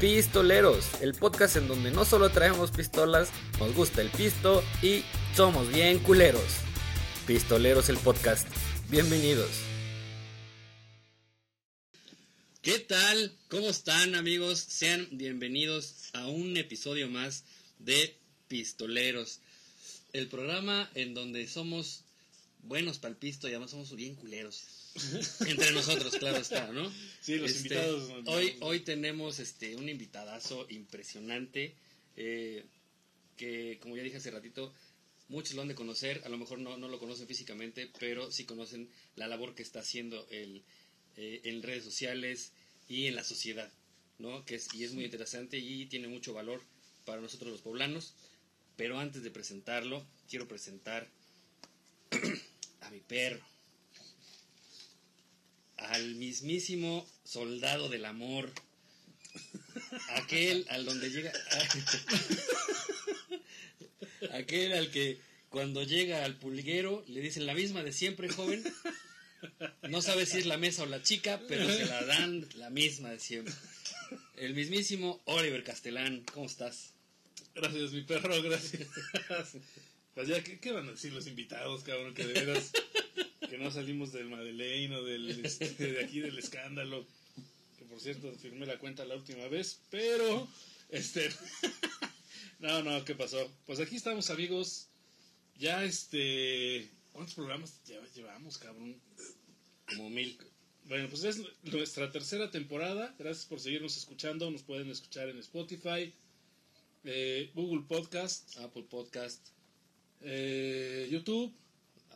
Pistoleros, el podcast en donde no solo traemos pistolas, nos gusta el pisto y somos bien culeros. Pistoleros el podcast. Bienvenidos. ¿Qué tal? ¿Cómo están amigos? Sean bienvenidos a un episodio más de Pistoleros. El programa en donde somos buenos para el pisto y además somos bien culeros. Entre nosotros, claro está, ¿no? Sí, los Este, invitados. Hoy, hoy tenemos este un invitadazo impresionante eh, que, como ya dije hace ratito, muchos lo han de conocer, a lo mejor no, no lo conocen físicamente, pero sí conocen la labor que está haciendo el, eh, en redes sociales y en la sociedad, ¿no? Que es, y es muy interesante y tiene mucho valor para nosotros los poblanos. Pero antes de presentarlo, quiero presentar a mi perro al mismísimo soldado del amor. Aquel al donde llega. Aquel al que cuando llega al pulguero le dicen la misma de siempre, joven. No sabe si es la mesa o la chica, pero se la dan la misma de siempre. El mismísimo Oliver Castellán, ¿cómo estás? Gracias, mi perro, gracias. Pues ya, ¿qué, qué van a decir los invitados, cabrón? Que de veras, que no salimos del Madeleine o del, este, de aquí del escándalo. Que por cierto, firmé la cuenta la última vez, pero, este, no, no, ¿qué pasó? Pues aquí estamos, amigos. Ya, este, ¿cuántos programas llevamos, cabrón? Como mil. Bueno, pues es nuestra tercera temporada. Gracias por seguirnos escuchando. Nos pueden escuchar en Spotify, eh, Google Podcast, Apple Podcast. eh, YouTube,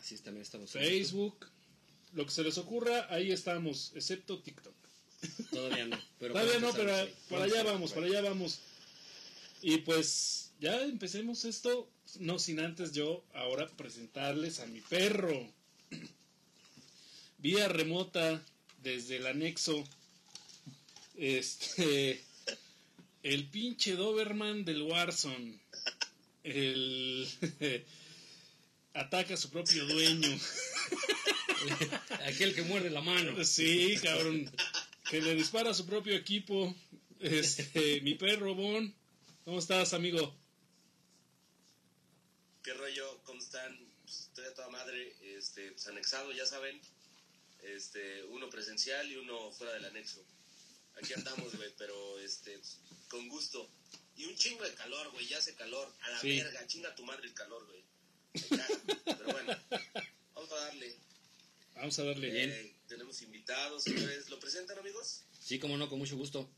Así es, también estamos. Facebook. Lo que se les ocurra, ahí estamos, excepto TikTok. Todavía no. Pero Todavía no, pero ahí. para allá vamos, para allá vamos. Y pues ya empecemos esto, no sin antes yo ahora presentarles a mi perro. Vía remota desde el anexo. Este. El pinche Doberman del Warzone. El. ataca a su propio dueño. Aquel que muerde la mano. Sí, cabrón. Que le dispara a su propio equipo. Este, mi perro, Bon. ¿Cómo estás, amigo? ¿Qué rollo? ¿Cómo están? Pues, estoy a toda madre, este, pues, anexado, ya saben. Este, uno presencial y uno fuera del anexo. Aquí andamos, güey, pero este, pues, con gusto. Y un chingo de calor, güey, ya hace calor. A la Sí. verga, chinga tu madre el calor, güey. Pero bueno, vamos a darle. Vamos a darle. Bien. Eh, tenemos invitados, señores. ¿Lo presentan, amigos? Sí, como no, con mucho gusto.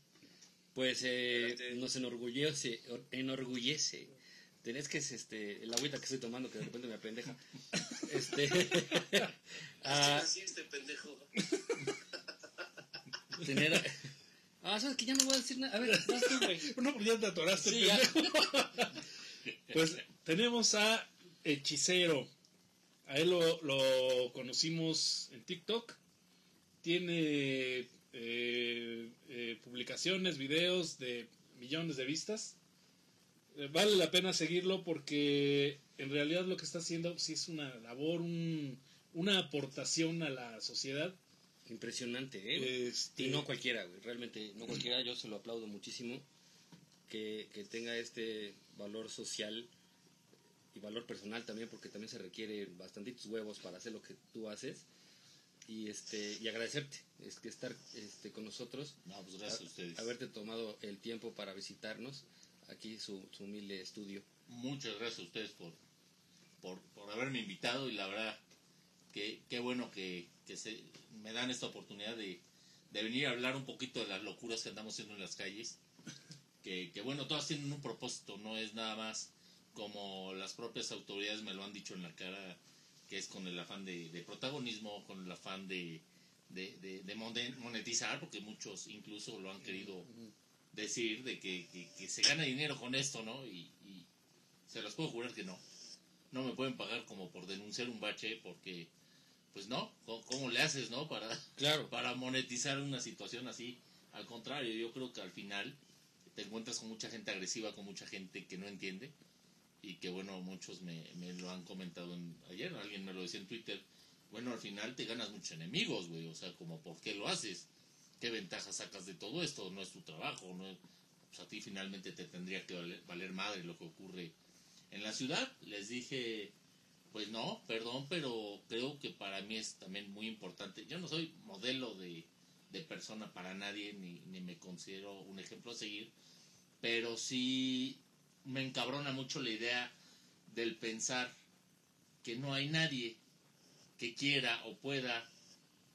Pues eh, nos enorgullece, or- enorgullece. Tenés que es este, el agüita que estoy tomando que de repente me apendeja. Este, a Así este pendejo. tener. Ah, sabes que ya no voy a decir nada. A ver, vas tú, güey. No, ya te atoraste, Sí, ya. pendejo. Pues tenemos a Hechicero. A él lo, lo conocimos en TikTok. Tiene eh, eh, publicaciones, videos de millones de vistas. Eh, vale la pena seguirlo porque en realidad lo que está haciendo sí es una labor, un- una aportación a la sociedad. Impresionante, ¿eh? Este, Y no cualquiera, güey. Realmente, no cualquiera. Yo se lo aplaudo muchísimo. Que, que tenga este valor social y valor personal también, porque también se requiere bastantitos huevos para hacer lo que tú haces. Y este y agradecerte es que estar este, con nosotros, No, pues gracias a ustedes. haberte tomado el tiempo para visitarnos aquí su, su humilde estudio. Muchas gracias a ustedes por, por, por haberme invitado y la verdad que qué bueno que, que se, me dan esta oportunidad de, de venir a hablar un poquito de las locuras que andamos haciendo en las calles. Que, que bueno, todas tienen un propósito, no es nada más como las propias autoridades me lo han dicho en la cara, que es con el afán de, de protagonismo, con el afán de, de, de- de mone- monetizar, porque muchos incluso lo han querido decir, de que, que- que se gana dinero con esto, ¿no? Y, y se los puedo jurar que no. No me pueden pagar como por denunciar un bache, porque, pues no, ¿cómo, cómo le haces, no? Para, Claro. para monetizar una situación así. Al contrario, yo creo que al final te encuentras con mucha gente agresiva, con mucha gente que no entiende y que bueno, muchos me, lo han comentado en- ayer, alguien me lo decía en Twitter, bueno, al final te ganas muchos enemigos, güey, o sea, como, ¿por qué lo haces? ¿Qué ventaja sacas de todo esto? No es tu trabajo, no es- pues a ti finalmente te tendría que valer, valer madre lo que ocurre en la ciudad. Les dije, pues no, perdón, pero creo que para mí es también muy importante. Yo no soy modelo de, de persona para nadie, ni, ni me considero un ejemplo a seguir, pero sí me encabrona mucho la idea del pensar que no hay nadie que quiera o pueda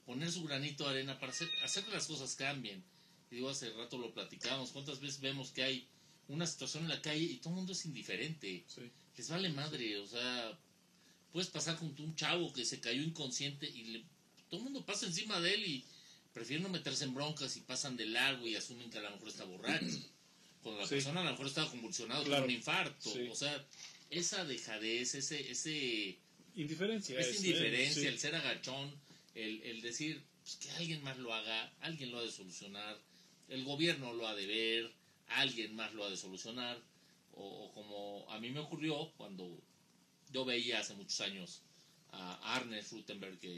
poner su granito de arena para hacer, hacer que las cosas cambien. Y digo, hace rato lo platicamos, ¿cuántas veces vemos que hay una situación en la calle y todo el mundo es indiferente? Sí. Les vale madre, o sea, puedes pasar con un chavo que se cayó inconsciente y le- todo el mundo pasa encima de él y prefieren no meterse en broncas y pasan de largo y asumen que a lo mejor está borracho. Cuando la Sí. persona a lo mejor estaba convulsionado Claro. con un infarto. Sí. O sea, esa dejadez, ese, ese, Indiferencia. esa es, indiferencia, ¿eh? Sí. el ser agachón, el, el decir pues, que alguien más lo haga, alguien lo ha de solucionar, el gobierno lo ha de ver, alguien más lo ha de solucionar. O, o como a mí me ocurrió cuando yo veía hace muchos años a Arne Rutenberg, que,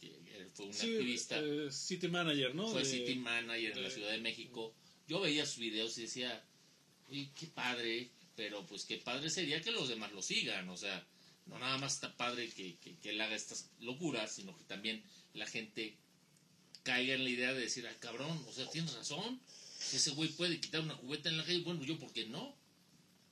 que- que fue un Sí, activista, eh, city manager, ¿no? fue De- city manager en la Ciudad de México. Yo veía sus videos y decía, "Oye, qué padre, pero pues qué padre sería que los demás lo sigan, o sea, no nada más está padre que, que, que él haga estas locuras, sino que también la gente caiga en la idea de decir, ay cabrón, o sea, tienes razón, ese güey puede quitar una cubeta en la calle, bueno, yo por qué no.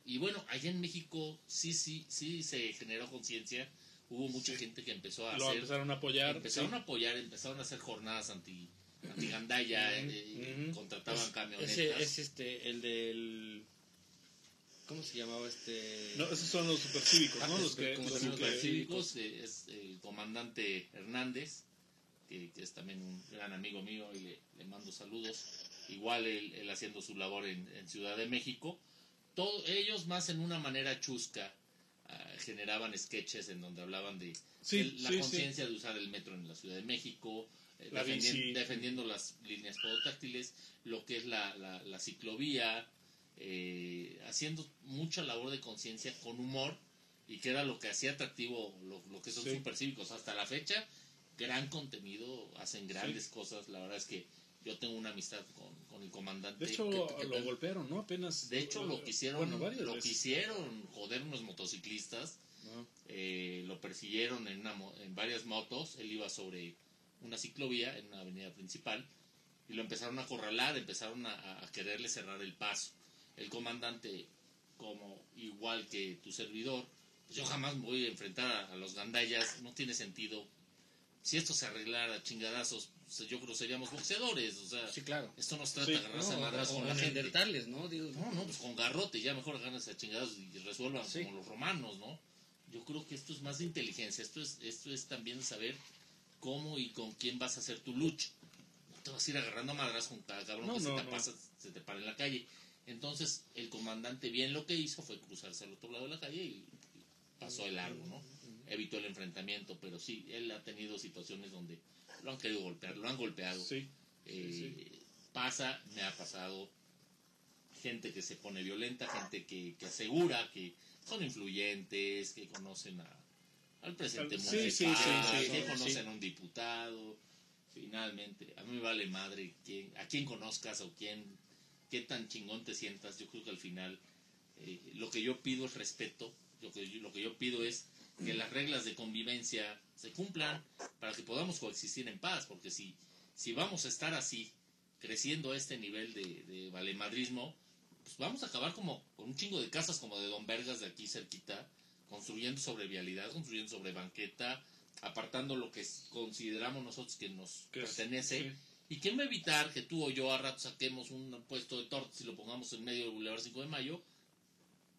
Y bueno, allá en México sí, sí, sí se generó conciencia, hubo mucha Sí. gente que empezó a Lo hacer empezaron a apoyar. empezaron sí. a apoyar, empezaron a hacer jornadas anti antigandalla, Ujú, eh, contrataban camionetas. Ese es este, el del. ¿Cómo se llamaba este? No, esos son los supercívicos, Ah, ¿no? los Los que, como los Los también que- cívicos, eh, es el comandante Hernández, que, que es también un gran amigo mío y le, le mando saludos. Igual él, él haciendo su labor en, en Ciudad de México. Todo, ellos más en una manera chusca ah, generaban sketches en donde hablaban de Sí, el- la sí, sí. conciencia de usar el metro en la Ciudad de México, La bici. defendiendo las líneas podotáctiles, lo que es la, la, la ciclovía, eh, haciendo mucha labor de conciencia con humor y que era lo que hacía atractivo lo, lo que son Sí. supercívicos hasta la fecha gran contenido hacen grandes cosas la verdad es que yo tengo una amistad con, con el comandante De hecho, que- que lo golpearon, ¿no? Apenas. de hecho lo quisieron Bueno, lo veces. quisieron joder unos motociclistas No. eh, lo persiguieron en, una en varias motos, él iba sobre una ciclovía en una avenida principal y lo empezaron a acorralar, empezaron a, a quererle cerrar el paso. El comandante, como igual que tu servidor, pues yo jamás me voy a enfrentar a, a los gandallas, no tiene sentido. Si esto se arreglara a chingadazos, pues, yo creo que seríamos boxeadores, o sea, Sí, claro. esto nos trata Sí, de agarrarse a No, madrazos o, con o la gente. ¿no? Digo, No, no, pues con garrote, ya mejor agárrense a chingados y resuelvan Sí. como los romanos, ¿no? Yo creo que esto es más de inteligencia, esto es, esto es también saber cómo y con quién vas a hacer tu lucha. No te vas a ir agarrando a madras con cada cabrón No, que no, se te pasa, se te para en la calle. Entonces, el comandante bien lo que hizo fue cruzarse al otro lado de la calle y, y pasó el largo, ¿no? Evitó el enfrentamiento, pero sí, él ha tenido situaciones donde lo han querido golpear, lo han golpeado. Sí. Eh, Pasa, me ha pasado gente que se pone violenta, gente que, que asegura que son influyentes, que conocen a, al presidente sí, municipal, sí, que conocen a un diputado. Finalmente, a mí me vale madre quién, a quién conozcas o quién, qué tan chingón te sientas. Yo creo que al final eh, lo que yo pido es respeto, lo que, yo, lo que yo pido es que las reglas de convivencia se cumplan para que podamos coexistir en paz, porque si, si vamos a estar así, creciendo a este nivel de, de valemadrismo, pues vamos a acabar como con un chingo de casas como de Don Vergas de aquí cerquita, construyendo sobre vialidad, construyendo sobre banqueta, apartando lo que consideramos nosotros que nos es- pertenece. sí. ¿Y quién va a evitar que tú o yo a rato saquemos un puesto de tortas y lo pongamos en medio del Boulevard 5 de Mayo?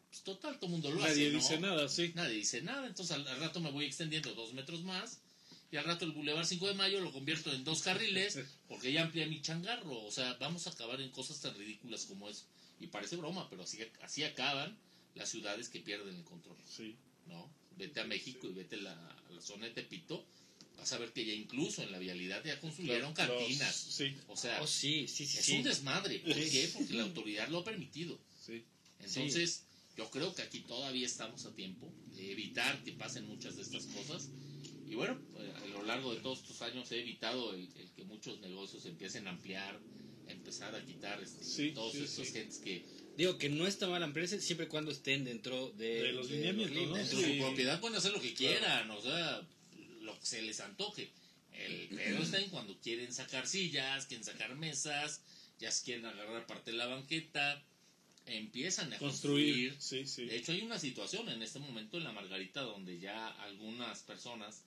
Pues total, todo el mundo lo Nadie hace, ¿no? dice nada, sí. Nadie dice nada, entonces al, al rato me voy extendiendo dos metros más y al rato el Boulevard 5 de Mayo lo convierto en dos carriles porque ya amplía mi changarro. O sea, vamos a acabar en cosas tan ridículas como eso. Y parece broma, pero así, así acaban las ciudades que pierden el control. Sí. ¿no? Vete a México y vete a la, a la zona de Tepito, vas a ver que ya incluso en la vialidad ya construyeron Los- cantinas. Sí, O sea, Oh, sí, sí, sí. es sí. un desmadre. ¿Por Sí. qué? Porque la autoridad lo ha permitido. sí. Entonces, yo creo que aquí todavía estamos a tiempo de evitar que pasen muchas de estas cosas. Y bueno, eh, a lo largo de todos estos años he evitado el, el que muchos negocios empiecen a ampliar, empe- empezar a quitar este, Sí, todos sí, estos sí. gentes que Digo que no está mal ampliarse siempre y cuando estén dentro de, De los lineamientos, ¿no? líneas. en Sí. su propiedad pueden hacer lo que quieran, o sea, lo que se les antoje. El pedo está en cuando quieren sacar sillas, quieren sacar mesas, ya se quieren agarrar parte de la banqueta, empiezan a construir. Construir, sí, sí. De hecho, hay una situación en este momento en la Margarita donde ya algunas personas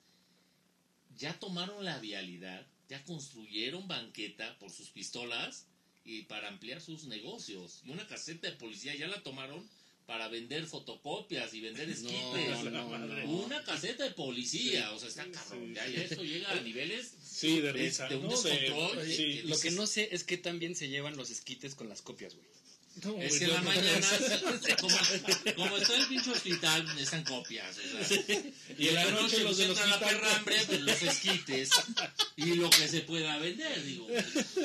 ya tomaron la vialidad, ya construyeron banqueta por sus pistolas y para ampliar sus negocios. Y una caseta de policía ya la tomaron para vender fotocopias y vender esquites. No, no, no. Una caseta de policía, o sea, está cabrón. sí, ya, esto llega a niveles Sí, de de- risa, de un ¿no? De- descontrol. Oye, sí. Lo que no sé es que también se llevan los esquites con las copias, güey. No, Es güey, que en la no, mañana, como, como está el pinche hospital, están copias. O sea, Y en la noche los del pues, entra la perrambre, pues, los esquites y lo que se pueda vender, digo.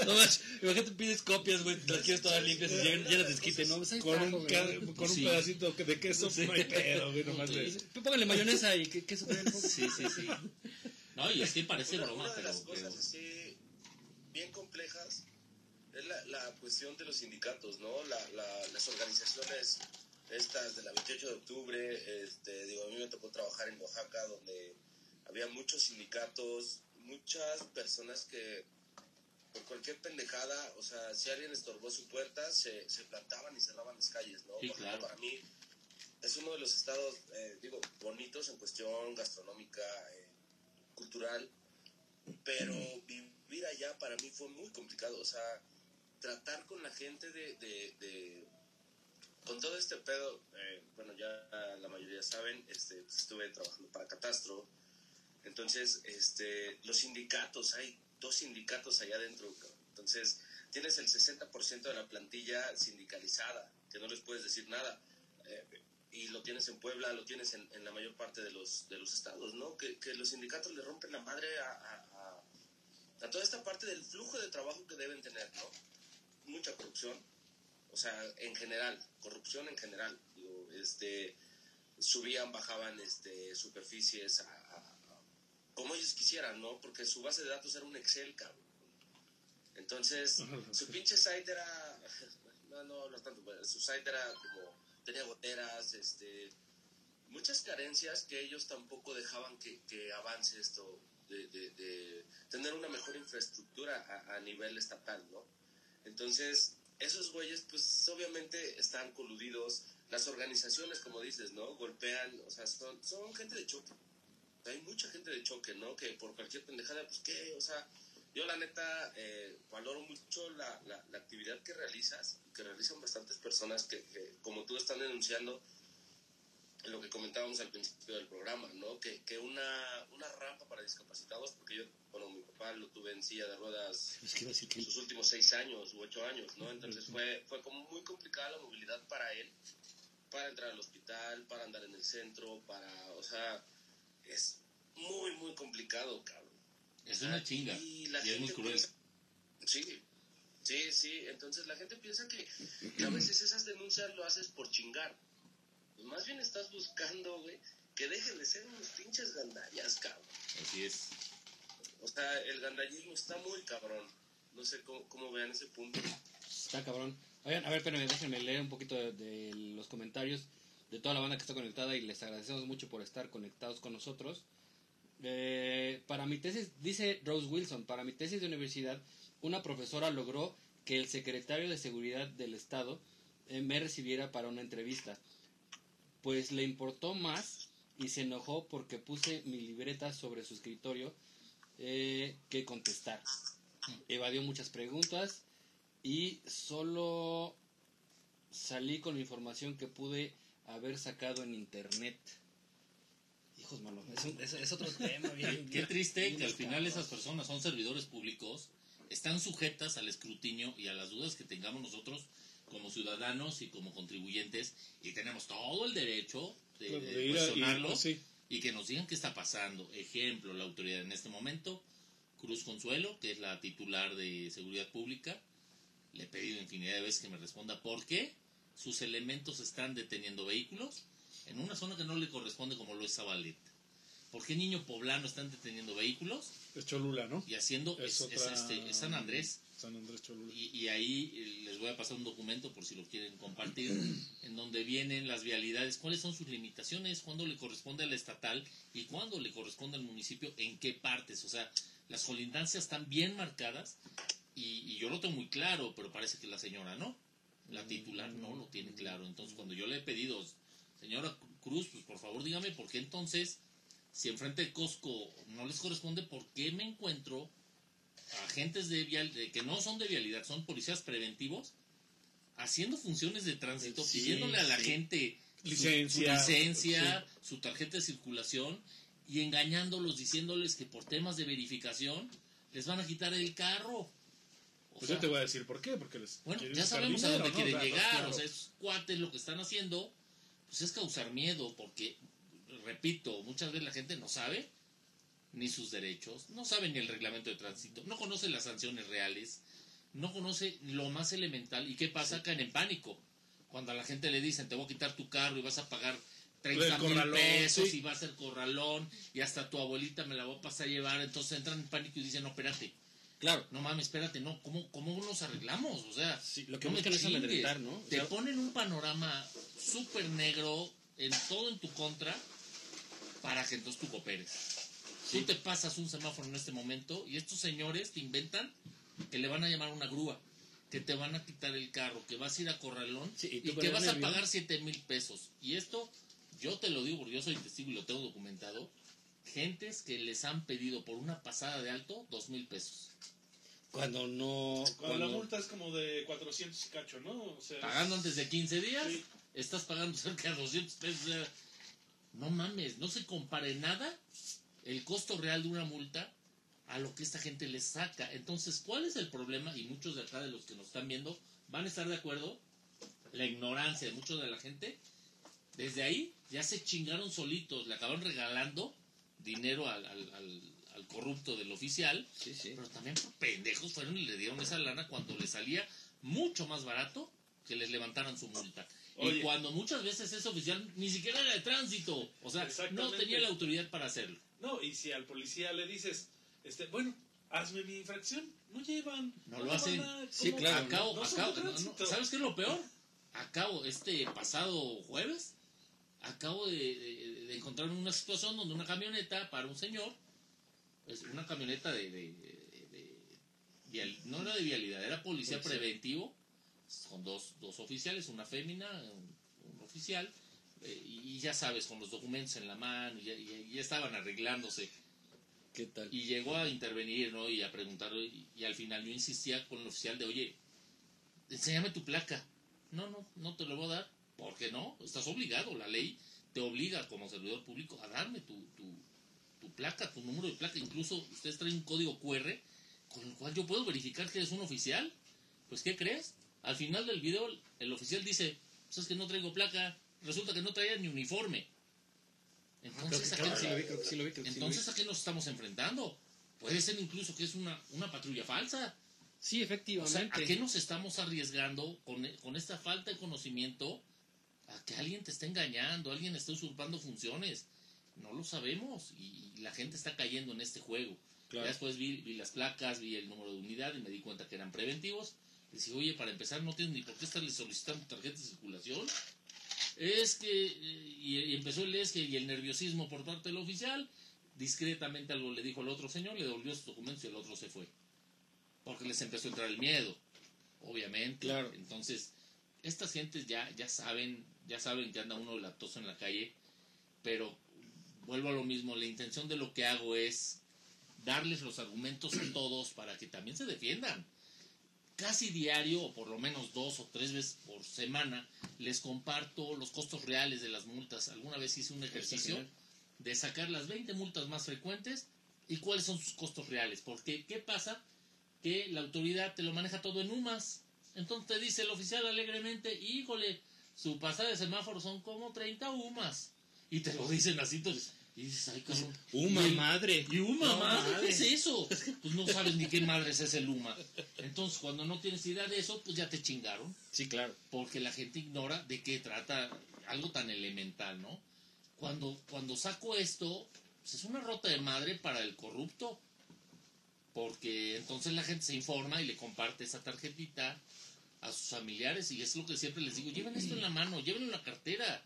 No más, imagínate pides copias, güey, las quieres todas limpias y llegan llenas de esquite, ¿no? Pues ahí Con un, con un Sí. pedacito de queso, no hay pedo, güey, nomás Pues Póngale mayonesa y que- queso también. Sí, sí, sí. No, y es que parece Una, broma, una de pero, las pero cosas así bien complejas es la, la cuestión de los sindicatos, ¿no? La, la- las organizaciones estas de la 28 de octubre, este, digo, a mí me tocó trabajar en Oaxaca donde había muchos sindicatos, muchas personas que por cualquier pendejada, o sea, si alguien estorbó su puerta, se, se plantaban y cerraban las calles, ¿no? Sí, claro. Para mí es uno de los estados, eh, digo, bonitos en cuestión gastronómica, eh, cultural, pero vivir allá para mí fue muy complicado, o sea, tratar con la gente de, de, de- con todo este pedo, eh, bueno, ya la mayoría saben, este, estuve trabajando para Catastro, entonces, este, los sindicatos, hay dos sindicatos allá adentro, entonces tienes el 60% de la plantilla sindicalizada, que no les puedes decir nada, eh, y lo tienes en Puebla, lo tienes en, en la mayor parte de los, de los estados, ¿no? Que, que los sindicatos le rompen la madre a- a toda esta parte del flujo de trabajo que deben tener, ¿no? Mucha corrupción, o sea, en general, corrupción en general, digo, este, subían, bajaban este, superficies a, a- a- como ellos quisieran, ¿no? Porque su base de datos era un Excel, cabrón. Entonces, su pinche site era, no, no hablo tanto, pero su site era como, tenía goteras, este, muchas carencias que ellos tampoco dejaban que, que avance esto de, de- de tener una mejor infraestructura a, a nivel estatal, ¿no? Entonces, esos güeyes, pues obviamente están coludidos. Las organizaciones, como dices, ¿no? Golpean, o sea, son, son gente de choque. Hay mucha gente de choque, ¿no? Que por cualquier pendejada, pues qué, o sea, yo la neta eh, valoro mucho la, la, la actividad que realizas, que realizan bastantes personas que, que, como tú están denunciando, lo que comentábamos al principio del programa, ¿no? Que, que una, una rampa para discapacitados, porque yo, bueno, mi papá lo tuve en silla de ruedas Es que que sus últimos seis años u ocho años, ¿no? Entonces fue, fue como muy complicada la movilidad para él, para entrar al hospital, para andar en el centro, para, o sea, es muy, muy complicado, cabrón. es una chinga. Y, la Y es muy cruel. piensa- sí, sí, sí. Entonces la gente piensa que, que a veces esas denuncias lo haces por chingar. Pues más bien estás buscando, güey, que dejen de ser unos pinches gandallas, cabrón. Así es. O sea, el gandallismo está muy cabrón. No sé cómo, cómo vean ese punto. Está cabrón. Oigan, a ver, espérenme, déjenme leer un poquito de, de los comentarios de toda la banda que está conectada y les agradecemos mucho por estar conectados con nosotros. Eh, para mi tesis, dice Rose Wilson, para mi tesis de universidad, una profesora logró que el secretario de Seguridad del Estado eh, me recibiera para una entrevista. Pues le importó más y se enojó porque puse mi libreta sobre su escritorio eh, que contestar. Evadió muchas preguntas y solo salí con la información que pude haber sacado en internet. Hijos, mano, es, un- es- es otro tema. bien- Qué triste bien que al final esas personas son servidores públicos, están sujetas al escrutinio y a las dudas que tengamos nosotros como ciudadanos y como contribuyentes y tenemos todo el derecho de, de ir a- y- cuestionarlos sí. y que nos digan qué está pasando. Ejemplo, la autoridad en este momento, Cruz Consuelo, que es la titular de Seguridad Pública, le he pedido infinidad de veces que me responda por qué sus elementos están deteniendo vehículos en una zona que no le corresponde como lo es Zabaleta. ¿Por qué niño poblano están deteniendo vehículos Es Cholula, ¿no? y haciendo Es es, es, otra- este, es San Andrés? San Andrés Cholula. Y, y ahí eh, les voy a pasar un documento por si lo quieren compartir, en donde vienen las vialidades, cuáles son sus limitaciones, cuándo le corresponde al estatal y cuándo le corresponde al municipio, en qué partes. O sea, las colindancias están bien marcadas y, y yo lo tengo muy claro, pero parece que la señora no. La titular no lo tiene claro. Entonces, cuando yo le he pedido, señora Cruz, pues por favor dígame por qué entonces, si enfrente de Costco no les corresponde, ¿por qué me encuentro agentes de vial, de- que no son de vialidad, son policías preventivos, haciendo funciones de tránsito, Sí, pidiéndole a la sí. gente su- Licencia, su, licencia, su tarjeta de circulación y engañándolos, diciéndoles que por temas de verificación les van a quitar el carro. O Pues sea, yo te voy a decir por qué, porque les bueno, ya sabemos a dónde ¿no? quieren llegar. claro. O sea, esos cuates lo que están haciendo pues es causar miedo, porque, repito, muchas veces la gente no sabe ni sus derechos, no sabe ni el reglamento de tránsito, no conoce las sanciones reales, no conoce lo más elemental. ¿Y qué pasa? Caen en pánico. Cuando a la gente le dicen, te voy a quitar tu carro y vas a pagar 30 El mil corralón, pesos sí. y va a ser corralón y hasta tu abuelita me la va a pasar a llevar, entonces entran en pánico y dicen, no, espérate, Claro. no mames, espérate, no, ¿cómo, cómo nos arreglamos? O sea, Sí, lo que no me es amedrentar, ¿no? O Te ponen un panorama súper negro, en todo en tu contra, para que entonces tú cooperes. Sí. Tú te pasas un semáforo en este momento y estos señores te inventan que le van a llamar una grúa, que te van a quitar el carro, que vas a ir a Corralón Sí, y que vas a pagar 7 mil pesos. Y esto, yo te lo digo porque yo soy testigo y lo tengo documentado, gentes que les han pedido por una pasada de alto dos mil pesos. Cuando no. Cuando la multa es como de 400 y cacho, ¿no? O sea, Pagando antes de 15 días, Sí. estás pagando cerca de 200 pesos. o sea, no mames, no se compare nada el costo real de una multa a lo que esta gente les saca. Entonces, ¿cuál es el problema? Y muchos de acá de los que nos están viendo van a estar de acuerdo. La ignorancia de muchos de la gente. Desde ahí ya se chingaron solitos, le acabaron regalando dinero al, al- al- al corrupto del oficial Sí, sí. pero también por pendejos fueron y le dieron esa lana cuando les salía mucho más barato que les levantaran su multa. Y cuando muchas veces ese oficial ni siquiera era de tránsito, o sea, no tenía la autoridad para hacerlo. No, y si al policía le dices, este, bueno, hazme mi infracción, no llevan. No lo hacen. a- Sí, claro, Acabo, No no. ¿sabes qué es lo peor? Acabo, este pasado jueves, acabo de, de- de encontrar una situación donde una camioneta para un señor, es una camioneta de, de- no era de vialidad, era policía Policía. preventivo, con dos, dos oficiales, una fémina, un, un oficial, eh, y, y ya sabes, con los documentos en la mano, y ya, y ya estaban arreglándose ¿Qué tal? y llegó a intervenir, ¿no? Y a preguntar, y, y al final yo insistía con el oficial de, oye, enséñame tu placa. No, no, no te lo voy a dar. ¿Por qué no? Estás obligado, la ley te obliga como servidor público a darme tu, tu, tu placa, tu número de placa. Incluso ustedes traen un código QR con el cual yo puedo verificar que eres un oficial. Pues, ¿qué crees? Al final del video, el oficial dice, pues es que no traigo placa. Resulta que no traía ni uniforme. Entonces, ¿a qué- sí lo vi, creo que sí lo vi. Creo que sí lo vi. entonces, ¿a qué nos estamos enfrentando? Puede ser incluso que es una, una patrulla falsa. Sí, O sea, efectivamente. ¿a qué nos estamos arriesgando con, con esta falta de conocimiento? A que alguien te esté engañando, alguien esté usurpando funciones. No lo sabemos y la gente está cayendo en este juego. Claro. Ya después vi, vi las placas, vi el número de unidad y me di cuenta que eran preventivos. Dije, oye, para empezar, no tienes ni por qué estarle solicitando tarjeta de circulación. Es que, eh, y, empezó el es que y el nerviosismo por parte del oficial. Discretamente algo le dijo al otro señor, le devolvió sus documentos y el otro se fue. Porque les empezó a entrar el miedo, obviamente. Claro. Entonces, estas gentes ya, ya saben, ya saben que anda uno de latoso en la calle, pero vuelvo a lo mismo, la intención de lo que hago es darles los argumentos a todos para que también se defiendan. Casi diario, o por lo menos dos o tres veces por semana, les comparto los costos reales de las multas. Alguna vez hice un ejercicio de sacar las 20 multas más frecuentes y cuáles son sus costos reales. Porque, ¿qué pasa? Que la autoridad te lo maneja todo en UMAS. Entonces te dice el oficial alegremente, híjole, su pasada de semáforo son como 30 UMAS. Y te lo dicen así, entonces, y dices, ay, cabrón. Uma Y madre. y Uma, No, madre, madre. ¿qué es eso? Pues no sabes ni qué madres es el Uma. Entonces, cuando no tienes idea de eso, pues ya te chingaron. Sí, claro. Porque la gente ignora de qué trata algo tan elemental, ¿no? Cuando, cuando saco esto, pues es una rota de madre para el corrupto. Porque entonces la gente se informa y le comparte esa tarjetita a sus familiares y es lo que siempre les digo, lleven esto en la mano, lleven en la cartera.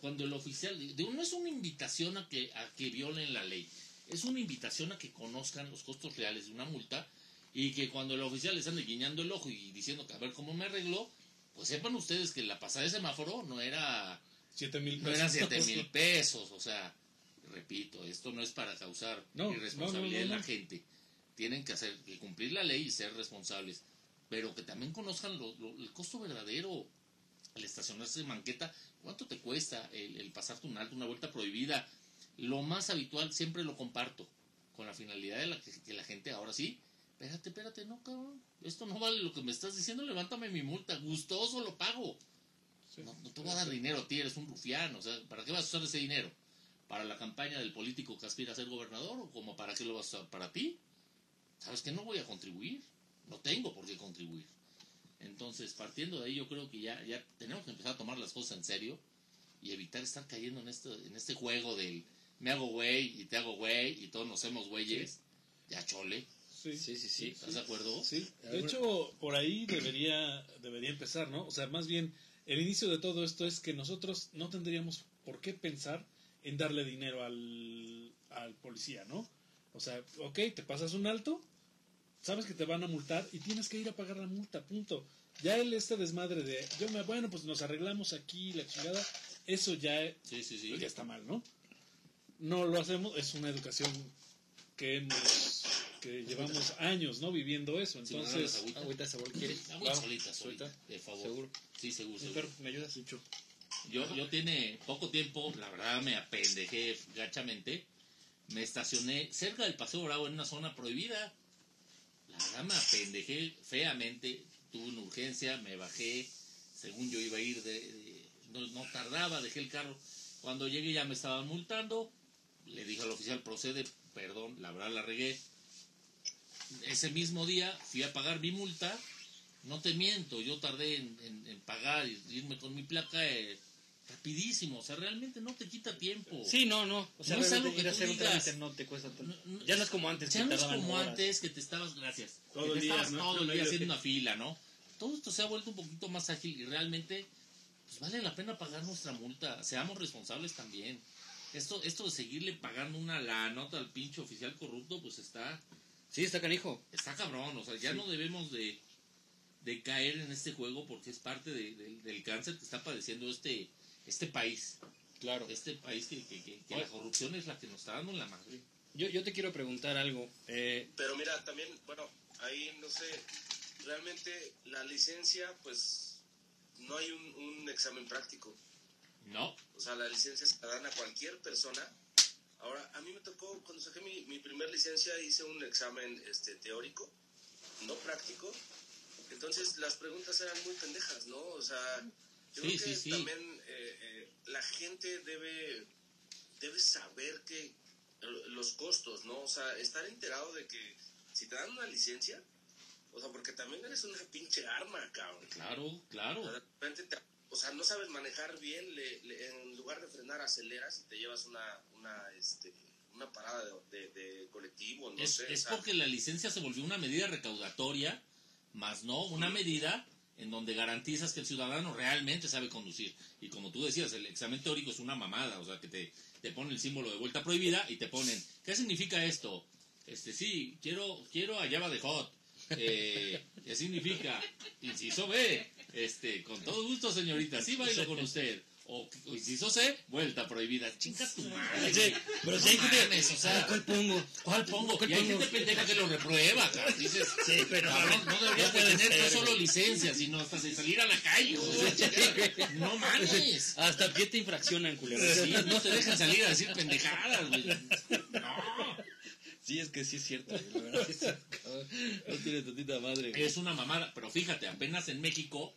Cuando el oficial, de no es una invitación a que, a que violen la ley, es una invitación a que conozcan los costos reales de una multa y que cuando el oficial les ande guiñando el ojo y diciendo que a ver cómo me arregló, pues sepan ustedes que la pasada de semáforo no era Siete mil no eran siete mil pesos, o sea, repito, esto no es para causar No, irresponsabilidad no, en la gente. Tienen que hacer, que cumplir la ley y ser responsables, pero que también conozcan lo- lo- el costo verdadero. El estacionarse en manqueta, ¿cuánto te cuesta el, el pasarte un alto, una vuelta prohibida? Lo más habitual siempre lo comparto, con la finalidad de la que, que la gente ahora sí, espérate, espérate, no, cabrón, esto no vale lo que me estás diciendo, levántame mi multa, gustoso lo pago. Sí. No, no te voy a dar dinero a ti, eres un rufián. O sea, ¿para qué vas a usar ese dinero? ¿Para la campaña del político que aspira a ser gobernador? ¿O como para qué lo vas a usar? ¿Para ti? ¿Sabes que no voy a contribuir? No tengo por qué contribuir. Entonces, partiendo de ahí, yo creo que ya, ya tenemos que empezar a tomar las cosas en serio y evitar estar cayendo en este, en este juego del me hago güey y te hago güey y todos nos hacemos güeyes. Ya chole. Sí. Sí, sí, sí. ¿Estás de acuerdo? Sí, de hecho, por ahí debería, debería empezar, ¿no? O sea, más bien, el inicio de todo esto es que nosotros no tendríamos por qué pensar en darle dinero al, al policía, ¿no? O sea, ok, te pasas un alto, sabes que te van a multar y tienes que ir a pagar la multa, punto. Ya el este desmadre de, yo me, bueno, pues nos arreglamos aquí, la chingada, eso ya, Sí, sí, sí. ya está mal, ¿no? No lo hacemos, es una educación que hemos, que llevamos años, ¿no? Viviendo eso, entonces... Agüita sabor, ¿quieres? Agüita Claro. solita, solita, Solita. de favor. Seguro. Sí, seguro, seguro. Doctor, ¿me ayudas? Yo, yo tiene poco tiempo, la verdad me apendejé gachamente. Me estacioné cerca del Paseo Bravo en una zona prohibida. La verdad me apendejé feamente. Tuve una urgencia, me bajé. Según yo iba a ir, de, no, tardaba, dejé el carro. Cuando llegué ya me estaban multando. Le dije al oficial, procede, perdón, la verdad la regué. Ese mismo día fui a pagar mi multa. No te miento, yo tardé en pagar y irme con mi placa eh, rapidísimo. O sea, realmente no te quita tiempo. Sí, no, no. O sea, No es algo que ir a tú hacer un digas. trámite no te cuesta tanto. No, no, ya no es como antes. Ya que no es como horas. antes que te estabas, gracias, Todo que el te día, estabas ¿no? todo el día día. haciendo una fila, ¿no? Todo esto se ha vuelto un poquito más ágil y realmente pues vale la pena pagar nuestra multa. Seamos responsables también. Esto, esto de seguirle pagando una la nota al pinche oficial corrupto, pues está, Sí, está canijo. está cabrón. O sea, ya no debemos de, de caer en este juego porque es parte de- del- del cáncer que está padeciendo este, este país. Claro. Este país que, que, que- que la corrupción es la que nos está dando en la madre. Yo, yo te quiero preguntar algo. Eh, Pero mira, también, bueno, ahí no sé, realmente la licencia, pues no hay un, un examen práctico. No, O sea, la licencia se la dan a cualquier persona. Ahora, a mí me tocó, cuando saqué mi, mi primer licencia, hice un examen este, teórico, no práctico. Entonces, las preguntas eran muy pendejas, ¿no? O sea, yo Sí, creo que sí, sí. también eh, eh, la gente debe, debe saber que lo- los costos, ¿no? O sea, estar enterado de que si te dan una licencia, o sea, porque también eres una pinche arma, cabrón. claro, claro. O sea, de repente te- o sea, no sabes manejar bien, le- le- en lugar de frenar aceleras y te llevas una, una, este, una parada de, de- de colectivo, no es, sé. es o sea, porque la licencia se volvió una medida recaudatoria, más no una medida en donde garantizas que el ciudadano realmente sabe conducir. Y como tú decías, el examen teórico es una mamada, o sea, que te, te ponen el símbolo de vuelta prohibida y te ponen, ¿qué significa esto? Este, sí, quiero, quiero a Java de Hot. Eh, ¿Qué significa? Inciso B, este, con todo gusto, señorita, sí bailo con usted. O, o inciso C, vuelta prohibida. Chinga tu madre. Sí, pero No si hay gente- mames, o sea, ¿Cuál pongo? ¿Cuál pongo? ¿Cuál y hay pongo? gente pendeja que lo reprueba. Dices, Sí, pero cabrón, no deberías de tener no solo güey. licencia, sino hasta de salir a la calle. No mames. Hasta pie te infraccionan, culero. Sí, no te dejan salir a decir pendejadas, güey. No. Sí, es que sí es cierto. la verdad, es. No tiene tantita madre. güey. Es una mamada. Pero fíjate, apenas en México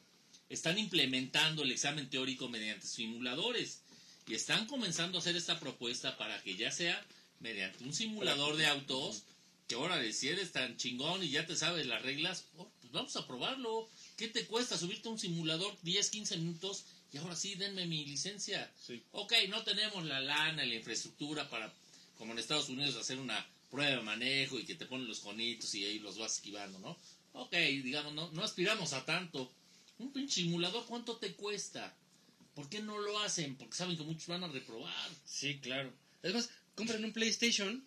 están implementando el examen teórico mediante simuladores. Y están comenzando a hacer esta propuesta para que ya sea mediante un simulador de autos, que ahora si eres tan chingón y ya te sabes las reglas, oh, pues vamos a probarlo. ¿Qué te cuesta subirte a un simulador 10, 15 minutos? Y ahora sí, denme mi licencia. Sí. Ok, no tenemos la lana la infraestructura para como en Estados Unidos, hacer una prueba de manejo y que te ponen los conitos y ahí los vas esquivando, ¿no? Ok, digamos, no, no aspiramos a tanto. Un pinche simulador, ¿cuánto te cuesta? ¿Por qué no lo hacen? Porque saben que muchos van a reprobar. Sí, claro. Es más, compren un PlayStation,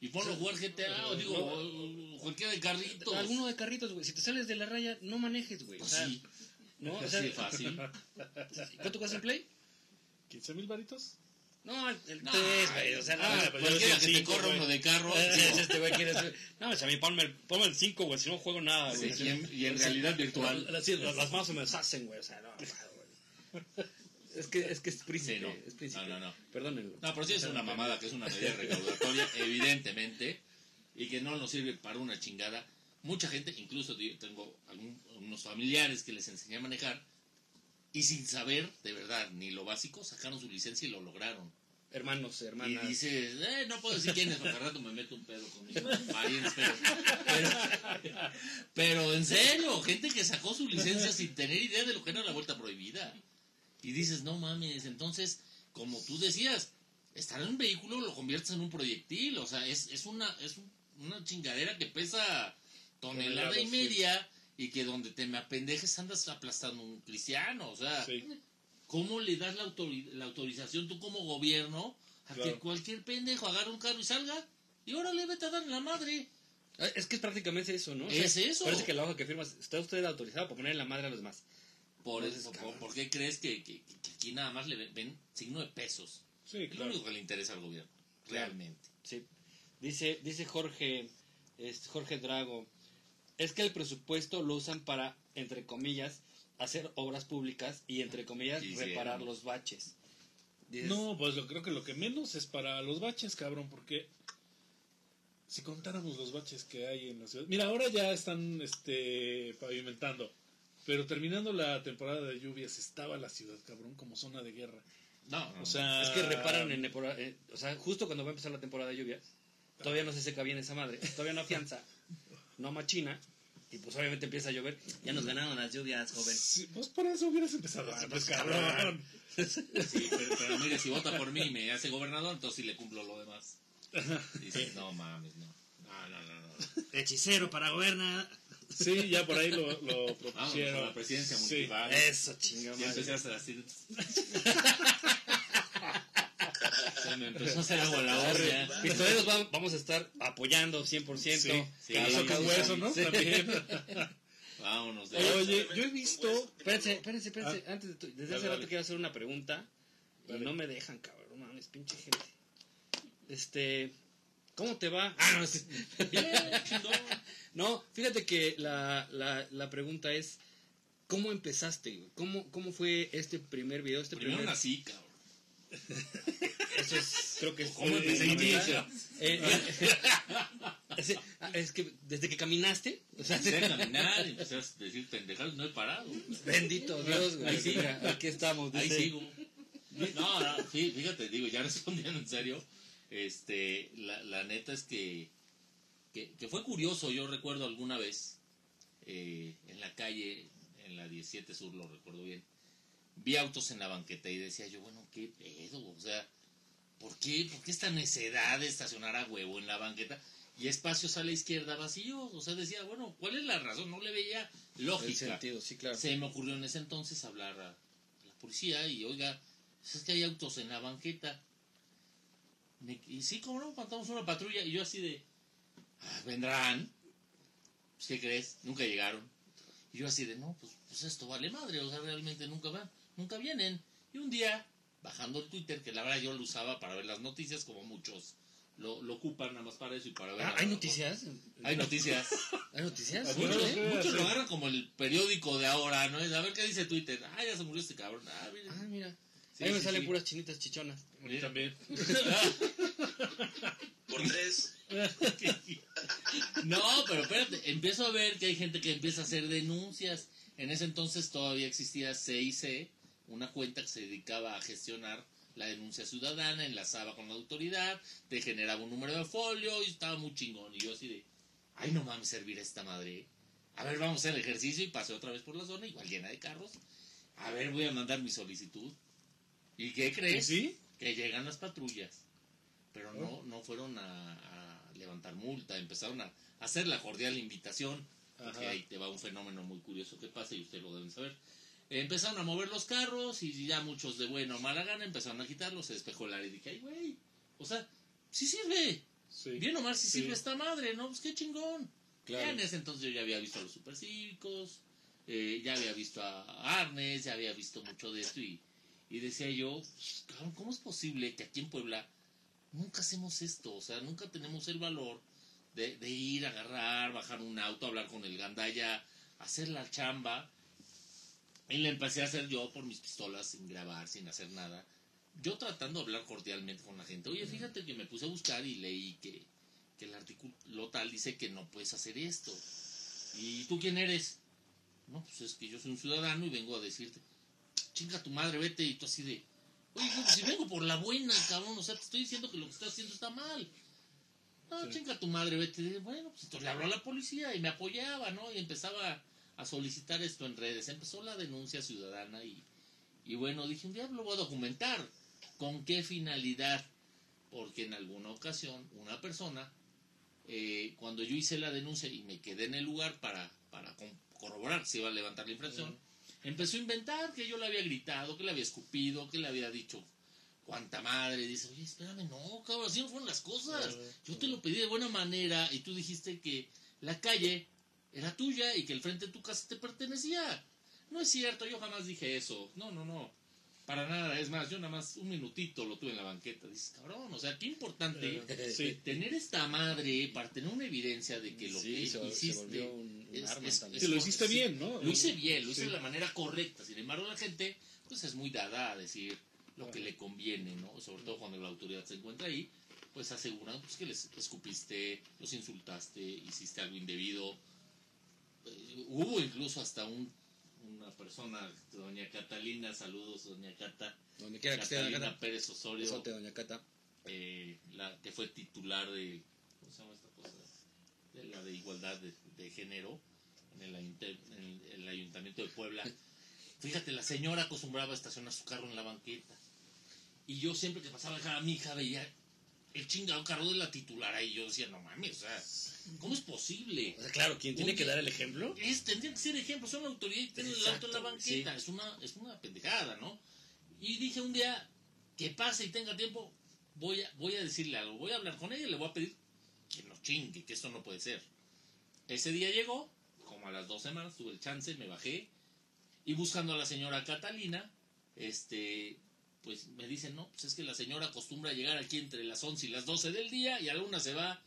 Y ponlo a jugar GTA, o digo, o- o cualquiera de carritos. alguno de carritos, güey. Si te sales de la raya, no manejes, güey. O Pues sea, sí, ¿no? O sea, fácil. ¿Cuánto cuesta en Play? ¿15 mil varitos? No, el 3, No, güey. O sea, no, no, pues yo que te corra uno de carro. Digo, este güey quiere ser- No, pues a mí ponme el, ponme el 5, güey, si no juego nada, sí, güey. y, en, y en realidad virtual. Las, sí, las- las manos se me deshacen, güey. O sea, no, güey. Es que es, que es príncipe, Sí, no. es príncipe. No, no, no. Perdónenlo. No, pero sí es una mamada que es una medida recaudatoria, evidentemente, y que no nos sirve para una chingada. Mucha gente, incluso yo tengo algún- unos familiares que les enseñé a manejar, y sin saber, de verdad, ni lo básico, sacaron su licencia y lo lograron. Hermanos, Y hermanas. dices, eh, no puedo decir quién es, porque al rato me meto un pedo con mis parientes, pero, pero, pero en serio, gente que sacó su licencia sin tener idea de lo que era la vuelta prohibida. Y dices, no mames, entonces, como tú decías, estar en un vehículo lo conviertes en un proyectil, o sea, es, es una, es un- una chingadera que pesa tonelada y media y que donde te me apendejes andas aplastando un cristiano, o sea, Sí. ¿Cómo le das la, autori- la autorización tú como gobierno a que Claro. cualquier pendejo agarre un carro y salga? Y órale, vete a dar la madre. Ah, Es que es prácticamente eso, ¿no? O Es eso. Parece que la hoja que firmas está usted autorizado para poner en la madre a los demás. Por, eso. ¿por, por qué crees que, que- que aquí nada más le ven, ven signo de pesos? Sí, Es lo claro. único que le interesa al gobierno, Claro. realmente. Sí. Dice, dice Jorge, este, Jorge Drago, es que el presupuesto lo usan para, entre comillas, hacer obras públicas y, entre comillas, Sí, reparar los baches. Dices, No, pues yo creo que lo que menos es para los baches, cabrón, porque si contáramos los baches que hay en la ciudad. Mira, ahora ya están este pavimentando, pero terminando la temporada de lluvias estaba la ciudad, cabrón, como zona de guerra. No, no, O sea, Es que reparan en, eh, o sea, justo cuando va a empezar la temporada de lluvias, todavía no se seca bien esa madre, todavía no afianza, no machina, y pues obviamente empieza a llover. Ya nos ganaron las lluvias, joven. Sí, pues por eso hubieras empezado Ah, antes, pues, cabrón. cabrón. Sí, pero, pero mire, si vota por mí y me hace gobernador, entonces sí le cumplo lo demás. Dices, no mames, no. No, no, no, no. Hechicero para gobernar. Sí, ya por ahí lo, lo a propusieron. la presidencia Sí. municipal. Eso, chinga Ya madre. empecé a hacer así. Se me empezó a hacer agua la olla. Pistoleros va- vamos a estar apoyando 100%. Sí, Caso hueso, ¿no? Sí. También. Vámonos de Oye, yo he visto. Espérense, espérense, espérense. Antes de tu- desde Dale, hace rato dale. quiero hacer una pregunta. Y no me dejan, cabrón. No mames, pinche gente. Este. ¿Cómo te va? Ah, no, sí. No, fíjate que la, la, la pregunta es: ¿Cómo empezaste? güey? ¿Cómo, ¿Cómo fue este primer video? Este Primero primer. nací, cabrón. Eso es, creo que es. ¿Cómo empecé eh, eh, eh, es, ah, es que desde que caminaste, o sea, Empecé a caminar y empecé a decir pendejadas, no he parado. bendito Dios, güey. Ahí sí. Mira, aquí estamos. Ahí sigo. No, no, fí- fíjate, digo, ya respondiendo en serio, este, la, la neta es que, que, que fue curioso, yo recuerdo alguna vez, eh, en la calle, en la 17 Sur, lo recuerdo bien, vi autos en la banqueta y decía yo, bueno, ¿qué pedo? O sea, ¿por qué, ¿por qué esta necedad de estacionar a huevo en la banqueta? Y espacios a la izquierda vacíos, o sea, decía, bueno, ¿cuál es la razón? No le veía El lógica. sentido, sí, claro. Se me ocurrió en ese entonces hablar a la policía y, oiga, pues es que hay autos en la banqueta. Me- y sí, como no, mandamos una patrulla y yo así de, "Ah, vendrán. Pues, ¿Qué crees? Nunca llegaron. Y yo así de, no, pues, pues esto vale madre, o sea, realmente nunca van, nunca vienen. Y un día, bajando el Twitter, que la verdad yo lo usaba para ver las noticias, como muchos lo, lo ocupan nada más para eso y para ver... Ah, ¿Hay noticias? Hay noticias. ¿Hay noticias? Muchos, muchos sí. lo agarran como el periódico de ahora, ¿no? Es a ver qué dice Twitter. Ah, ya se murió este cabrón. Ah, mira. Ah, mira. Sí, Ahí me sí, salen sí. puras chinitas chichonas. A mí también. Por tres. No, pero espérate, empiezo a ver que hay gente que empieza a hacer denuncias. En ese entonces todavía existía CIC, una cuenta que se dedicaba a gestionar la denuncia ciudadana, enlazaba con la autoridad, te generaba un número de folio y estaba muy chingón. Y yo así de, ay, no mames, servir a esta madre. A ver, vamos a hacer el ejercicio y pasé otra vez por la zona, igual llena de carros. A ver, voy a mandar mi solicitud. ¿Y qué ¿Y crees? sí? que llegan las patrullas. pero no, no fueron a, a levantar multa, empezaron a hacer la cordial invitación, porque Ajá. ahí te va un fenómeno muy curioso que pasa y ustedes lo deben saber. Empezaron a mover los carros y ya muchos de buena o mala gana empezaron a quitarlos, se despejó el área y dije, ay, güey, o sea, sí sirve, Sí. bien o mal sí Sí. sirve esta madre, ¿no? Pues qué chingón. Claro. Ya en ese entonces yo ya había visto a los supercívicos, eh, ya había visto a Arnes, ya había visto mucho de esto y, y decía yo, cabrón, ¿cómo es posible que aquí en Puebla nunca hacemos esto? O sea, nunca tenemos el valor de, de ir, agarrar, bajar un auto, hablar con el gandaya, hacer la chamba. Y le empecé a hacer yo por mis pistolas, sin grabar, sin hacer nada. Yo tratando de hablar cordialmente con la gente. Oye, fíjate que me puse a buscar y leí que, que el artículo tal dice que no puedes hacer esto. ¿Y tú quién eres? No, pues es que yo soy un ciudadano y vengo a decirte, chinga tu madre, vete. Y tú así de, oye, pues si vengo por la buena, cabrón, o sea, te estoy diciendo que lo que estás haciendo está mal. No, Sí. chinga tu madre, vete. Bueno, pues entonces le habló a la policía y me apoyaba, ¿no? Y empezaba a solicitar esto en redes. Empezó la denuncia ciudadana y, y bueno, dije, un día lo voy a documentar. ¿Con qué finalidad? Porque en alguna ocasión una persona, eh, cuando yo hice la denuncia y me quedé en el lugar para, para corroborar si iba a levantar la infracción, empezó a inventar que yo le había gritado, que le había escupido, que le había dicho cuánta madre. Dice, oye, espérame, no, cabrón, así no fueron las cosas. Yo te lo pedí de buena manera y tú dijiste que la calle era tuya y que el frente de tu casa te pertenecía. No es cierto, yo jamás dije eso. No, no, no. Para nada. Es más, yo nada más un minutito lo tuve en la banqueta. Dices, cabrón, o sea, qué importante Sí. tener esta madre para tener una evidencia de que lo Sí, que se, se hiciste. un, un es- arma es-. Sí, lo hiciste Sí, bien, ¿no? Lo hice bien, lo hice Sí. de la manera correcta. Sin embargo, la gente pues es muy dada a decir lo que le conviene, ¿no? Sobre todo cuando la autoridad se encuentra ahí, pues aseguran pues, que les escupiste, los insultaste, hiciste algo indebido. Eh, hubo incluso hasta un, una persona, doña Catalina, saludos, doña Cata, Donde quiera que esté, doña Catalina Cata. Pérez Osorio, Besote, doña Cata. eh, la que fue titular de, ¿cómo se llama esta cosa? De la de igualdad de, de género en el, ayunte- en el ayuntamiento de Puebla. Fíjate, la señora acostumbraba a estacionar su carro en la banqueta. Y yo siempre que pasaba a dejar a mi hija veía el chingado carro de la titular ahí. Yo decía, no mames, o sea, ¿cómo es posible? O sea, claro, ¿quién tiene que dar el ejemplo? Es, tendría que ser ejemplo, son la autoridad y tienen el auto en la banqueta. Es, una, es una pendejada, ¿no? Y dije un día, que pase y tenga tiempo, voy a, voy a decirle algo, voy a hablar con ella y le voy a pedir que no chingue, que esto no puede ser. Ese día llegó, como a las dos semanas, tuve el chance, me bajé, y buscando a la señora Catalina, este, pues me dicen, no, pues es que la señora acostumbra a llegar aquí entre las 11 y las 12 del día, y a la una se va.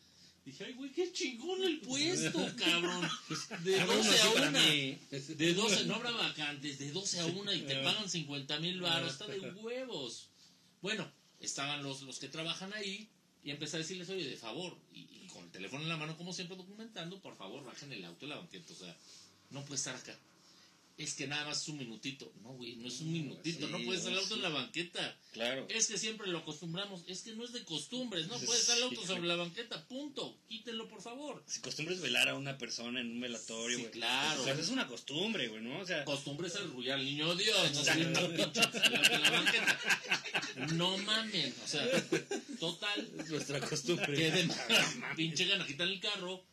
Dije, ay, güey, qué chingón el puesto, cabrón. De Ah, bueno, 12 sí, a para 1. mí. De 12, no habrá vacantes, de 12 a 1 y te pagan 50 mil baros, está de huevos. Bueno, estaban los, los que trabajan ahí y empecé a decirles, oye, de favor, y, y con el teléfono en la mano, como siempre documentando, por favor, bajen el auto de la banqueta, o sea, no puede estar acá. Es que nada más es un minutito. No, güey, no es un minutito, sí, no puede estar el auto sí. en la banqueta. Claro. Es que siempre lo acostumbramos, es que no es de costumbres, no puede estar el auto sobre la banqueta, punto, quítenlo por favor. Si costumbres velar a una persona en un velatorio, Sí, güey. claro. O sea, es una costumbre, güey, ¿no? O sea, Costumbre es arrullar al niño Dios, no en la banqueta. No mamen, o sea, total, es nuestra costumbre. que de pinche gana quitar el carro.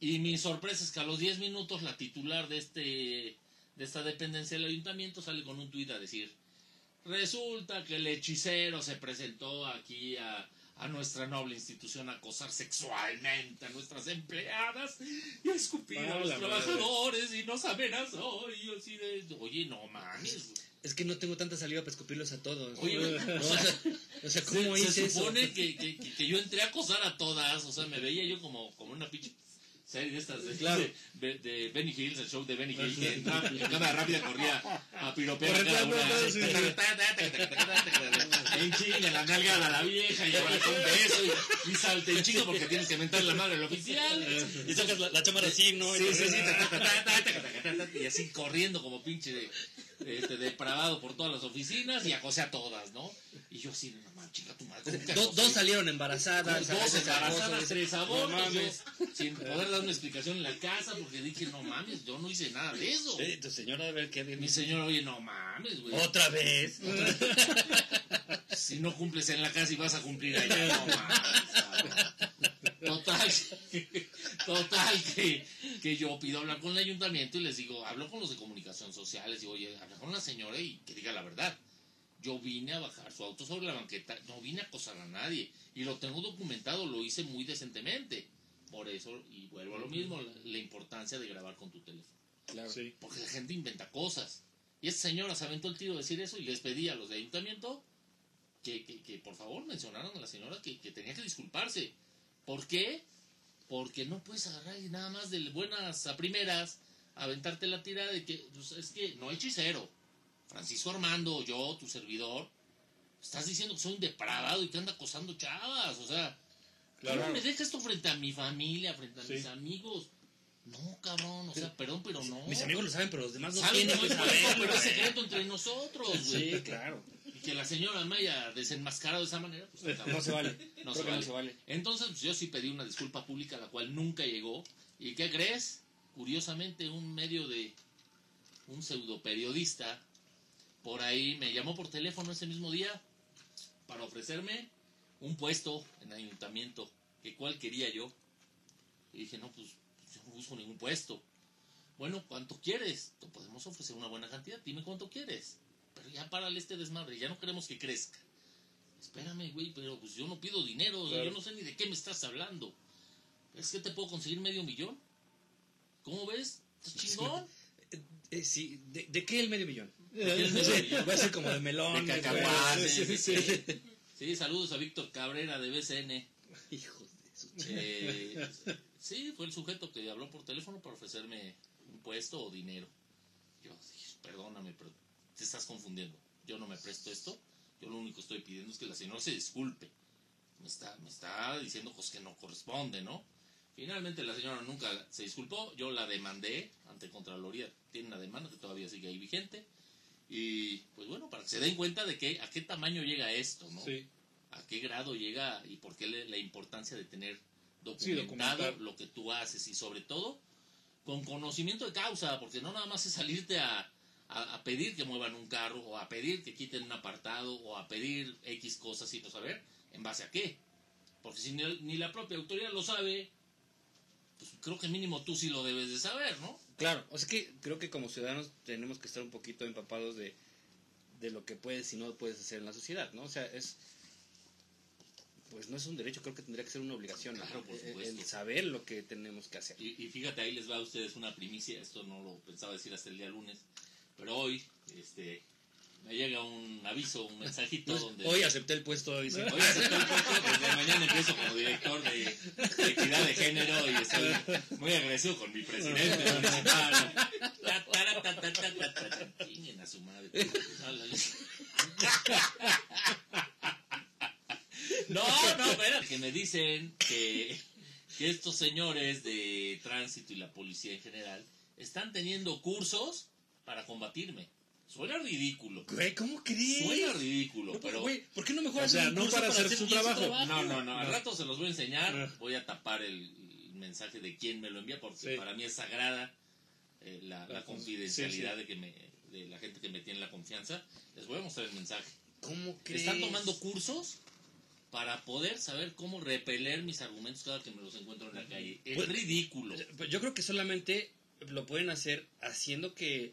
Y mi sorpresa es que a los 10 minutos la titular de este de esta dependencia del ayuntamiento sale con un tuit a decir, resulta que el hechicero se presentó aquí a, a nuestra noble institución a acosar sexualmente a nuestras empleadas y a escupir a los la madre. trabajadores y nos amenazó y yo así de, oye, no mames. güey". Es que no tengo tanta saliva para escupirlos a todos. Oye, No, o o sea, o sea, ¿cómo se, hice se supone eso? que, que- que yo entré a acosar a todas, o sea, me veía yo como, como una pinche serie estas de, claro. de, de, Benny Hills, el show de Benny Hills, que en, cámara rápida corría a piropear cada una. En chinga, la nalga a la vieja, y ahora con beso, y, y salte en chinga porque tienes que mentar la madre al oficial. Y sacas la, la, cámara así, ¿no? Sí, sí, sí, y así corriendo como pinche de este, depravado por todas las oficinas y acosé a todas, ¿no? Y yo así, no man, chinga tu madre. dos salieron embarazadas. dos embarazadas, tres No abortos, mames. yo, sin poder dar una explicación en la casa porque dije, no mames, yo no hice nada de eso. Sí, tu señora a ver qué Mi señora, oye, no mames, güey. Otra vez. Si no cumples en la casa y vas a cumplir allá, no mames. Total, total que, que yo pido hablar con el ayuntamiento y les digo, hablo con los de comunicación social, les digo, oye, habla con la señora y que diga la verdad. Yo vine a bajar su auto sobre la banqueta, no vine a acosar a nadie. Y lo tengo documentado, lo hice muy decentemente. Por eso, y vuelvo a lo mismo, la, la importancia de grabar con tu teléfono. Claro. Sí. Porque la gente inventa cosas. Y esta señora se aventó el tiro de decir eso y les pedí a los de ayuntamiento que, que, que por favor mencionaran a la señora que, que tenía que disculparse. ¿Por qué? Porque no puedes agarrar y nada más de buenas a primeras aventarte la tira de que pues, es que no hechicero. Francisco Armando, yo, tu servidor, estás diciendo que soy un depravado y que anda acosando chavas. O sea, Claro. ¿cómo me deja esto frente a mi familia, frente a Sí. mis amigos? No, cabrón, o sea, perdón, pero no. Mis amigos lo saben, pero los demás no Saben no saberlo, pero es secreto entre nosotros, güey. Sí, claro. Que la señora me haya desenmascarado de esa manera, pues No se vale. No Creo se que vale. no se vale. Entonces, pues, yo sí pedí una disculpa pública, la cual nunca llegó. ¿Y qué crees? Curiosamente, un medio de. un pseudo periodista por ahí me llamó por teléfono ese mismo día para ofrecerme un puesto en el ayuntamiento, que cuál quería yo. Y dije, no, pues yo no busco ningún puesto. Bueno, ¿cuánto quieres? Te podemos ofrecer una buena cantidad, dime cuánto quieres. Pero ya párale este desmadre, ya no queremos que crezca. Espérame, güey, pero pues yo no pido dinero, o sea, Claro. yo no sé ni de qué me estás hablando. ¿Es que te puedo conseguir medio millón? ¿Cómo ves? ¿Estás chingón? Eh, sí, ¿de, de qué el medio millón? el medio Sí, millón? va a ser como de melón. De cacahuates, Sí, sí, sí. Sí, saludos a Víctor Cabrera de BCN. Hijos de su Eh, sí, fue el sujeto que habló por teléfono para ofrecerme un puesto o dinero. Yo dije, perdóname, pero te estás confundiendo. Yo no me presto esto. Yo lo único que estoy pidiendo es que la señora se disculpe. Me está, me está diciendo cosas que no corresponde, ¿no? Finalmente la señora nunca se disculpó. Yo la demandé ante Contraloría. Tiene una demanda que todavía sigue ahí vigente. Y pues bueno, para que se den cuenta de que a qué tamaño llega esto, ¿no? Sí. a qué grado llega y por qué le- la importancia de tener documentado lo que tú haces y sobre todo con conocimiento de causa, porque no nada más es salirte a, a- a pedir que muevan un carro o a pedir que quiten un apartado o a pedir X cosas y no saber en base a qué. Porque si ni, ni la propia autoridad lo sabe, pues creo que mínimo tú sí lo debes de saber, ¿no? Claro, o sea que creo que como ciudadanos tenemos que estar un poquito empapados de, de lo que puedes y no puedes hacer en la sociedad, ¿no? O sea, es. Pues no es un derecho, creo que tendría que ser una obligación. Claro, por El- supuesto. El saber lo que tenemos que hacer. Y, y fíjate, ahí les va a ustedes una primicia, esto no lo pensaba decir hasta el día lunes, pero hoy este, me llega un aviso, un mensajito donde... Hoy acepté el puesto, dice. Hoy acepté el puesto, desde mañana empiezo como director de, de equidad de género y estoy muy agradecido con mi presidente municipal. Chinguen a su madre. No, no, espera, que me dicen que, que estos señores de tránsito y la policía en general están teniendo cursos para combatirme. Suena ridículo. Güey, ¿cómo crees? Suena ridículo, pero... Güey, ¿por qué no mejor O sea, no para hacer su trabajo. No, no, no. Al No. rato se los voy a enseñar. No. Voy a tapar el, mensaje de quién me lo envía porque Sí. para mí es sagrada eh, la, la La con- confidencialidad sí, de que me de la gente que me tiene la confianza. Les voy a mostrar el mensaje. ¿Cómo crees? Están tomando cursos para poder saber cómo repeler mis argumentos cada que me los encuentro en la calle. Es Pues- ridículo. Pues Yo creo que solamente lo pueden hacer haciendo que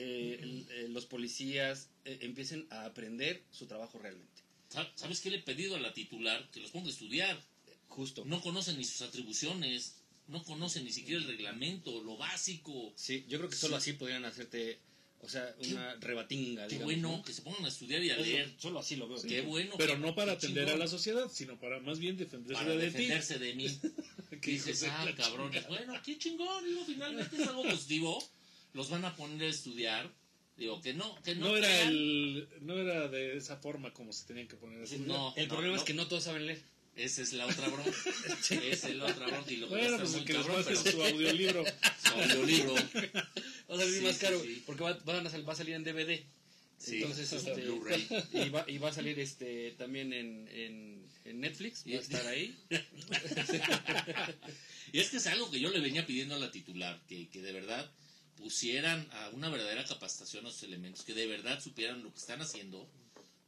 eh, el- eh, los policías eh, empiecen a aprender su trabajo realmente. Sa- ¿Sabes qué le he pedido a la titular? Que los ponga a estudiar. Justo. No conocen ni sus atribuciones, no conocen ni siquiera el reglamento, lo básico. Sí, yo creo que solo así podrían hacerte, o sea, Qué- una rebatinga, Qué digamos, bueno ¿no? que se pongan a estudiar y a leer. Solo así lo veo. Qué bueno. Pero qué- no para qué atender a chingón. la sociedad, sino para más bien defenderse para de defenderse de mí. ti. Que dices, ah, cabrones, bueno, qué chingón, digo, finalmente es algo positivo. Los van a poner a estudiar. Digo, que no, que no. No era crean- el, no era de esa forma como se tenían que poner así. No, El no, problema no. es que no todos saben leer. Esa es la otra bronca. Esa es la otra bronca. Y lo a Bueno, pues el que cabrón, pero su audiolibro. su audiolibro. Va a salir Sí, más caro, sí. porque va, van a va a salir en DVD. Sí, Entonces, en este, y, va, y va a salir este también en, en, en Netflix, va Y- a estar ahí. Y es que, algo que yo le venía pidiendo a la titular, que, que de verdad pusieran a una verdadera capacitación a sus elementos, que de verdad supieran lo que están haciendo,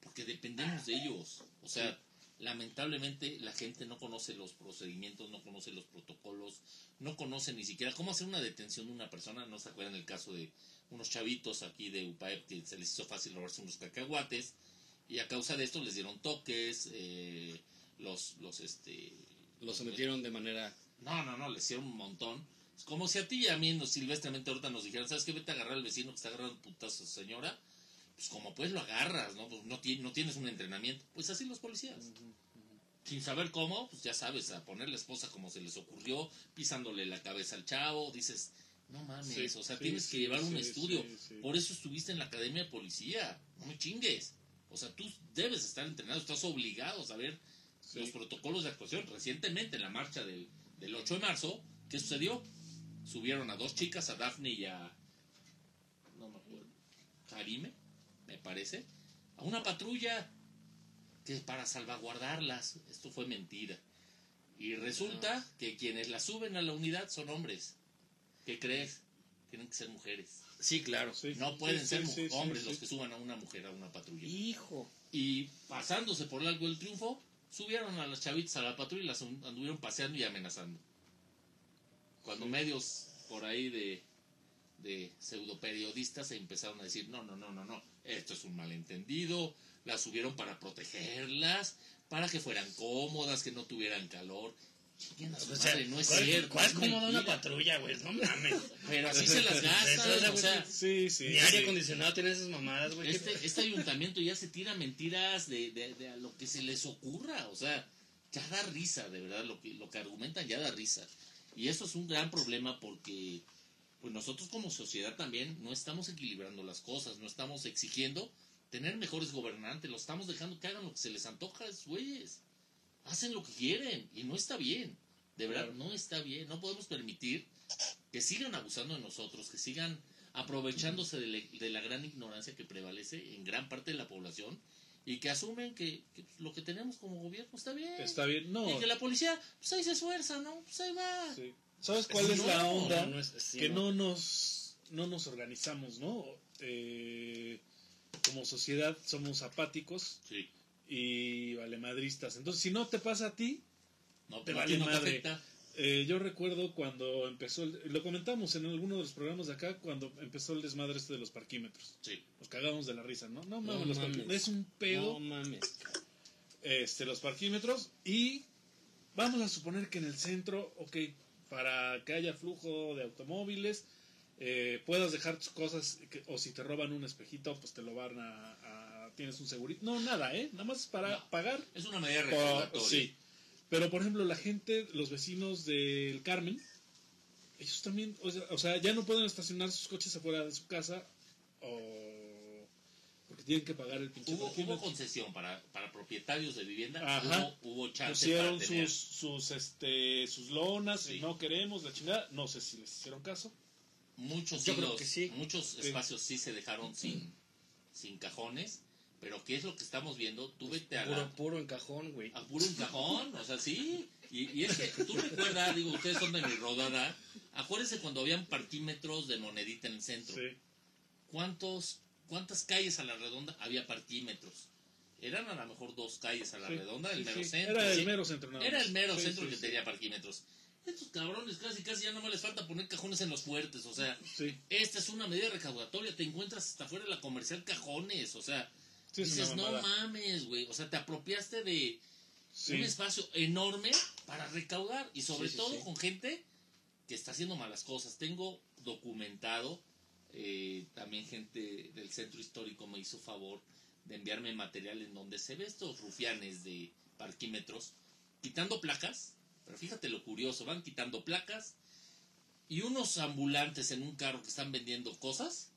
porque dependemos de ellos. O sea, lamentablemente la gente no conoce los procedimientos, no conoce los protocolos, no conoce ni siquiera cómo hacer una detención de una persona. No se acuerdan el caso de unos chavitos aquí de UPAEP que se les hizo fácil robarse unos cacahuates y a causa de esto les dieron toques, eh, los, los, este... Lo sometieron de manera... No, no, no, les hicieron un montón. Como si a ti y a mí, nos, silvestremente, ahorita nos dijeran, ¿sabes qué? Vete a agarrar al vecino que está agarrando putazos, señora. Pues como pues lo agarras, ¿no? Pues no, no tienes un entrenamiento. Pues así los policías. Sin saber cómo, pues ya sabes, a poner la esposa como se les ocurrió, pisándole la cabeza al chavo, dices, no mames, Sí, o sea, sí, tienes que llevar un estudio. Por eso estuviste en la academia de policía, no me chingues. O sea, tú debes estar entrenado, estás obligado a saber los protocolos de actuación. Recientemente, en la marcha del, del 8 de marzo, ¿qué sucedió? Subieron a dos chicas, a Daphne y a. No me acuerdo. Karime, me parece. A una patrulla que para salvaguardarlas. Esto fue mentira. Y resulta que quienes las suben a la unidad son hombres. ¿Qué crees? Tienen que ser mujeres. Sí, claro. Sí, No pueden sí, ser sí, mu- sí, hombres sí. los que suban a una mujer a una patrulla. Hijo. Y pasándose por largo el triunfo, subieron a las chavitas a la patrulla y las an- anduvieron paseando y amenazando. Cuando medios por ahí de, de pseudoperiodistas se empezaron a decir, no, no, no, no, no, esto es un malentendido, las subieron para protegerlas, para que fueran cómodas, que no tuvieran calor. O sea, madre, no es ¿cuál- cierto. ¿Cuál es como una patrulla, güey? No mames. Pero así se las gastan, o sea... Sí, sí. Ni aire acondicionado tiene esas mamadas, güey. Este, este ayuntamiento ya se tira mentiras de, de, de a lo que se les ocurra. O sea, ya da risa, de verdad. Lo que, lo que argumentan ya da risa. Y eso es un gran problema porque pues nosotros como sociedad también no estamos equilibrando las cosas, no estamos exigiendo tener mejores gobernantes, lo estamos dejando que hagan lo que se les antoja a esos güeyes. Hacen lo que quieren y no está bien. De verdad, no está bien. No podemos permitir que sigan abusando de nosotros, que sigan aprovechándose de la gran ignorancia que prevalece en gran parte de la población y que asumen que, que lo que tenemos como gobierno está bien. Está bien. No. Y que la policía, pues ahí se esfuerza, ¿no? Pues ahí va. sí. ¿Sabes cuál Sí, es no, la onda? no es- sí, que no. no nos, no nos organizamos, ¿no? Eh, como sociedad somos apáticos Sí. y valemadristas. Entonces, si no te pasa a ti, No, Te vale te madre. afecta. Eh, yo recuerdo cuando empezó, el- lo comentamos en alguno de los programas de acá, cuando empezó el desmadre este de los parquímetros. Sí. Nos cagamos de la risa, ¿no? No mames, No los mames. parquímetros. Es un pedo. No mames. este, los parquímetros y vamos a suponer que en el centro, ok, para que haya flujo de automóviles, eh, puedas dejar tus cosas que- o si te roban un espejito, pues te lo van a... a- tienes un segurito. No, nada, ¿eh? Nada más es para No. pagar. Es una medida recaudatoria. sí. Pero, por ejemplo, la gente, los vecinos del Carmen, ellos también, o sea, o sea, ya no pueden estacionar sus coches afuera de su casa o porque tienen que pagar el pinche Hubo, hubo concesión para, para propietarios de vivienda. Ajá. Hubo, hubo chance pusieron para tener. sus sus este sus lonas Sí. y no queremos la chingada no sé si les hicieron caso muchos Yo sí creo los- que sí. muchos Sí. espacios sí se dejaron sin sin cajones pero qué es lo que estamos viendo tú vete a Puro, la, puro en cajón, güey. a puro un cajón o sea sí. Y, y es que tú recuerdas digo ustedes son de mi rodada. Acuérdense cuando habían parquímetros de monedita en el centro. Sí. Cuántos cuántas calles a la redonda había parquímetros eran a lo mejor dos calles a la Sí, redonda el sí, mero sí. centro. Era el mero centro nada Era el mero Sí, centro sí, que sí. tenía parquímetros. Estos cabrones casi casi ya no me les falta poner cajones en los fuertes, o sea, sí. esta es una medida recaudatoria, te encuentras hasta fuera de la comercial cajones, o sea, Sí, dices, no mames, güey, o sea, te apropiaste de Sí. un espacio enorme para recaudar. Y sobre Sí, todo con gente que está haciendo malas cosas. Tengo documentado, eh, también gente del centro histórico me hizo favor de enviarme material en donde se ve estos rufianes de parquímetros quitando placas, pero fíjate lo curioso, van quitando placas y unos ambulantes en un carro que están vendiendo cosas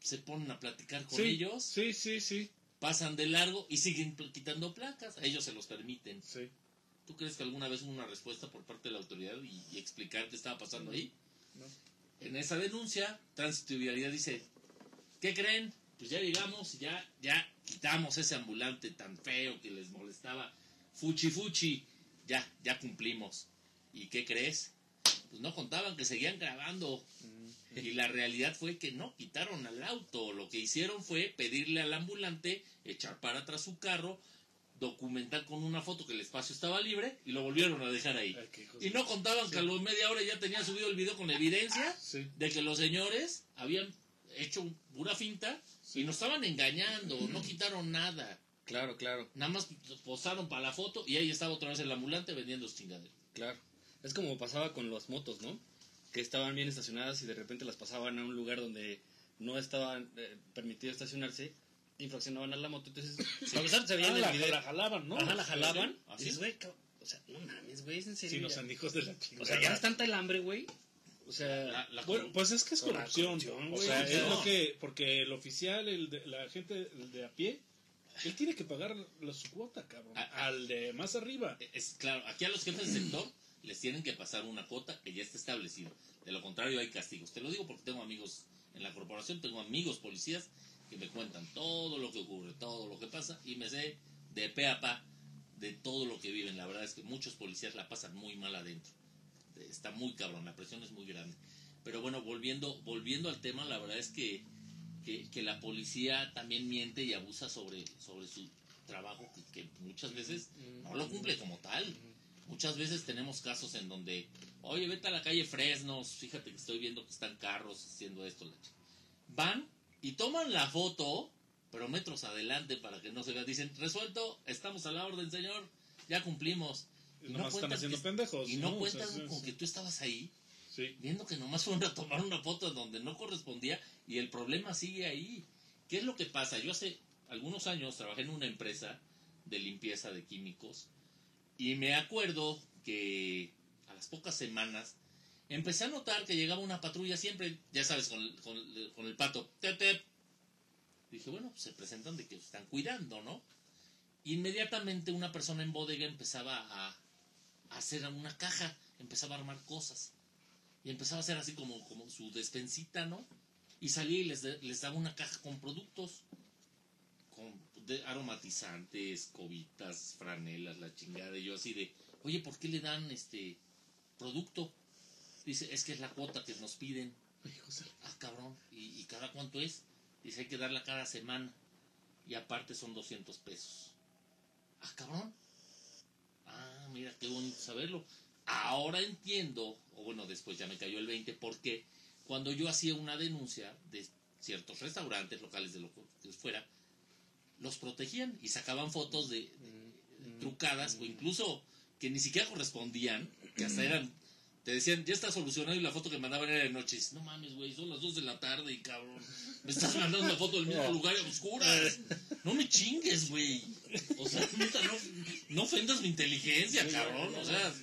se ponen a platicar con sí, ellos, sí sí sí pasan de largo y siguen quitando placas, a ellos se los permiten. sí ¿Tú crees que alguna vez hubo una respuesta por parte de la autoridad y, y explicar qué estaba pasando ahí? No. En esa denuncia, Tránsito y Vialidad dice, ¿qué creen? Pues ya llegamos ya, ya quitamos ese ambulante tan feo que les molestaba. Fuchi fuchi, ya, ya cumplimos. ¿Y qué crees? pues no contaban que seguían grabando. Y la realidad fue que no quitaron al auto. Lo que hicieron fue pedirle al ambulante echar para atrás su carro, documentar con una foto que el espacio estaba libre y lo volvieron a dejar ahí. Ay, Y no contaban que a los media hora ya tenían subido el video con evidencia Sí. de que los señores habían hecho pura finta y nos estaban engañando, no quitaron nada. Claro, claro, Nada más posaron para la foto y ahí estaba otra vez el ambulante vendiendo sus chingaderas. claro. Es como pasaba con las motos, ¿no? Que estaban bien estacionadas y de repente las pasaban a un lugar donde no estaba eh, permitido estacionarse, infraccionaban a la moto. Entonces, para empezar, se veía Ah, en el la, video. la jalaban, ¿no? Ajá, la jalaban. ¿Ah, y sí? dices, güey, o sea, no mames, güey, es en serio. Sí, sean hijos de la chingada. o sea, ya es tanta el hambre, güey. O sea, La- la- Bueno, pues es que es corrupción. corrupción, o güey, sea, o sea, es no. lo que. Porque el oficial, el de, la gente el de a pie, él tiene que pagar la, su cuota, cabrón. Ah, ah. al de más arriba. Es claro, aquí a los jefes del sector les tienen que pasar una cuota que ya está establecida. De lo contrario hay castigos. Te lo digo porque tengo amigos en la corporación, tengo amigos policías que me cuentan todo lo que ocurre, todo lo que pasa y me sé de pe a pa de todo lo que viven. La verdad es que muchos policías la pasan muy mal adentro. Está muy cabrón, la presión es muy grande. Pero bueno, volviendo, volviendo al tema, la verdad es que, que, que la policía también miente y abusa sobre, sobre su trabajo que, que muchas veces no lo cumple como tal. Muchas veces tenemos casos en donde, oye, vete a la calle Fresnos, fíjate que estoy viendo que están carros haciendo esto. la ch-". Van y toman la foto, pero metros adelante para que no se vea. Dicen, resuelto, estamos a la orden, señor, ya cumplimos. Y nomás están haciendo que- pendejos. Y no O sea, cuentan sí, con sí. que tú estabas ahí, Sí. viendo que nomás fueron a tomar una foto donde no correspondía y el problema sigue ahí. ¿Qué es lo que pasa? Yo hace algunos años trabajé en una empresa de limpieza de químicos y me acuerdo que a las pocas semanas empecé a notar que llegaba una patrulla siempre, ya sabes, con, con el- pato. "Tep, tep". Dije, bueno, pues se presentan de que están cuidando, ¿no? Inmediatamente una persona en bodega empezaba a, hacer una caja, empezaba a armar cosas. Y empezaba a hacer así como, como su despensita, ¿no? Y salía y les, les daba una caja con productos, de aromatizantes, cobitas, franelas, la chingada. Y yo así de, oye, ¿por qué le dan este producto? Dice, es que es la cuota que nos piden. Ah, cabrón, ¿y, y cada cuánto es? Dice, hay que darla cada semana. Y aparte son 200 pesos. Ah, cabrón. Ah, mira, qué bonito saberlo. Ahora entiendo, o bueno, después ya me cayó el 20, porque cuando yo hacía una denuncia de ciertos restaurantes locales de lo que fuera, los protegían y sacaban fotos de, de- trucadas o incluso que ni siquiera correspondían, que hasta eran, te decían, ya está solucionado y la foto que mandaban era de noche. No mames, güey, son las 2 de la tarde y cabrón, me estás mandando una foto del mismo lugar a oscuras. No me chingues, güey. O sea, no, no ofendas mi inteligencia, cabrón. O sea,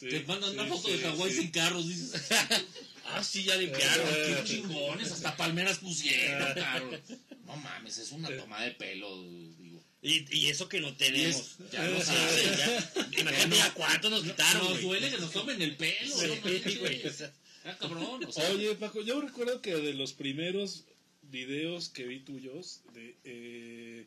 te mandan sí, una foto sí, de Hawái sí. sin carros, dices, ah, sí, ya limpiaron. qué chingones, hasta palmeras pusieron, cabrón. No mames, es una toma de pelo, digo. Y, y eso que no tenemos. es- ya lo sabes. ya. Imagínate a cuántos nos quitaron, Nos duele que nos tomen el pelo, Sí, no manches. güey, Ah, cabrón, o sea, Oye, Paco, yo recuerdo que de los primeros videos que vi tuyos, de, eh,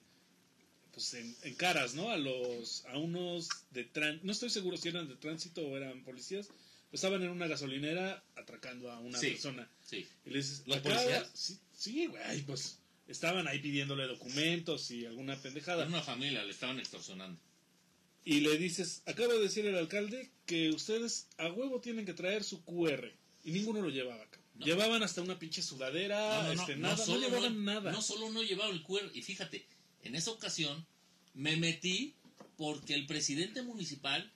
pues en, en caras, ¿no? A los, a unos de tránsito, no estoy seguro si eran de tránsito o eran policías, estaban en una gasolinera atracando a una Sí. persona. sí. Y le dices, ¿Los "Acaba- policías? Sí, sí, güey, pues estaban ahí pidiéndole documentos y alguna pendejada. una familia le estaban extorsionando. Y le dices, acaba de decir el alcalde que ustedes a huevo tienen que traer su QR. Y ninguno lo llevaba. No. Llevaban hasta una pinche sudadera, No, este, no nada, no, solo llevaban no, nada. No solo no llevaba el cuero, y fíjate, en esa ocasión me metí porque el presidente municipal,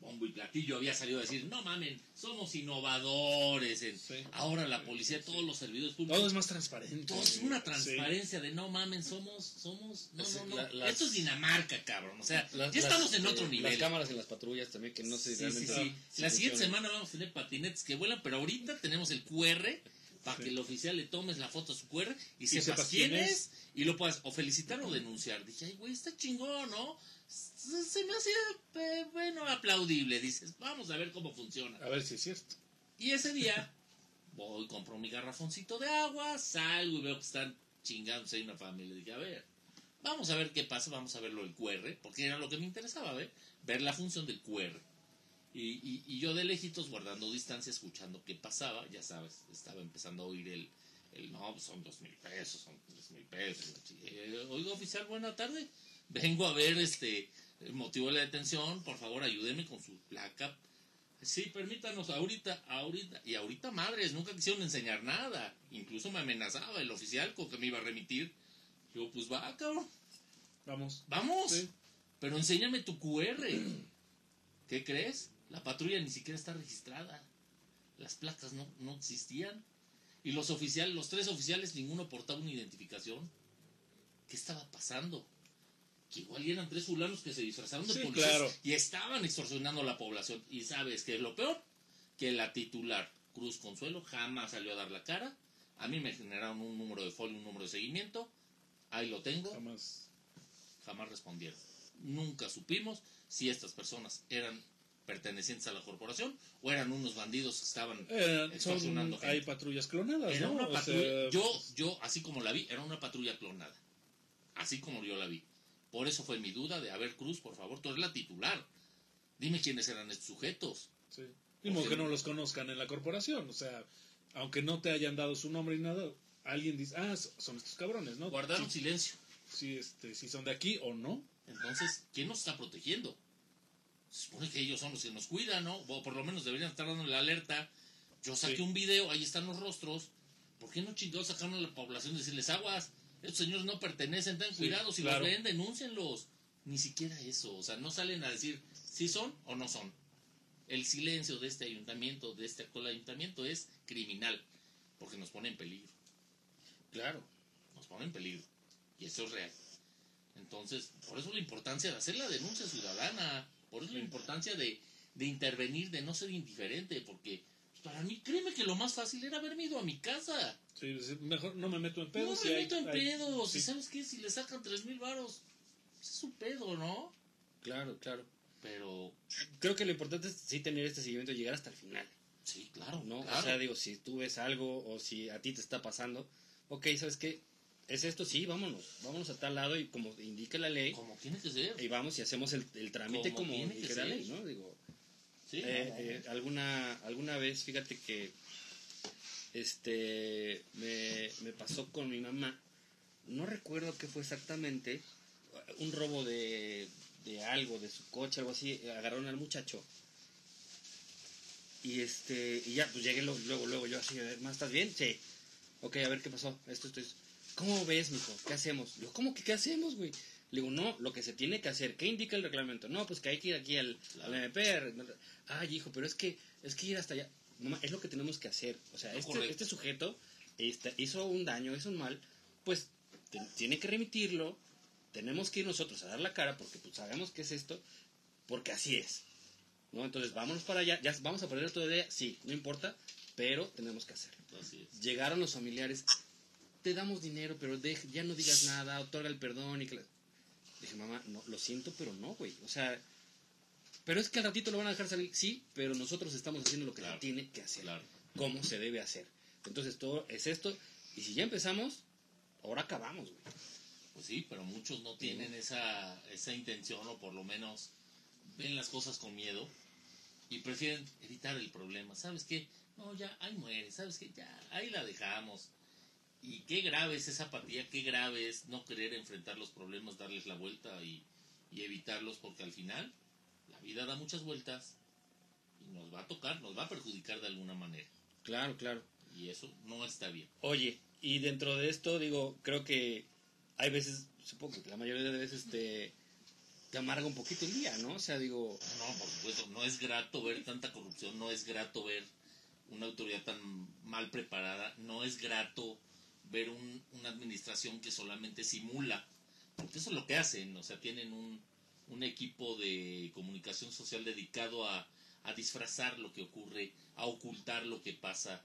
bombo y platillo, había salido a decir, no mamen, somos innovadores. en- Sí. Ahora la policía, todos los servidores públicos, Todo es más transparente. todo es una Sí. transparencia de no mamen, somos, somos, no, no, no. la- las- Esto es Dinamarca, cabrón. O sea, las- ya estamos las, en otro eh, nivel. Las cámaras en las patrullas también, que no sé Sí, sí, realmente. sí. si La siguiente semana vamos a tener patinetes que vuelan, pero ahorita tenemos el QR para Sí. que el oficial le tomes la foto a su QR y, sepas, sepas quién quién es y lo puedas o felicitar o denunciar. Dije, ay, güey, está chingón, ¿no? Se, se me hacía, eh, bueno, aplaudible. Dices, vamos a ver cómo funciona. A ver si es cierto. Y ese día voy, compro mi garrafoncito de agua, salgo y veo que están chingándose ahí una familia. Dije, a ver, vamos a ver qué pasa, vamos a ver lo del QR, porque era lo que me interesaba, ver, ver la función del QR. Y, y, y yo de lejitos, guardando distancia, escuchando qué pasaba, ya sabes, estaba empezando a oír el, el no, pues son dos mil pesos, son tres mil pesos. Eh, Oiga, oficial, buena tarde. Vengo a ver este motivo de la detención, por favor ayúdeme con su placa. Sí, permítanos, ahorita, ahorita, y ahorita madres, nunca quisieron enseñar nada. Incluso me amenazaba el oficial con que me iba a remitir. Yo, pues va, cabrón, Vamos. vamos, Sí. pero enséñame tu QR. ¿Qué crees? La patrulla ni siquiera está registrada. Las placas no, no existían. Y los oficiales, los tres oficiales, ninguno portaba una identificación. ¿Qué estaba pasando? Que igual eran tres fulanos que se disfrazaron de Sí, policías claro. y estaban extorsionando a la población. Y sabes que es lo peor, que la titular Cruz Consuelo jamás salió a dar la cara. A mí me generaron un número de folio, un número de seguimiento. Ahí lo tengo Jamás. jamás respondieron. Nunca supimos si estas personas eran pertenecientes a la corporación o eran unos bandidos que estaban Eh, son, extorsionando gente. hay patrullas clonadas, Era ¿no? una O patrulla, sea, yo, pues, yo, así como la vi, era una patrulla clonada. Así como yo la vi. Por eso fue mi duda de, a ver, Cruz, por favor, tú eres la titular. Dime quiénes eran estos sujetos. sí. Que no los conozcan en la corporación. O sea, aunque no te hayan dado su nombre y nada, alguien dice, ah, son estos cabrones, ¿no? Guardaron Sí, silencio. sí, este, si son de aquí o no. Entonces, ¿quién nos está protegiendo? Se supone que ellos son los que nos cuidan, ¿no? O por lo menos deberían estar dando la alerta. Yo saqué Sí. un video, ahí están los rostros. ¿Por qué no chingados sacaron a la población y decirles aguas? Estos señores no pertenecen, ten Sí, cuidado, si claro. los ven, denúncienlos. Ni siquiera eso, o sea, no salen a decir si son o no son. El silencio de este ayuntamiento, de este actual ayuntamiento, es criminal, porque nos pone en peligro Claro. nos pone en peligro. Y eso es real. Entonces, por eso la importancia de hacer la denuncia ciudadana, por eso la importancia de, de intervenir, de no ser indiferente, porque para mí, créeme que lo más fácil era haberme ido a mi casa. Sí, mejor no me meto en pedos. no si me hay- meto en hay- pedos. sí. ¿Y sabes qué? Si le sacan tres mil varos, pues, es su pedo, ¿no? Claro, claro. Pero, Creo que lo importante es sí tener este seguimiento y llegar hasta el final. sí, claro, ¿no? claro. O sea, digo, si tú ves algo o si a ti te está pasando, ok, ¿sabes qué? ¿Es esto? Sí, vámonos. Vámonos a tal lado y como indica la ley, como tiene que ser. y vamos y hacemos el, el trámite Como como, tiene que indica la ley, ¿no? Digo, Eh, eh, alguna, alguna vez, fíjate que este me, me pasó con mi mamá, no recuerdo qué fue exactamente, un robo de, de algo, de su coche, algo así, agarraron al muchacho. Y este, y ya, pues llegué luego, luego, yo así, a ver, ¿más estás bien? Sí. Ok, a ver qué pasó. Esto, esto es. ¿Cómo ves, mijo? ¿Qué hacemos? Digo, ¿cómo que qué hacemos, güey? Le digo, no, lo que se tiene que hacer. ¿Qué indica el reglamento? No, pues que hay que ir aquí al, Claro. al MP. Ay, hijo, pero es que, es que ir hasta allá. Es lo que tenemos que hacer. O sea, este, este sujeto este, hizo un daño, hizo un mal, pues te- tiene que remitirlo. Tenemos que ir nosotros a dar la cara porque pues sabemos qué es esto, porque así es. ¿no? Entonces, vámonos para allá. Ya vamos a perder otra idea. Sí, no importa, pero tenemos que hacerlo. Así es. Llegaron los familiares. Te damos dinero, pero deja- ya no digas nada, otorga el perdón y que Dije, mamá, no, lo siento, pero no, güey. O sea, pero es que al ratito lo van a dejar salir. Sí, pero nosotros estamos haciendo lo que Claro. se tiene que hacer. Claro. Cómo se debe hacer. Entonces, todo es esto. Y si ya empezamos, ahora acabamos, güey. Pues sí, pero muchos no tienen esa, esa intención o por lo menos ven las cosas con miedo y prefieren evitar el problema. ¿Sabes qué? No, ya, ahí muere. ¿Sabes qué? Ya, ahí la dejamos. Y qué grave es esa apatía, qué grave es no querer enfrentar los problemas, darles la vuelta y, y evitarlos porque al final la vida da muchas vueltas y nos va a tocar, nos va a perjudicar de alguna manera. Claro, claro. Y eso no está bien. Oye, y dentro de esto, digo, creo que hay veces, supongo que la mayoría de veces te, te amarga un poquito el día, ¿no? O sea, digo, No, por supuesto, no es grato ver tanta corrupción, no es grato ver una autoridad tan mal preparada, no es grato ver un- una administración que solamente simula, porque eso es lo que hacen, o sea, tienen un, un equipo de comunicación social dedicado a, a disfrazar lo que ocurre, a ocultar lo que pasa,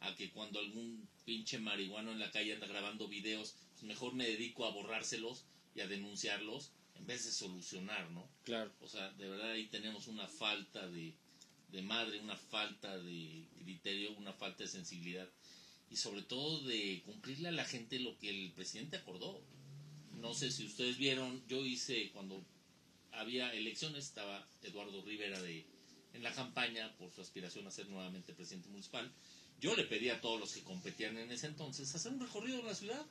a que cuando algún pinche marihuano en la calle anda grabando videos, pues mejor me dedico a borrárselos y a denunciarlos en vez de solucionar, ¿no? claro, O sea, de verdad ahí tenemos una falta de, de madre, una falta de criterio, una falta de sensibilidad y sobre todo de cumplirle a la gente lo que el presidente acordó. No sé si ustedes vieron, yo hice cuando había elecciones, estaba Eduardo Rivera de, en la campaña por su aspiración a ser nuevamente presidente municipal, yo le pedí a todos los que competían en ese entonces hacer un recorrido en la ciudad.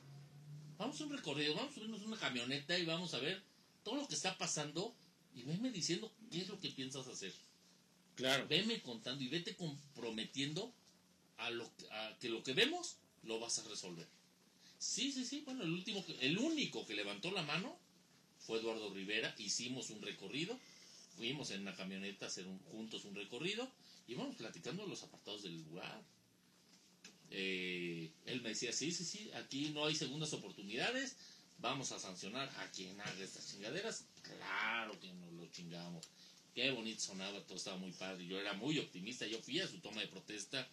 Vamos a un recorrido, vamos a subirnos una camioneta y vamos a ver todo lo que está pasando y veme diciendo qué es lo que piensas hacer. Claro. Veme contando y vete comprometiendo a, lo, a que lo que vemos lo vas a resolver. Sí, sí, sí. Bueno, el último, el único que levantó la mano fue Eduardo Rivera. Hicimos un recorrido, fuimos en una camioneta a hacer un- juntos un recorrido y íbamos platicando los apartados del lugar. Eh, él me decía, sí, sí, sí, aquí no hay segundas oportunidades, vamos a sancionar a quien haga estas chingaderas. Claro que nos lo chingamos. Qué bonito sonaba, todo estaba muy padre. Yo era muy optimista, yo fui a su toma de protesta.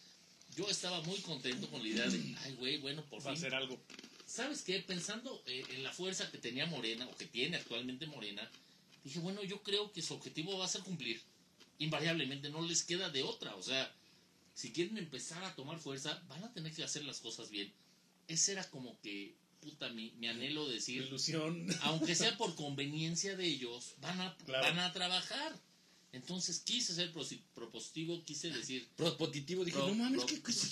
Yo estaba muy contento con la idea de, ay, güey, bueno, por Va a fin. ser algo. ¿Sabes qué? Pensando eh, en la fuerza que tenía Morena, o que tiene actualmente Morena, dije, bueno, yo creo que su objetivo va a ser cumplir. Invariablemente, no les queda de otra. O sea, si quieren empezar a tomar fuerza, van a tener que hacer las cosas bien. Ese era como que, puta, mi, mi anhelo de decir, Ilusión. aunque sea por conveniencia de ellos, van a, Claro. van a trabajar. Entonces quise ser propositivo, quise decir, Propositivo, dije, Pro- no mames, ¿qué, es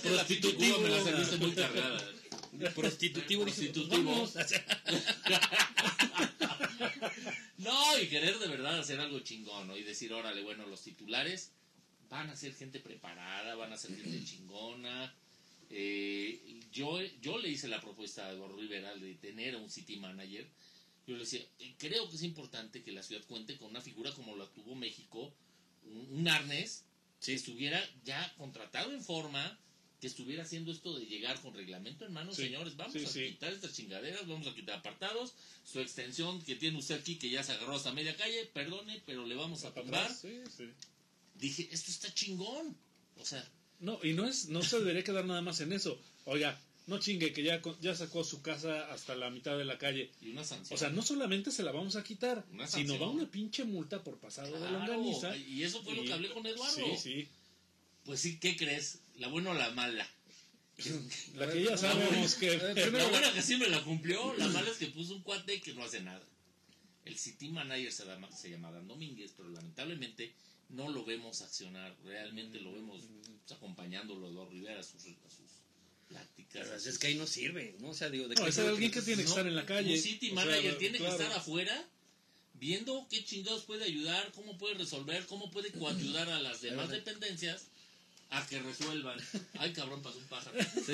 que la me la saliste muy cargada. Prostitutivo, Prostitutivo. No, y querer de verdad hacer algo chingón, ¿no? Y decir, órale, bueno, los titulares van a ser gente preparada, van a ser gente chingona. Eh, yo, yo le hice la propuesta a Eduardo Rivera de tener a un city manager. Yo le decía, eh, creo que es importante que la ciudad cuente con una figura como la tuvo México, un, un arnés, que estuviera ya contratado en forma, que estuviera haciendo esto de llegar con reglamento en mano, Sí, señores, vamos sí, a sí. quitar estas chingaderas, vamos a quitar apartados, su extensión que tiene usted aquí, que ya se agarró hasta media calle, perdone, pero le vamos a tumbar. Dije, esto está chingón. O sea, No, y no es, no se debería quedar nada más en eso. Oiga, no chingue que ya, ya sacó su casa hasta la mitad de la calle. y una sanción. O sea, no solamente se la vamos a quitar, sino va una pinche multa por pasado de Claro, longaniza. y eso fue lo que hablé con Eduardo. Sí, sí. Pues sí, ¿qué crees? ¿La buena o la mala? La que ya sabemos que... La buena que sí me la cumplió, la mala es que puso un cuate que no hace nada. El City Manager se, llama, se llama Dan Domínguez, pero lamentablemente no lo vemos accionar. Realmente lo vemos pues, acompañándolo a Eduardo Rivera a sus, a sus pláticas. a Es que ahí no sirve, ¿no? O sea, digo, de No, sirve alguien que tiene que estar en la calle. Un City Manager tiene claro. que estar afuera viendo qué chingados puede ayudar, cómo puede resolver, cómo puede coayudar a las demás dependencias a que resuelvan. Ay, cabrón, pasó un pájaro. Sí.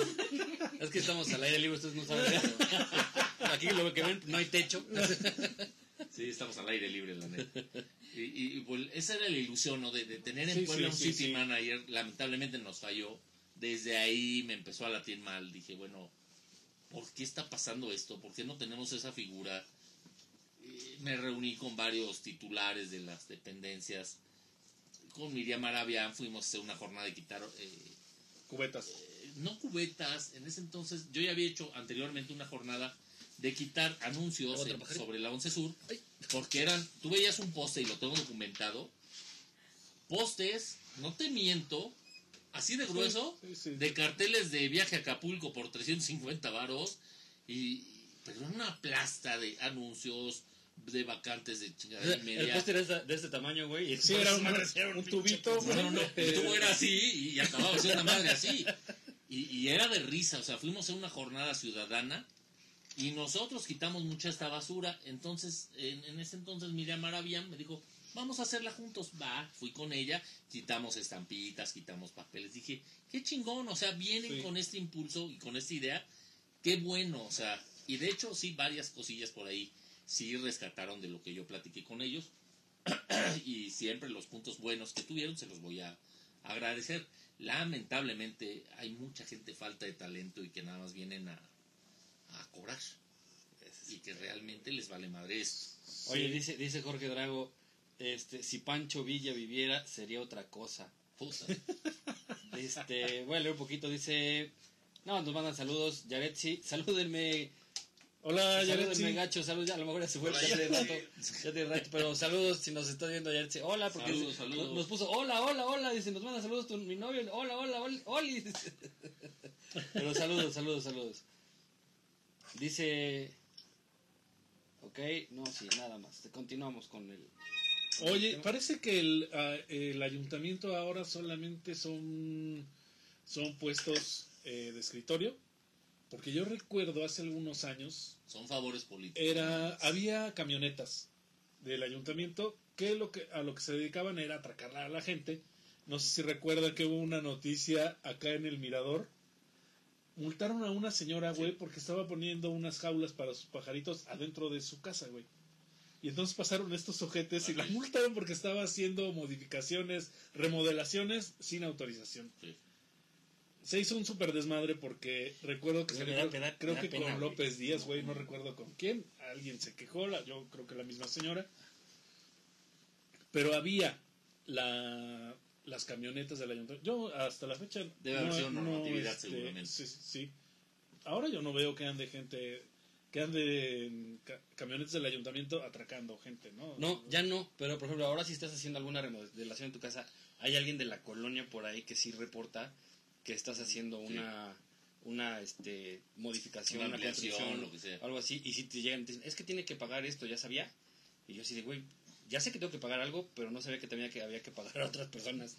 Es que estamos al aire libre, ustedes no saben. pero Aquí lo que ven, no hay techo. Sí, estamos al aire libre, la neta. Y, y- y, pues, esa era la ilusión, ¿no? De, de tener en Sí, Puebla sí, un City. Manager. Lamentablemente nos falló. Desde ahí me empezó a latir mal. Dije, bueno, ¿por qué está pasando esto? ¿Por qué no tenemos esa figura? Eh, me reuní con varios titulares de las dependencias. Con Miriam Arabia fuimos a hacer una jornada de quitar, eh, Cubetas. eh, no cubetas, en ese entonces yo ya había hecho anteriormente una jornada de quitar anuncios sobre la 11 Sur, Ay. porque eran, tú veías un poste y lo tengo documentado, postes, no te miento, así de grueso, Sí, sí. de carteles de viaje a Acapulco por 350 varos, y, pero era una plasta de anuncios, de vacantes de chingadera y El media. póster es de este tamaño, güey. y Sí, era un, era un pinche tubito. No, no, no, el tubo era así y acababa siendo una madre así. Y, y era de risa, o sea, fuimos a una jornada ciudadana y nosotros quitamos mucha esta basura. Entonces, en, en ese entonces Miriam Arabian me dijo, vamos a hacerla juntos. Va, fui con ella, quitamos estampitas, quitamos papeles. Dije, qué chingón, o sea, vienen Sí. con este impulso y con esta idea. Qué bueno, o sea, y de hecho sí, varias cosillas por ahí sí rescataron de lo que yo platiqué con ellos y siempre los puntos buenos que tuvieron se los voy a agradecer. Lamentablemente hay mucha gente falta de talento y que nada más vienen a, a cobrar y que realmente les vale madre esto. Oye, dice, dice Jorge Drago, este, si Pancho Villa viviera, sería otra cosa. Puta. Este, voy a leer un poquito, dice... No, nos mandan saludos, Yaretsi, salúdenme, Hola, salúdenme Yaretsi. gacho, saludos, a lo mejor ya se fue, Hola, ya tiene rato, Yaretsi. ya tiene rato, pero saludos si nos estás viendo Yaretsi, hola, porque Saludos, dice- saludos. nos puso, hola, hola, hola, dice, nos manda saludos tu, mi novio, hola, hola, hola, Oli, dice. pero saludos, saludos, saludos. Dice, ok, no, sí, nada más, continuamos con el... Oye, parece que el, ah, el ayuntamiento ahora solamente son, son puestos eh, de escritorio. Porque yo recuerdo hace algunos años Son favores políticos. era había camionetas del ayuntamiento que lo que a lo que se dedicaban era atracar a la gente. No sé si recuerdan que hubo una noticia acá en el Mirador. Multaron a una señora, güey, porque estaba poniendo unas jaulas para sus pajaritos adentro de su casa, güey. Y entonces pasaron estos ojetes y la multaron porque estaba haciendo modificaciones, remodelaciones sin autorización. Sí. Se hizo un super desmadre porque recuerdo que se creo que pena, con güey. López Díaz, güey, no recuerdo con quién. Alguien se quejó, la- yo creo que la misma señora. Pero había la, las camionetas del ayuntamiento. Yo hasta la fecha... Debe haber sido normatividad, seguramente. Sí, sí, sí. Ahora yo no veo que ande gente... Que ande en ca- camionetas del ayuntamiento atracando gente, ¿no? No, ya no, pero por ejemplo, ahora si estás haciendo alguna remodelación en tu casa, hay alguien de la colonia por ahí que sí reporta que estás haciendo Sí. una una este modificación, Una construcción, lo que sea. algo así, y si te llegan y te dicen, es que tiene que pagar esto, ya sabía, y yo así de, güey, ya sé que tengo que pagar algo, pero no sabía que también que había que pagar a otras personas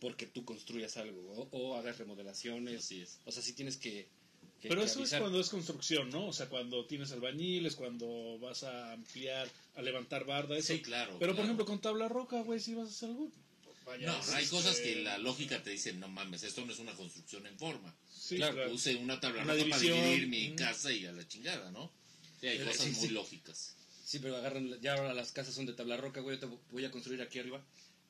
porque tú construyas algo o, o hagas remodelaciones, Así es. o sea, sí tienes que- Pero que eso es cuando es construcción, ¿no? O sea, cuando tienes albañiles, cuando vas a ampliar, a levantar barda, eso. Sí, claro. Pero por ejemplo, con tabla roca, güey, si vas a hacer algo. vaya, No, hay este, cosas que la lógica te dice, no mames, esto no es una construcción en forma. Sí, Claro, claro. Puse una tabla Una roja para dividir mi casa y a la chingada, ¿no? Sí, hay Eh, cosas sí, muy sí. lógicas. Sí, pero agarran, ya ahora las casas son de tabla roca, güey, yo te voy a construir aquí arriba.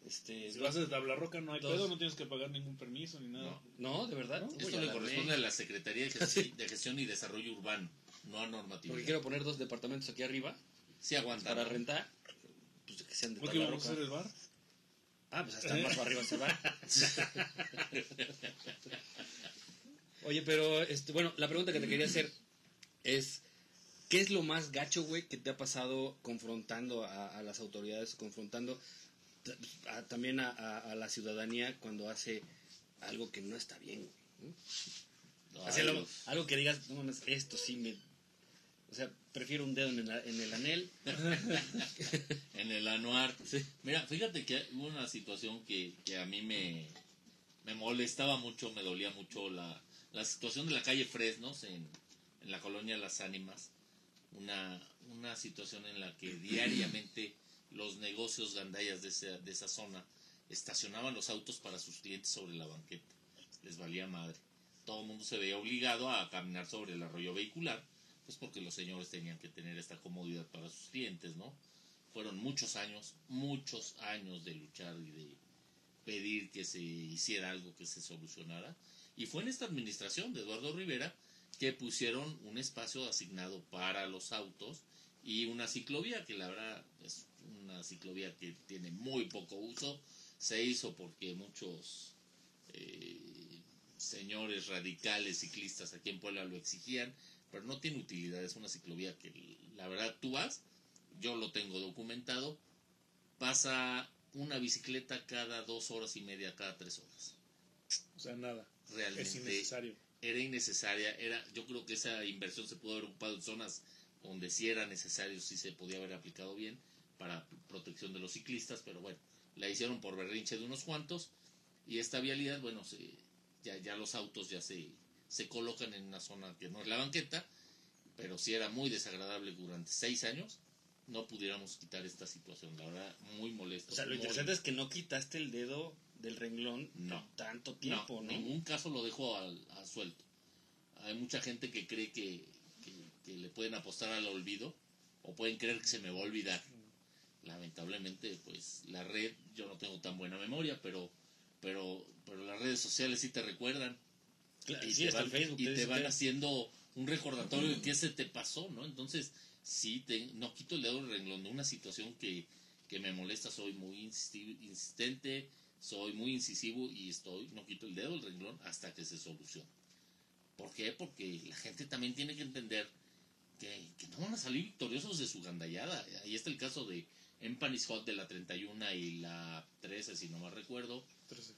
Este, Si lo haces de tabla roca, no hay Dos. pedo, no tienes que pagar ningún permiso ni nada. No, de verdad. Esto le corresponde a la Secretaría de Gestión, de Gestión y Desarrollo Urbano, no a normatividad. Porque quiero poner dos departamentos aquí arriba Sí aguanta. para rentar, pues que sean de ¿No que tabla roca. hacer el bar? Ah, pues hasta más para arriba se va. Oye, pero, este, bueno, la pregunta que te quería hacer es, ¿qué es lo más gacho, güey, que te ha pasado confrontando a, a las autoridades, confrontando a- también a, a- la ciudadanía cuando hace algo que no está bien? ¿no? Algo, algo que digas, no mames, esto sí me... O sea, prefiero un dedo en el, en el anel. en el anuar. Sí. Mira, fíjate que hubo una situación que, que a mí me, me molestaba mucho, me dolía mucho la, la situación de la calle Fresnos en, en la colonia Las Ánimas. Una, una situación en la que diariamente los negocios gandallas de esa, de esa zona estacionaban los autos para sus clientes sobre la banqueta. Les valía madre. Todo el mundo se veía obligado a caminar sobre el arroyo vehicular, pues porque los señores tenían que tener esta comodidad para sus clientes, ¿no? fueron muchos años, muchos años de luchar y de pedir que se hiciera algo que se solucionara. Y fue en esta administración de Eduardo Rivera que pusieron un espacio asignado para los autos y una ciclovía que la verdad es una ciclovía que tiene muy poco uso. Se hizo porque muchos eh, señores radicales ciclistas aquí en Puebla lo exigían, pero no tiene utilidad. Es una ciclovía que la verdad tú vas yo lo tengo documentado, pasa una bicicleta cada dos horas y media, cada tres horas. O sea, nada. Realmente Es innecesario. era innecesaria, era, yo creo que esa inversión se pudo haber ocupado en zonas donde sí era necesario, sí se podía haber aplicado bien para protección de los ciclistas, pero bueno, la hicieron por berrinche de unos cuantos y esta vialidad, bueno, se, ya, ya los autos ya se, se colocan en una zona que no es la banqueta, pero sí era muy desagradable durante seis años, no pudiéramos quitar esta situación, la verdad, muy molesto. O sea, lo interesante es que no quitaste el dedo del renglón No. tanto tiempo, ¿no? ningún caso lo dejo al, suelto. Hay mucha gente que cree que, que, que le pueden apostar al olvido o pueden creer que se me va a olvidar. Lamentablemente, pues la red, yo no tengo tan buena memoria, pero pero pero las redes sociales sí te recuerdan Claro, y sí, te van, Facebook y te van haciendo un recordatorio de que se te pasó, ¿no? Entonces, sí, te, no quito el dedo del renglón de una situación que, que me molesta, soy muy insistente, soy muy incisivo y estoy, no quito el dedo del renglón hasta que se solucione. ¿Por qué? Porque la gente también tiene que entender que, que no van a salir victoriosos de su gandallada. Ahí está el caso de Empanis Hot de la 31 y la 13, si no mal recuerdo, Trece.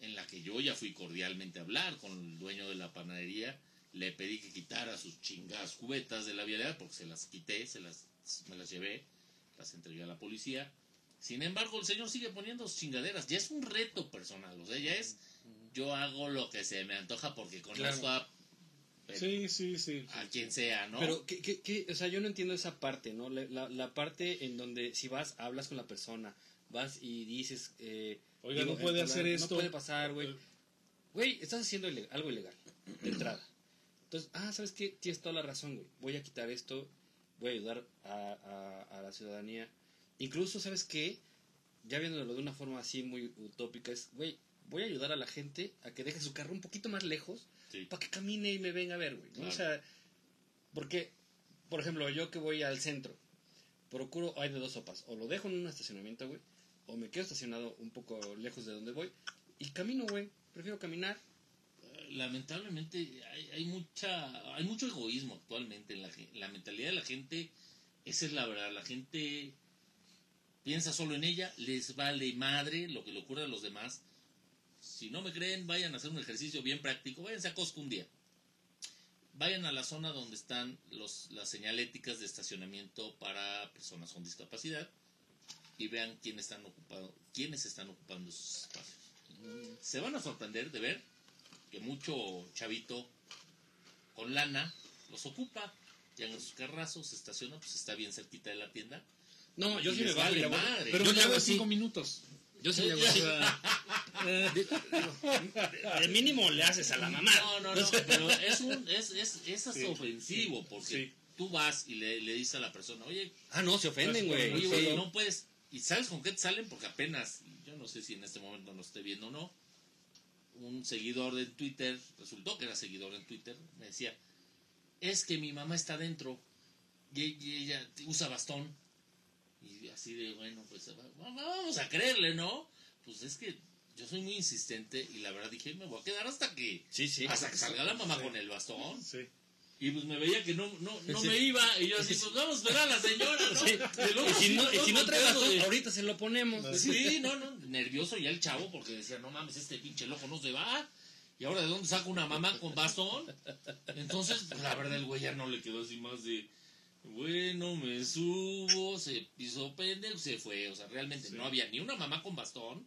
en la que yo ya fui cordialmente a hablar con el dueño de la panadería, le pedí que quitara sus chingadas cubetas de la vialidad porque se las quité, se las, me las llevé, las entregué a la policía Sin embargo, el señor sigue poniendo sus chingaderas. Ya es un reto personal, o sea, ya es yo hago lo que se me antoja porque conozco a, Sí, sí, sí. a quien sea, ¿no? Pero, ¿qué, qué, qué? o sea, yo no entiendo esa parte, ¿no? La, la, la parte en donde si vas, hablas con la persona, vas y dices... Eh, Oiga, digo, no puede hacer no esto. puede pasar, güey. Güey, estás haciendo ile- algo ilegal, de entrada. Entonces, ah, ¿sabes qué? Tienes toda la razón, güey. Voy a quitar esto, voy a ayudar a, a, a la ciudadanía. Incluso, ¿sabes qué? Ya viéndolo de una forma así muy utópica, es, güey, voy a ayudar a la gente a que deje su carro un poquito más lejos Sí. para que camine y me venga a ver, güey. ¿no? Claro. O sea, porque, por ejemplo, yo que voy al centro, procuro, hay de dos sopas, o lo dejo en un estacionamiento, güey, o me quedo estacionado un poco lejos de donde voy y camino, güey. Prefiero caminar. lamentablemente hay, hay mucha hay mucho egoísmo actualmente en la, la mentalidad de la gente esa es la verdad la gente piensa solo en ella les vale madre lo que le ocurre a los demás si no me creen vayan a hacer un ejercicio bien práctico váyanse a Costco un día vayan a la zona donde están los, las señaléticas de estacionamiento para personas con discapacidad y vean quiénes están ocupando quiénes están ocupando esos espacios se van a sorprender de ver que mucho chavito con lana los ocupa, llegan a sus carrazos, se estaciona, pues está bien cerquita de la tienda. No, yo sí me vale, madre. Pero yo hago así. cinco minutos. Yo sí le hago así. De- digo, de mínimo le haces a la mamá. No, no, no, pero es, un, es, es, es hasta Sí, ofensivo, porque sí. tú vas y le, le dices a la persona, oye, Ah, no, se ofenden, güey. oye, Sí. güey, no puedes, y sabes con qué te salen, porque apenas, yo no sé si en este momento lo esté viendo o no, un seguidor de Twitter, resultó que era seguidor en Twitter, me decía, es que mi mamá está dentro y, y ella usa bastón. Así de, bueno, pues va- vamos a creerle, ¿no? Pues es que yo soy muy insistente y la verdad dije, me voy a quedar hasta que, Sí, sí. hasta que salga la mamá Sí. con el bastón. Sí. Y pues me veía que no, no, no Sí. me iba. Y yo así, pues vamos a esperar a la señora, ¿no? Sí. Y luego Y si no, sí, y si no trae bastón, de- ahorita se lo ponemos. Sí, no, no, nervioso ya el chavo porque decía, no mames, este pinche loco no se va. Y ahora de dónde saca una mamá con bastón. Entonces, pues, la verdad, el güey ya no le quedó así más de, bueno, me subo, se pisó pendejo, se fue. O sea, realmente Sí. no había ni una mamá con bastón.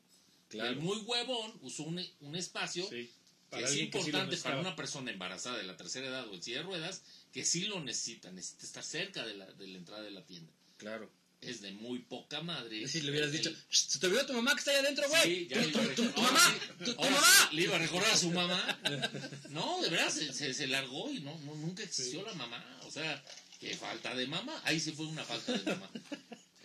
Claro. El muy huevón usó un, un espacio Sí. que es que sí importante para una persona embarazada de la tercera edad o en silla de ruedas que sí lo necesita, necesita estar cerca de la, de la entrada de la tienda. Claro. Es de muy poca madre. Si le hubieras dicho, "Shh, se te olvidó tu mamá que está allá adentro, güey. Sí, ya Tu- le iba a tu- tu- mamá, sí, tu- mamá. sí, Le iba a recordar a su mamá. No, de verdad, se, se, se largó y no, no nunca existió la mamá. O sea, qué falta de mamá. Ahí sí fue una falta de mamá.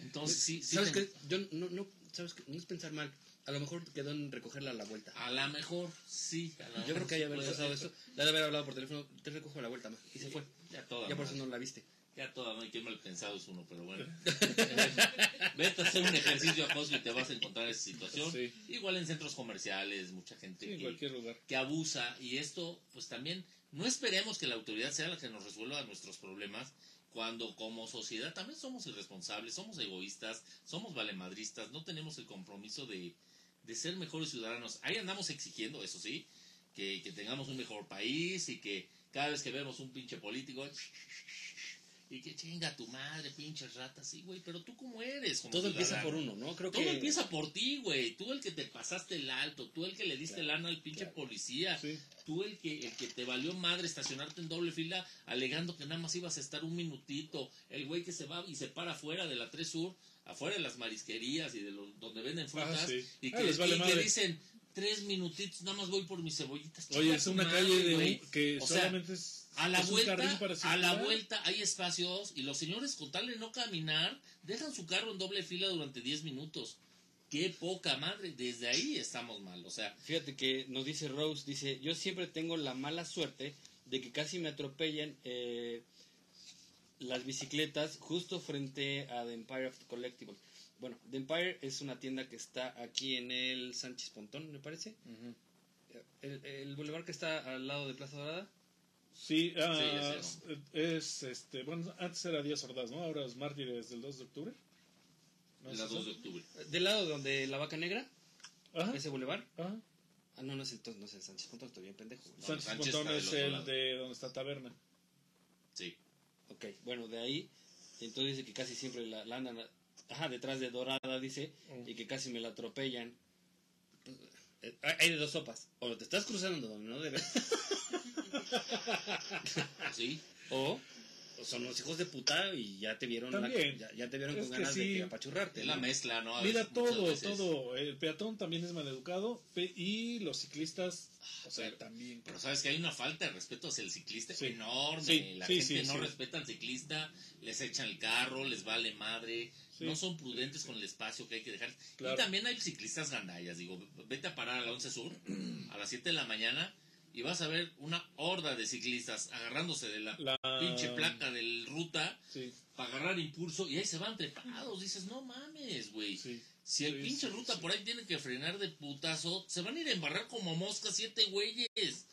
Entonces, sí, sí. ¿Sabes te- qué? Yo no, no, ¿sabes qué? No es pensar mal. A lo mejor quedó en recogerla a la vuelta. A lo mejor, sí. a Yo creo que haya haber pasado eso. Le ha de haber hablado por teléfono. Te recojo a la vuelta, ma. Y se fue. Ya toda Ya por eso madre. no la viste. Ya toda, no que mal pensado es uno, pero bueno. Vete a hacer un ejercicio a y te vas a encontrar esa situación. Sí. Igual en centros comerciales, mucha gente Sí, en que, cualquier lugar. que abusa. Y esto, pues también, no esperemos que la autoridad sea la que nos resuelva nuestros problemas. Cuando como sociedad también somos irresponsables, somos egoístas, somos valemadristas, no tenemos el compromiso de, de ser mejores ciudadanos. Ahí andamos exigiendo, eso sí, que, que tengamos un mejor país y que cada vez que vemos un pinche político, y que chinga tu madre, pinches ratas, sí, güey, pero tú cómo eres como Todo empieza por uno, ¿no? Creo Todo que. empieza por ti, güey. Tú el que te pasaste el alto, tú el que le diste Claro, lana al pinche claro. policía, Sí. tú el que, el que te valió madre estacionarte en doble fila alegando que nada más ibas a estar un minutito, el güey que se va y se para afuera de la 3 Sur, afuera de las marisquerías y de los, donde venden frutas, Ah, sí. y, Ah, que, les vale y que dicen tres minutitos, nada más voy por mis cebollitas. Oye, es una madre, calle de que O sea, solamente es, a la vuelta, a la vuelta hay espacios y los señores con tal de no caminar dejan su carro en doble fila durante 10 minutos. Qué poca madre, desde ahí estamos mal, o sea, Fíjate que nos dice Rose, dice, yo siempre tengo la mala suerte de que casi me atropellan eh, las bicicletas justo frente a The Empire of Collectibles. Bueno, The Empire es una tienda que está aquí en el Sánchez Pontón, me parece. El, el bulevar que está al lado de Plaza Dorada. Sí, ah, ya es, este, bueno, antes era Díaz Ordaz, ¿no? Ahora es Mártires del 2 de octubre. ¿No es la eso? 2 de octubre. Del lado donde la vaca negra, Ajá, ese bulevar. ajá. Ah, no, no es entonces, no es el Sánchez Pontón, estoy bien pendejo. No, Sánchez Sánchez Pontón es el lado. de donde está Taberna. Sí. Ok, bueno, de ahí, entonces dice que casi siempre la, la andan ajá, detrás de Dorada, dice, Mm. y que casi me la atropellan. Pues, eh, hay de dos sopas. O te estás cruzando donde no debes, Sí. o o son los hijos de puta y ya te vieron, la- ya, ya te vieron Es con ganas de sí. apachurrarte. Es la ¿no? mezcla, ¿no? A Mira, veces, todo, veces. todo. El peatón también es maleducado pe- y los ciclistas, o sea, Pero- también. Pero sabes que hay una falta de respeto hacia el ciclista Sí. enorme. Sí, la sí, gente sí, no sí. respeta al ciclista, les echan el carro, les vale madre, Sí. no son prudentes con el espacio que hay que dejar. Claro. Y también hay ciclistas gandallas, digo, vete a parar a la 11 Sur a las 7 de la mañana y vas a ver una horda de ciclistas agarrándose de la, La- pinche placa del ruta Sí, para agarrar impulso y ahí se van trepados. Dices, no mames, güey. sí. Si el Sí, pinche ruta por ahí tiene que frenar de putazo, se van a ir a embarrar como moscas siete güeyes.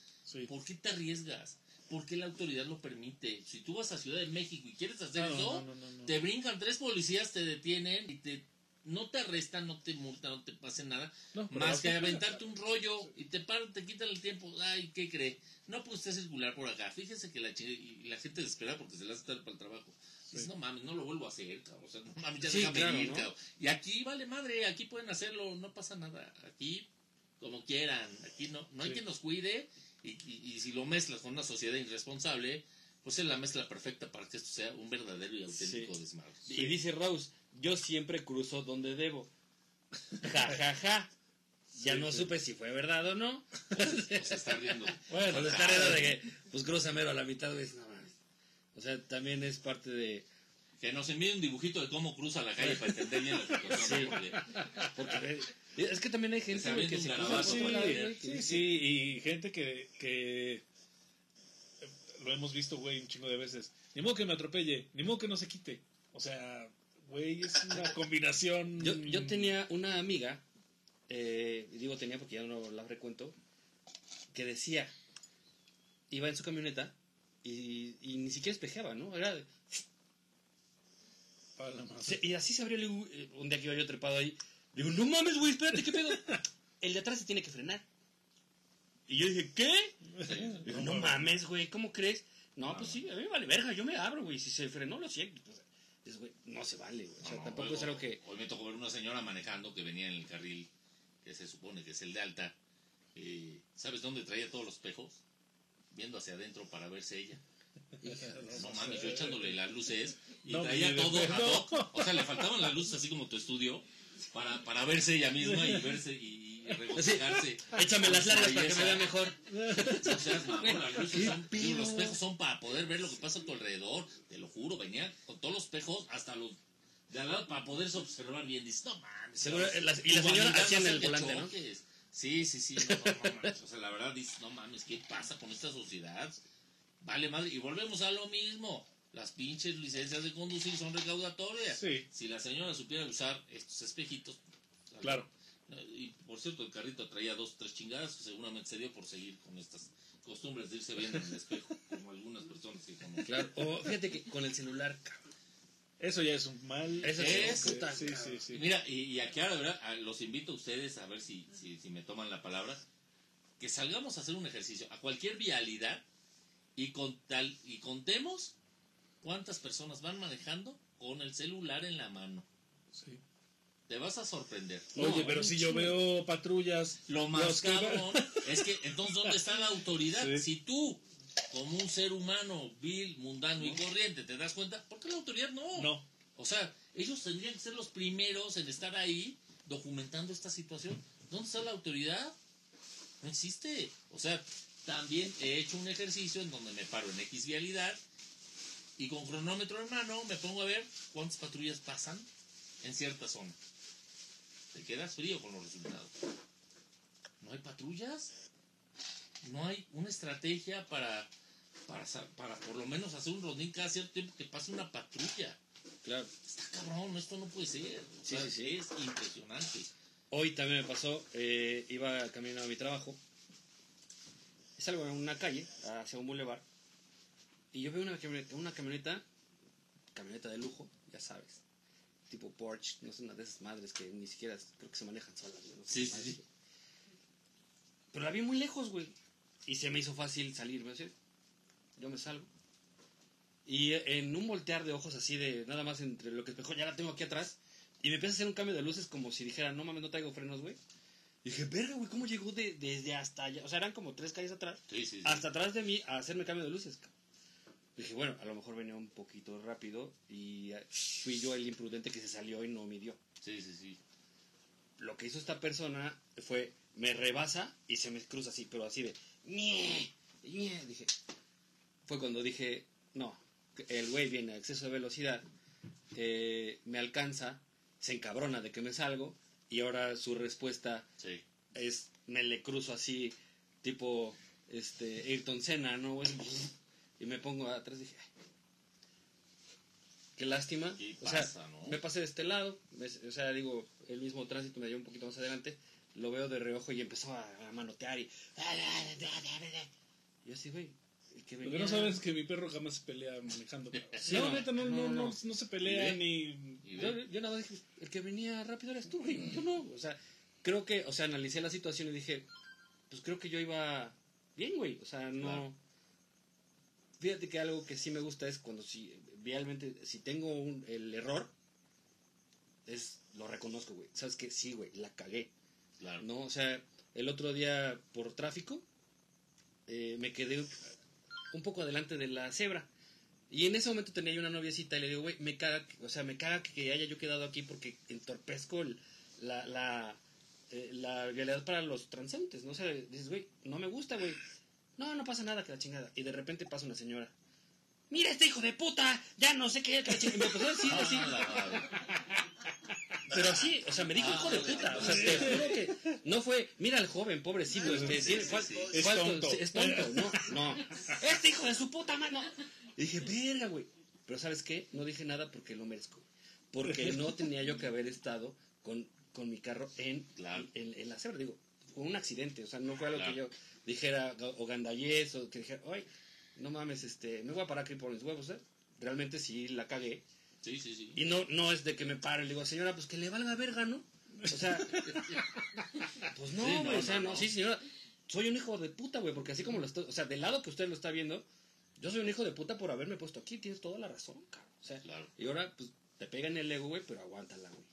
¿Por qué te arriesgas? ¿Por qué la autoridad lo permite? Si tú vas a Ciudad de México y quieres hacer No, eso, no, no. te brincan tres policías, te detienen y te no te arrestan, no te multan, no te pasen nada, No, más que aventarte un rollo y te paran, te quitan el tiempo. Ay, ¿qué cree? No puede usted circular por acá. Fíjese que la, la gente desespera porque se le hace tarde para el trabajo. Dices, no mames, no lo vuelvo a hacer, cabrón. O sea, no mames, ya Sí, déjame claro, ir, ¿no? cabrón. Y aquí vale madre, aquí pueden hacerlo, no pasa nada. Aquí, como quieran, aquí no, no hay Sí. quien nos cuide. Y, y- y si lo mezclas con una sociedad irresponsable, pues es la mezcla perfecta para que esto sea un verdadero y auténtico Sí. desmadre. Y dice Rose, yo siempre cruzo donde debo. Ja, ja, ja. Ya Sí, no sí. supe si fue verdad o no. O sea, está riendo. Bueno, Cuando está riendo de que, pues cruza mero a la mitad, güey, no mames. O sea, también es parte de... Que nos envíe un dibujito de cómo cruza la calle para entender bien la situación. Sí. porque- Porque, eh, es que también hay gente Se güey, que se cruza sí, que sí, sí, y gente que, que eh, lo hemos visto, güey, un chingo de veces. Ni modo que me atropelle, ni modo que no se quite. O sea, güey, es una combinación. Yo, yo tenía una amiga, eh, digo tenía porque ya no la frecuento, que decía, iba en su camioneta y, y ni siquiera espejeaba, ¿no? Era de- se- y así se abrió le digo, eh, un día que iba yo trepado ahí. Digo, no mames, güey, espérate, ¿qué pedo? El de atrás se tiene que frenar. Y yo dije, ¿qué? Digo, no mames, güey, ¿cómo crees? No, pues sí, a mí me vale verga, yo me abro, güey. Si se frenó, lo siento. Pues, dices, güey, no se vale, güey. O sea, No, tampoco es algo que. Hoy me tocó ver una señora manejando que venía en el carril que se supone que es el de alta. Eh, ¿Sabes dónde traía todos los espejos? Viendo hacia adentro para verse ella. No mames, yo echándole las luces y No, traía todo a. O sea, le faltaban las luces así como tu estudio para, para verse ella misma y verse y, Échame las largas para que me vea mejor. O sea, mamón, las luces ¿Qué son- pedo? los espejos son para poder ver lo que pasa a tu alrededor. Te lo juro, venía con todos los espejos hasta los de al lado para poderse observar bien. Dices, no mames. Seguro, y la señora hacía en el volante. Sí, sí, sí. No, no, no mames. O sea, la verdad dices, no mames, ¿qué pasa con esta sociedad? Vale madre. Y volvemos a lo mismo. Las pinches licencias de conducir son recaudatorias. Sí. Si la señora supiera usar estos espejitos. Claro. Y por cierto, el carrito traía dos, tres chingadas que seguramente se dio por seguir con estas costumbres de irse viendo en el espejo, como algunas personas que conozco. Claro. O fíjate que con el celular, cabrón. Eso ya es un mal. Eso es, sí, sí, sí. Mira, y, y aquí ahora, ¿verdad? A- los invito a ustedes a ver si, si, si me toman la palabra, que salgamos a hacer un ejercicio a cualquier vialidad y, con tal, y contemos cuántas personas van manejando con el celular en la mano. Sí. Te vas a sorprender. Oye, No, pero si yo veo patrullas. Lo más que- cabrón es que entonces ¿dónde está la autoridad? Sí. Si tú, como un ser humano vil, mundano y corriente, te das cuenta, ¿por qué la autoridad no? No. O sea, ellos tendrían que ser los primeros en estar ahí documentando esta situación. ¿Dónde está la autoridad? No existe. O sea, también he hecho un ejercicio en donde me paro en X vialidad y con cronómetro en mano me pongo a ver cuántas patrullas pasan en cierta zona. Te quedas frío con los resultados. No hay patrullas. No hay una estrategia para, para, para por lo menos hacer un rondín cada cierto tiempo que pase una patrulla. Claro. Está cabrón, esto no puede ser. O Sí, sea, sí, sí. Es impresionante. Hoy también me pasó, eh, iba caminando a mi trabajo. Salgo en una calle, hacia un bulevar. Y yo veo una camioneta, una camioneta, camioneta de lujo, ya sabes. Tipo Porsche, no sé, una de esas madres que ni siquiera creo que se manejan solas. no sé, Sí, sí. Pero la vi muy lejos, güey. Y se me hizo fácil salirme. así. Yo me salgo. Y en un voltear de ojos así de nada más entre lo que espejo, ya la tengo aquí atrás, Y me empieza a hacer un cambio de luces como si dijera, no mames, no traigo frenos, güey. Y dije, verga, güey, ¿cómo llegó de- desde hasta allá? O sea, eran como tres calles atrás, Sí, sí, sí. hasta atrás de mí a hacerme cambio de luces. cabrón. Dije, bueno, a lo mejor venía un poquito rápido y eh, fui yo el imprudente que se salió y no midió. Sí, sí, sí. Lo que hizo esta persona fue, me rebasa y se me cruza así, pero así de, ñe. Dije, fue cuando dije, no, el güey viene a exceso de velocidad, eh, me alcanza, se encabrona de que me salgo y ahora su respuesta Sí. es, me le cruzo así, tipo, este, Ayrton Senna, ¿no? güey? Y me pongo atrás, dije, "Ay, qué lástima. ¿Qué o sea, no? me pasé de este lado, me- o sea, digo, el mismo tránsito me dio un poquito más adelante, lo veo de reojo y empezó a, a manotear y... Y yo así, güey, que Lo que no sabes es que mi perro jamás se pelea manejando. Sí, no, no, neta, no, no, no, no, no. no se pelea ¿Y ni... Y Yo, yo nada más dije, el que venía rápido eres tú, güey, yo no. O sea, creo que, o sea, analicé la situación y dije, pues creo que yo iba bien, güey. O sea, no... Fíjate que algo que sí me gusta es cuando si realmente, si tengo un, el error, es lo reconozco, güey. Sabes que sí, güey, la cagué. claro. ¿no? O sea, el otro día por tráfico eh, me quedé un poco adelante de la cebra. Y en ese momento tenía yo una noviecita y le digo, güey, me caga, o sea, me caga que haya yo quedado aquí porque entorpezco el- la, la, eh, la vialidad para los transeúntes, ¿no? O sea, dices, güey, no me gusta, güey. No, no pasa nada, que la chingada. Y de repente pasa una señora. Mira este hijo de puta, ya no sé qué, que la chingada. Y me empezó a decir así. Ah, la madre. Pero así, o sea, me dijo hijo de puta. O sea, te juro que no fue, mira al joven, pobrecito, este, Es tonto. es tonto. No, no. Este hijo de su puta mano. Y dije, verga, güey. Pero ¿sabes qué? No dije nada porque lo merezco. Porque no tenía yo que haber estado con, con mi carro en, Claro. en, en la cebra. Digo, fue un accidente. O sea, no fue algo Claro. que yo dijera o gandallez o que dijera, ay, no mames, este, me voy a parar aquí por mis huevos. ¿eh? Realmente sí la cagué. Sí, sí, sí. Y no, no es de que me pare y le digo, señora, pues que le valga verga, ¿no? O sea, pues no, Sí, güey, no, o sea, no, no, no. sí, señora, soy un hijo de puta, güey, porque así como lo estoy, o sea, del lado que usted lo está viendo, yo soy un hijo de puta por haberme puesto aquí, tienes toda la razón, cabrón. O sea, Claro. y ahora, pues, te pega en el ego, güey, pero aguántala, güey.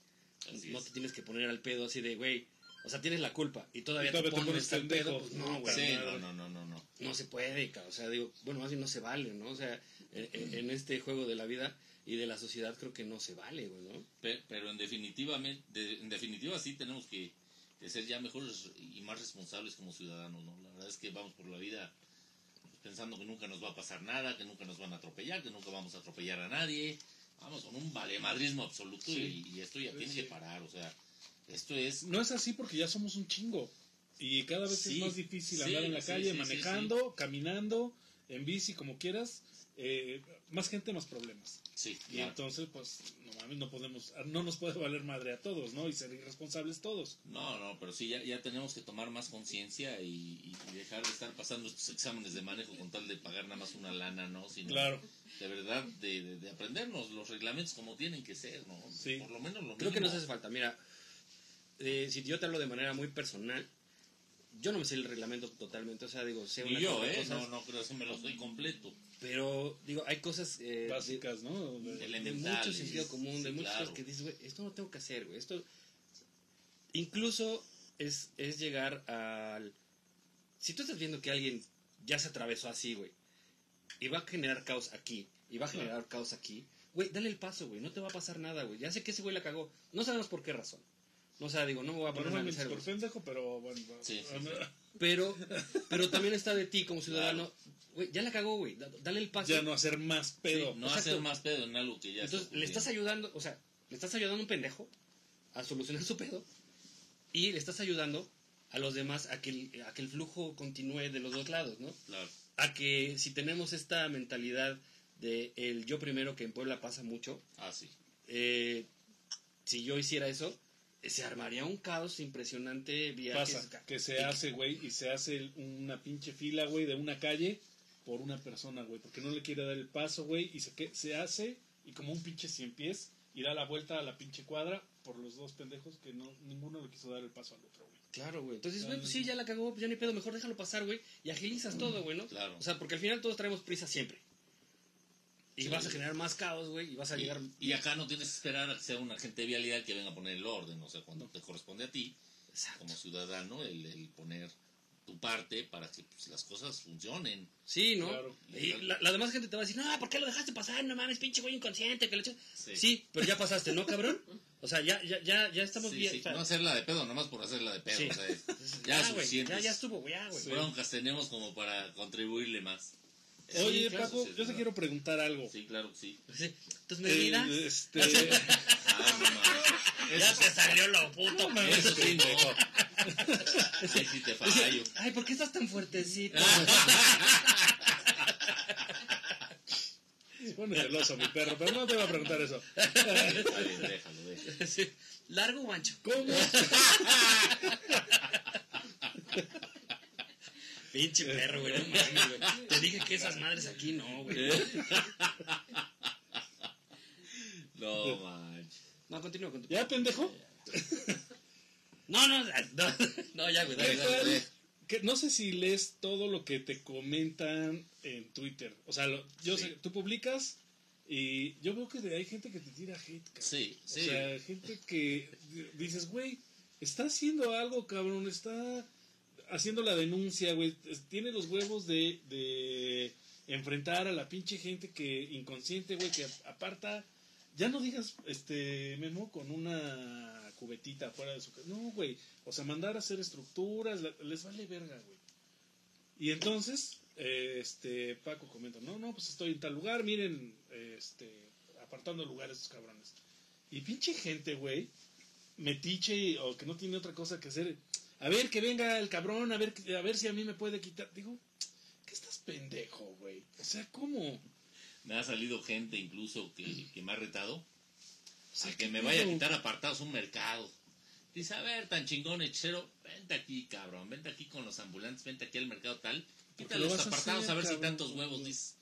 Así No es. te tienes que poner al pedo así de, güey, o sea, tienes la culpa y todavía, Y todavía te te pones al pedo, pues no, güey. Sí, no, no, no, no, no. No se puede, cabrón. O sea, digo, bueno, más bien no se vale, ¿no? O sea, en, en- en este juego de la vida y de la sociedad creo que no se vale, güey, ¿no? Pe- Pero en definitiva, en definitiva sí tenemos que, que ser ya mejores y más responsables como ciudadanos, ¿no? La verdad es que vamos por la vida pensando que nunca nos va a pasar nada, que nunca nos van a atropellar, que nunca vamos a atropellar a nadie. Vamos con un valemadrismo absoluto y, y esto ya tiene que parar, o sea, esto es... No es así porque ya somos un chingo. Y cada vez Sí, es más difícil sí, andar en la sí, calle, sí, sí, manejando, caminando, en bici, como quieras. Eh, más gente, más problemas. Sí, Y claro. entonces, pues, no mames, no podemos, no nos puede valer madre a todos, ¿no? Y ser irresponsables todos. No, no, pero sí, ya, ya tenemos que tomar más conciencia y, y dejar de estar pasando estos exámenes de manejo con tal de pagar nada más una lana, ¿no? Sino Claro. de verdad de, de- de aprendernos los reglamentos como tienen que ser, ¿no? Sí. Por lo menos lo Creo que nos hace falta. Mira, eh, si yo te hablo de manera muy personal, yo no me sé el reglamento totalmente. O sea, digo, sé Ni una yo, cosa de ¿eh? cosas, No, no creo que me lo doy completo. Pero, digo, hay cosas eh, de- Básicas, ¿no? de, de Elementales. mucho sentido común, de Sí, muchas claro. cosas que dices, güey, esto no tengo que hacer, güey. Esto. Incluso es, es llegar al. Si tú estás viendo que alguien ya se atravesó así, güey, y va a generar caos aquí, y va a Claro. generar caos aquí, güey, dale el paso, güey, no te va a pasar nada, güey. Ya sé que ese güey la cagó. No sabemos por qué razón. No, o sea, digo, no me voy a poner a Normalmente es analizar, por pendejo, pero bueno. Sí, sí, sí. Pero, pero también está de ti como ciudadano. Güey, ya la cagó, güey. da- Dale el paso. Ya no hacer más pedo. No Exacto. hacer más pedo en algo que ya Entonces, está le estás ayudando, o sea, le estás ayudando a un pendejo a solucionar su pedo y le estás ayudando a los demás a que el, a que el flujo continúe de los dos lados, ¿no? Claro. A que si tenemos esta mentalidad de el yo primero, que en Puebla pasa mucho, Ah, sí. eh, si yo hiciera eso, se armaría un caos impresionante. Viajes, Pasa, que se hace, güey, y se hace una pinche fila, güey, de una calle por una persona, güey, porque no le quiere dar el paso, güey, y se, que, se hace, y como un pinche cien pies, y da la vuelta a la pinche cuadra por los dos pendejos que no ninguno le quiso dar el paso al otro, güey. Claro, güey. Entonces, güey, pues sí, ya la cagó, pues ya ni pedo, mejor déjalo pasar, güey, y agilizas todo, güey, ¿no? Claro. O sea, porque al final todos traemos prisa siempre. Y Sí. vas a generar más caos, güey, y vas a Y, llegar... y acá no tienes que esperar a que sea un agente de vialidad que venga a poner el orden, o sea, cuando te corresponde a ti, Exacto. como ciudadano, el, el poner tu parte para que pues, las cosas funcionen. Sí, ¿no? Claro. Y la, la demás gente te va a decir, no, ¿por qué lo dejaste pasar? No mames, pinche güey inconsciente. Que le echa-". Sí. Sí. pero ya pasaste, ¿no, cabrón? O sea, ya, ya, ya, ya estamos Sí, bien. sí, o sea, No hacerla de pedo, nomás por hacerla de pedo. Sí. o sea, ya es güey, suficiente. ya, ya estuvo, güey, ya, güey. Broncas tenemos como para contribuirle más. Oye, claro, Paco, yo te quiero preguntar algo. Sí, claro sí. Entonces, ¿me miras? Eh, este, Ah, no. Ya te salió lo puto, man. Eso sí, no. Ahí sí te fallo. Ay, ¿por qué estás tan fuertecito? se pone celoso mi perro, pero no te voy a preguntar eso. Está bien, déjalo, déjalo. Sí. ¿Largo o ancho? ¿Cómo? Pinche perro, güey, no mames, güey. Te dije que esas madres aquí no, güey. No manches. No, continúa con tu... ¿Ya, pendejo? No, no, no, no, ya, güey, dale, ¿Qué dale, dale. Que no sé si lees todo lo que te comentan en Twitter. O sea, lo- yo Sí. sé, tú publicas y yo veo que hay gente que te tira hate, cabrón. Sí, O sí. sea, gente que dices, güey, está haciendo algo, cabrón, está haciendo la denuncia, güey, tiene los huevos de, de enfrentar a la pinche gente que inconsciente, güey, que aparta, ya no digas, este, Memo, con una cubetita fuera de su casa, no, güey, o sea, mandar a hacer estructuras, les vale verga, güey. Y entonces, este, Paco comenta, no, no, pues estoy en tal lugar, miren, este, apartando lugares estos cabrones. Y pinche gente, güey, metiche o que no tiene otra cosa que hacer. A ver, que venga el cabrón, a ver, a ver si a mí me puede quitar. Digo, ¿qué estás pendejo, güey? O sea, ¿cómo? Me ha salido gente incluso que, que me ha retado O sea, a que ¿qué me vaya a quitar apartados un mercado. Dice, a ver, tan chingón hechero, vente aquí, cabrón, vente aquí con los ambulantes, vente aquí al mercado tal, quítale lo los a apartados hacer, a ver si tantos huevos. Dices,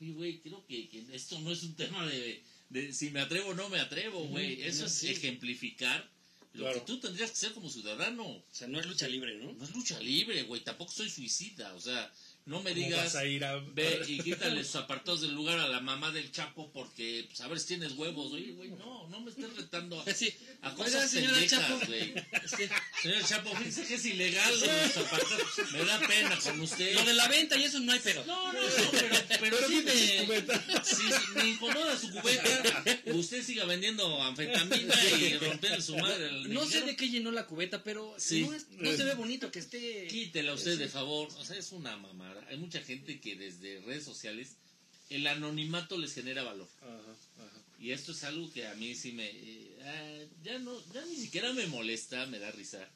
"Oye, güey, creo que, que esto no es un tema de, de si me atrevo o no me atrevo, güey. Eso es sí. ejemplificar lo Claro. que tú tendrías que ser como ciudadano. O sea, no es lucha libre, ¿no? No es lucha libre, güey, tampoco soy suicida, o sea, no me ¿Cómo digas... vas a ir a Ve y quítale sus apartados del lugar a la mamá del Chapo porque, pues, a ver si tienes huevos. Oye, güey, no, no me estés retando a, Sí. a cosas señora pendejas, Chapo. güey. Es que, señor Chapo, fíjese que es ilegal de los apartados. Me da pena con usted. Lo de la venta y eso no hay pedo. No, no, no, pero, pero Pero sí me, sí, incomoda su cubeta. Usted siga vendiendo anfetamina y rompiendo su madre. No sé de qué llenó la cubeta, pero Sí. no, es- no se ve bonito que esté... Quítela usted de favor. O sea, es una Hay mucha gente que desde redes sociales el anonimato les genera valor. Ajá, ajá. Y esto es algo que a mí sí me... eh, ah, ya no, ya ni siquiera me molesta, me da risa.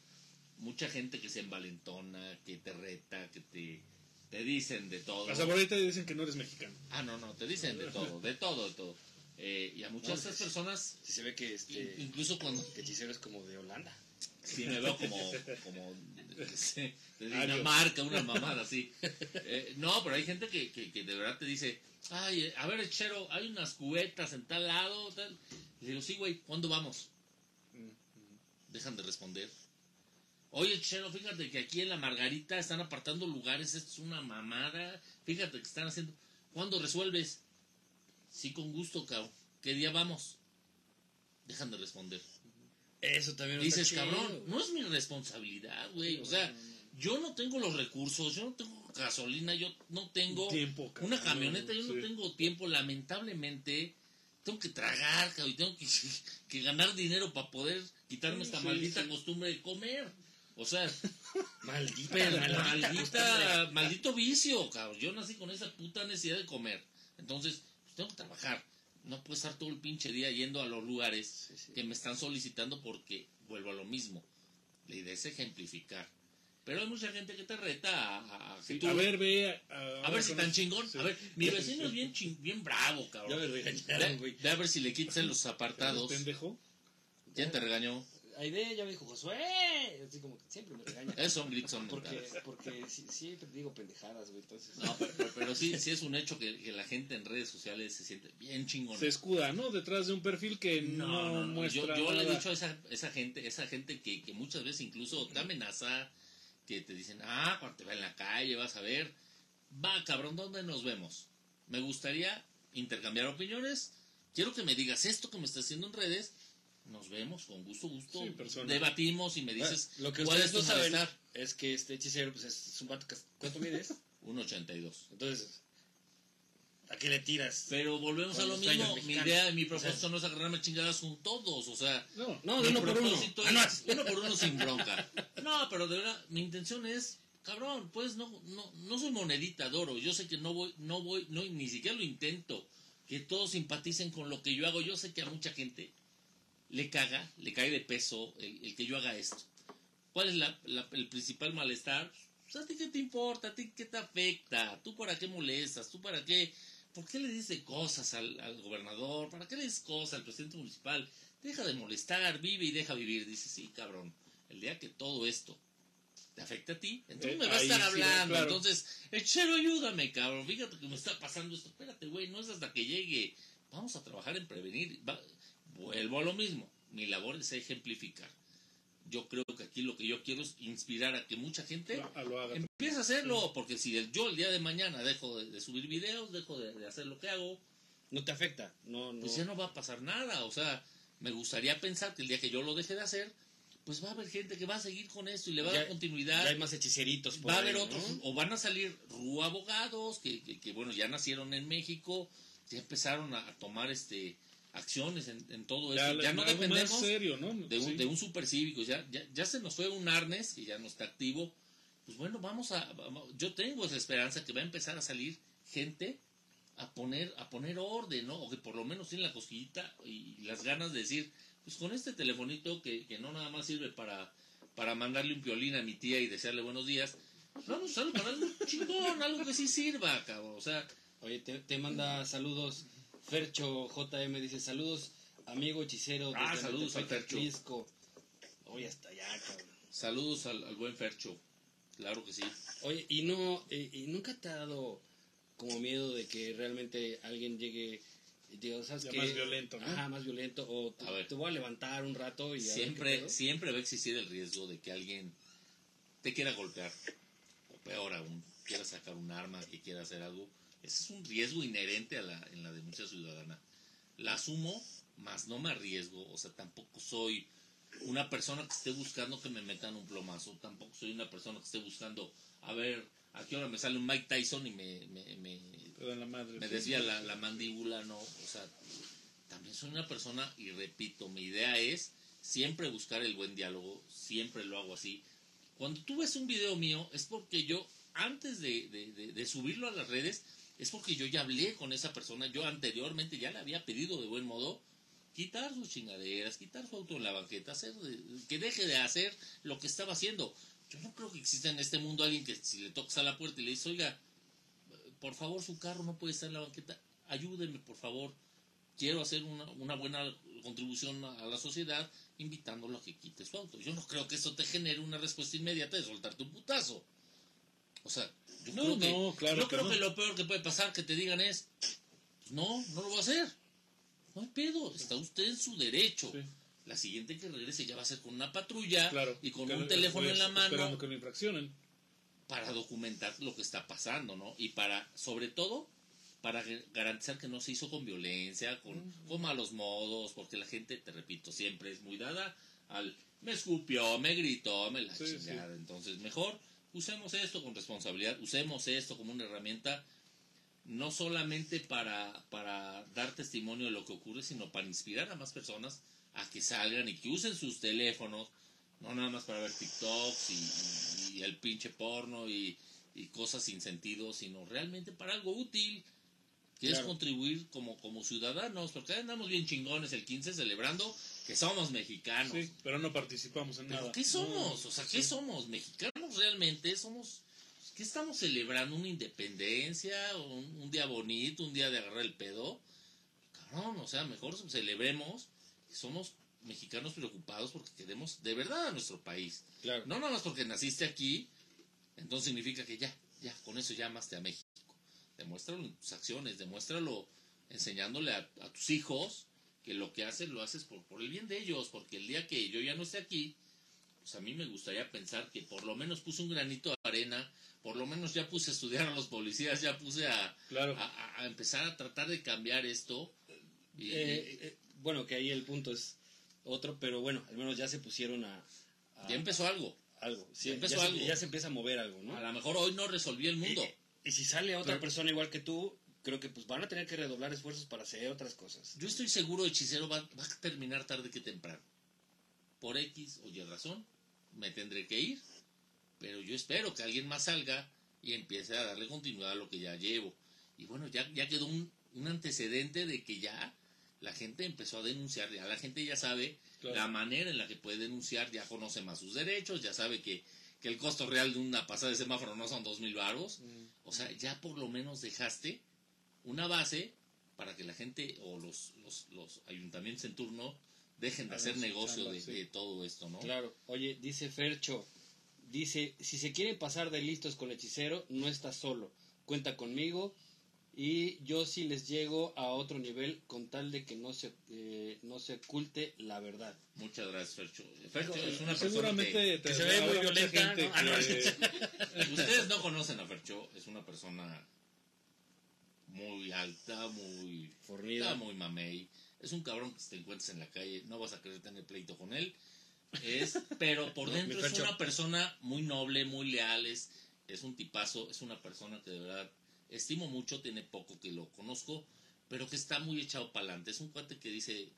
Mucha gente que se envalentona, que te reta, que te, te dicen de todo. Sea, por ahí te dicen que no eres mexicano. Ah, no, no, te dicen de todo, de todo, de todo. Eh, y a muchas de estas personas, Sí se ve que este... incluso cuando Que hechicero es como de Holanda. sí me veo como, como de. Dinamarca, una mamada así. Eh, no, pero hay gente que, que, que de verdad te dice, ay, eh, a ver, Chero, hay unas cubetas en tal lado, tal. Le digo, sí, güey, ¿cuándo vamos? Dejan de responder. Oye, Chero, fíjate que aquí en la Margarita están apartando lugares, esto es una mamada. Fíjate que están haciendo. ¿Cuándo resuelves? Sí, con gusto, cabrón. ¿Qué día vamos? Dejan de responder. Eso también no Dices, está chido. cabrón, no es mi responsabilidad, güey. O sea, yo no tengo los recursos, yo no tengo gasolina, yo no tengo Tiempo, cabrón. una camioneta, yo no tengo tiempo. Lamentablemente, tengo que tragar, cabrón, y tengo que, que ganar dinero para poder quitarme esta Sí, maldita sí. costumbre de comer. O sea, Maldita, pero maldita maldita, maldito vicio, cabrón. Yo nací con esa puta necesidad de comer. Entonces, pues, tengo que trabajar. No puedo estar todo el pinche día yendo a los lugares Sí, sí. que me están solicitando porque vuelvo a lo mismo. La idea es ejemplificar. Pero hay mucha gente que te reta a, a- a que tú- A ver, ve. A, a ver si tan chingón. Sí. A ver, mi vecino es bien, ching- bien bravo, Ya cabrón. me regañaron, güey. ve a ver si le quitas los apartados. pendejo? ¿Quién te regañó? Aide ya me dijo, Josué. Así como que siempre me regaña. Gritos son Porque, porque sí- siempre digo pendejadas, güey. Entonces, No, pero, pero- pero sí, sí es un hecho que, que la gente en redes sociales se siente bien chingón. Se escuda, ¿no? Detrás de un perfil que no, muestra Yo, yo le he dicho a esa, esa gente, esa gente que, que muchas veces incluso te amenaza, que te dicen, ah, cuando te va en la calle, vas a ver, va, cabrón, ¿dónde nos vemos? Me gustaría intercambiar opiniones. Quiero que me digas esto que me estás haciendo en redes. Nos vemos con gusto, gusto. Sí, persona. Debatimos y me dices lo que cuál ustedes es tu no saben malestar. es que este hechicero pues, es un vato que... ¿Cuánto mides? 1.82. Entonces, ¿a qué le tiras? Pero volvemos a lo mismo. Mi idea y mi O sea, propósito no es agarrarme chingadas con todos. O sea, No, No, de uno por uno. Ah, no, es uno por uno sin bronca. No, pero de verdad, mi intención es, cabrón, pues no, no, no soy monedita de oro. Yo sé que no voy, no voy, no, ni siquiera lo intento. Que todos simpaticen con lo que yo hago. Yo sé que a mucha gente le caga, le cae de peso el, el que yo haga esto. ¿Cuál es la- la- el principal malestar? Pues, ¿A ti qué te importa? ¿A ti qué te afecta? ¿Tú para qué molestas? ¿Tú para qué? ¿Por qué le dices cosas al, al gobernador? ¿Para qué le dices cosas al presidente municipal? Deja de molestar, vive y deja vivir. Dice, sí, cabrón. El día que todo esto te afecta a ti, entonces Eh, me va a estar sí, hablando. claro. Entonces, Echero, ayúdame, cabrón. Fíjate que me está pasando esto. Espérate, güey, no es hasta que llegue. Vamos a trabajar en prevenir. Va- Vuelvo a lo mismo. Mi labor es ejemplificar. Yo creo que aquí lo que yo quiero es inspirar a que mucha gente lo, lo haga. empiece a hacerlo. Porque si el- yo el día de mañana dejo de, de subir videos, dejo de, de hacer lo que hago, No te afecta. No, no. pues ya no va a pasar nada. O sea, me gustaría pensar que el día que yo lo deje de hacer, pues va a haber gente que va a seguir con esto y le va a dar continuidad Ya hay más hechiceritos por va a ahí, haber ¿no? otros, o van a salir RU abogados que, que, que, bueno, ya nacieron en México, ya empezaron a, a tomar este acciones en, en todo Ya, esto. Ya, no dependemos serio, ¿no? de un, Sí. de un supercívico, ya, ya, ya se nos fue un arnes que ya no está activo. Pues bueno, vamos a, vamos- yo tengo esa esperanza que va a empezar a salir gente a poner, a poner orden, ¿no? O que por lo menos tiene la cosquillita y las ganas de decir, pues con este telefonito que, que no nada más sirve para, para mandarle un violín a mi tía y desearle buenos días, vamos a usarlo para algo chingón, algo que sí sirva, cabrón. O sea, Oye, te, te manda saludos. Fercho JM dice saludos, amigo hechicero. Ah, desde saludos al Metepec, Fercho. Jalisco". Oye, hasta allá, cabrón. saludos al, al buen Fercho, claro que sí. Oye, y no, eh, y nunca te ha dado como miedo de que realmente alguien llegue y diga, ¿sabes Ya qué? más violento, ¿no? Ajá, más violento. O te, A ver. te voy a levantar un rato y a ver qué siempre, siempre va a existir el riesgo de que alguien te quiera golpear, o peor aún, quiera sacar un arma, que quiera hacer algo. Ese es un riesgo inherente a la, en la denuncia ciudadana. La asumo, mas no me arriesgo, o sea, tampoco soy una persona que esté buscando que me metan un plomazo, tampoco soy una persona que esté buscando, a ver, a qué hora me sale un Mike Tyson y me, me, me, la madre. me sí. desvía la, la mandíbula, no, o sea, también soy una persona y repito, mi idea es siempre buscar el buen diálogo, siempre lo hago así. Cuando tú ves un video mío es porque yo, antes de, de- de- de subirlo a las redes, es porque yo ya hablé con esa persona, yo anteriormente ya le había pedido de buen modo quitar sus chingaderas, quitar su auto en la banqueta, hacer que deje de hacer lo que estaba haciendo. Yo no creo que exista en este mundo alguien que si le tocas a la puerta y le dices, oiga, por favor, su carro no puede estar en la banqueta, ayúdeme, por favor. Quiero hacer una, una buena contribución a, a la sociedad invitándolo a que quite su auto. Yo no creo que eso te genere una respuesta inmediata de soltarte un putazo. O sea, yo No, creo, que, no, claro yo que creo no. que lo peor que puede pasar que te digan es, no, no lo voy a hacer. No hay pedo, está usted en su derecho. Sí. La siguiente que regrese ya va a ser con una patrulla Claro. y con un teléfono en la mano que lo infraccionen. para documentar lo que está pasando, ¿no? Y para, sobre todo, para garantizar que no se hizo con violencia, con, con malos modos, porque la gente, te repito, siempre es muy dada al me escupió, me gritó, me la Sí, chingada. Entonces, mejor usemos esto con responsabilidad, usemos esto como una herramienta no solamente para, para dar testimonio de lo que ocurre, sino para inspirar a más personas a que salgan y que usen sus teléfonos, no nada más para ver TikToks y, y- y el pinche porno y, y cosas sin sentido, sino realmente para algo útil, que es contribuir como, como ciudadanos, porque andamos bien chingones el 15 celebrando que somos mexicanos. Sí, pero no participamos en ¿Pero nada. qué somos? No, O sea, ¿qué sí. somos? ¿Mexicanos realmente? ¿Somos ¿Qué estamos celebrando? ¿Una independencia? ¿Un, un día bonito? ¿Un día de agarrar el pedo? Cabrón, o sea, mejor celebremos que somos mexicanos preocupados porque queremos de verdad a nuestro país. Claro. No nada más porque naciste aquí, entonces significa que ya, ya, con eso llamaste a México. Demuéstralo en tus acciones, demuéstralo enseñándole a, a tus hijos que lo que haces lo haces por, por el bien de ellos, porque el día que yo ya no esté aquí, pues a mí me gustaría pensar que por lo menos puse un granito de arena, por lo menos ya puse a estudiar a los policías, ya puse a, Claro. a, a empezar a tratar de cambiar esto. Y- Eh, eh, bueno, que ahí el punto es otro, pero bueno, al menos ya se pusieron a, a ya empezó algo. algo. Sí, ya empezó ya, se- algo. ya se empieza a mover algo, ¿no? A lo mejor hoy no resolví el mundo. Y, y si sale otra Pero- persona igual que tú, creo que pues van a tener que redoblar esfuerzos para hacer otras cosas. Yo estoy seguro hechicero va, va a terminar tarde que temprano. Por X o Y razón, me tendré que ir. Pero yo espero que alguien más salga y empiece a darle continuidad a lo que ya llevo. Y bueno, ya, ya quedó un, un antecedente de que ya la gente empezó a denunciar, ya la gente ya sabe Claro. la manera en la que puede denunciar, ya conoce más sus derechos, ya sabe que, que el costo real de una pasada de semáforo no son dos mil baros. O sea, ya por lo menos dejaste una base para que la gente o los, los, los ayuntamientos en turno dejen de hacer negocio de, sí. de todo esto, ¿no? Claro. Oye, dice Fercho, dice, si se quieren pasar de listos con hechicero, no estás solo. Cuenta conmigo y yo sí les llego a otro nivel con tal de que no se, eh, no se oculte la verdad. Muchas gracias, Fercho. Fercho es una persona que, te que se ve muy violenta, gente ¿no? Ah, no, ustedes no conocen a Fercho, es una persona muy alta, muy Fornida. Está muy mamey. Es un cabrón que te encuentras en la calle, no vas a querer tener pleito con él. Es, pero por dentro es una persona muy noble, muy leal, es, es un tipazo, es una persona que de verdad estimo mucho, tiene poco que lo conozco, pero que está muy echado para adelante. Es un cuate que dice,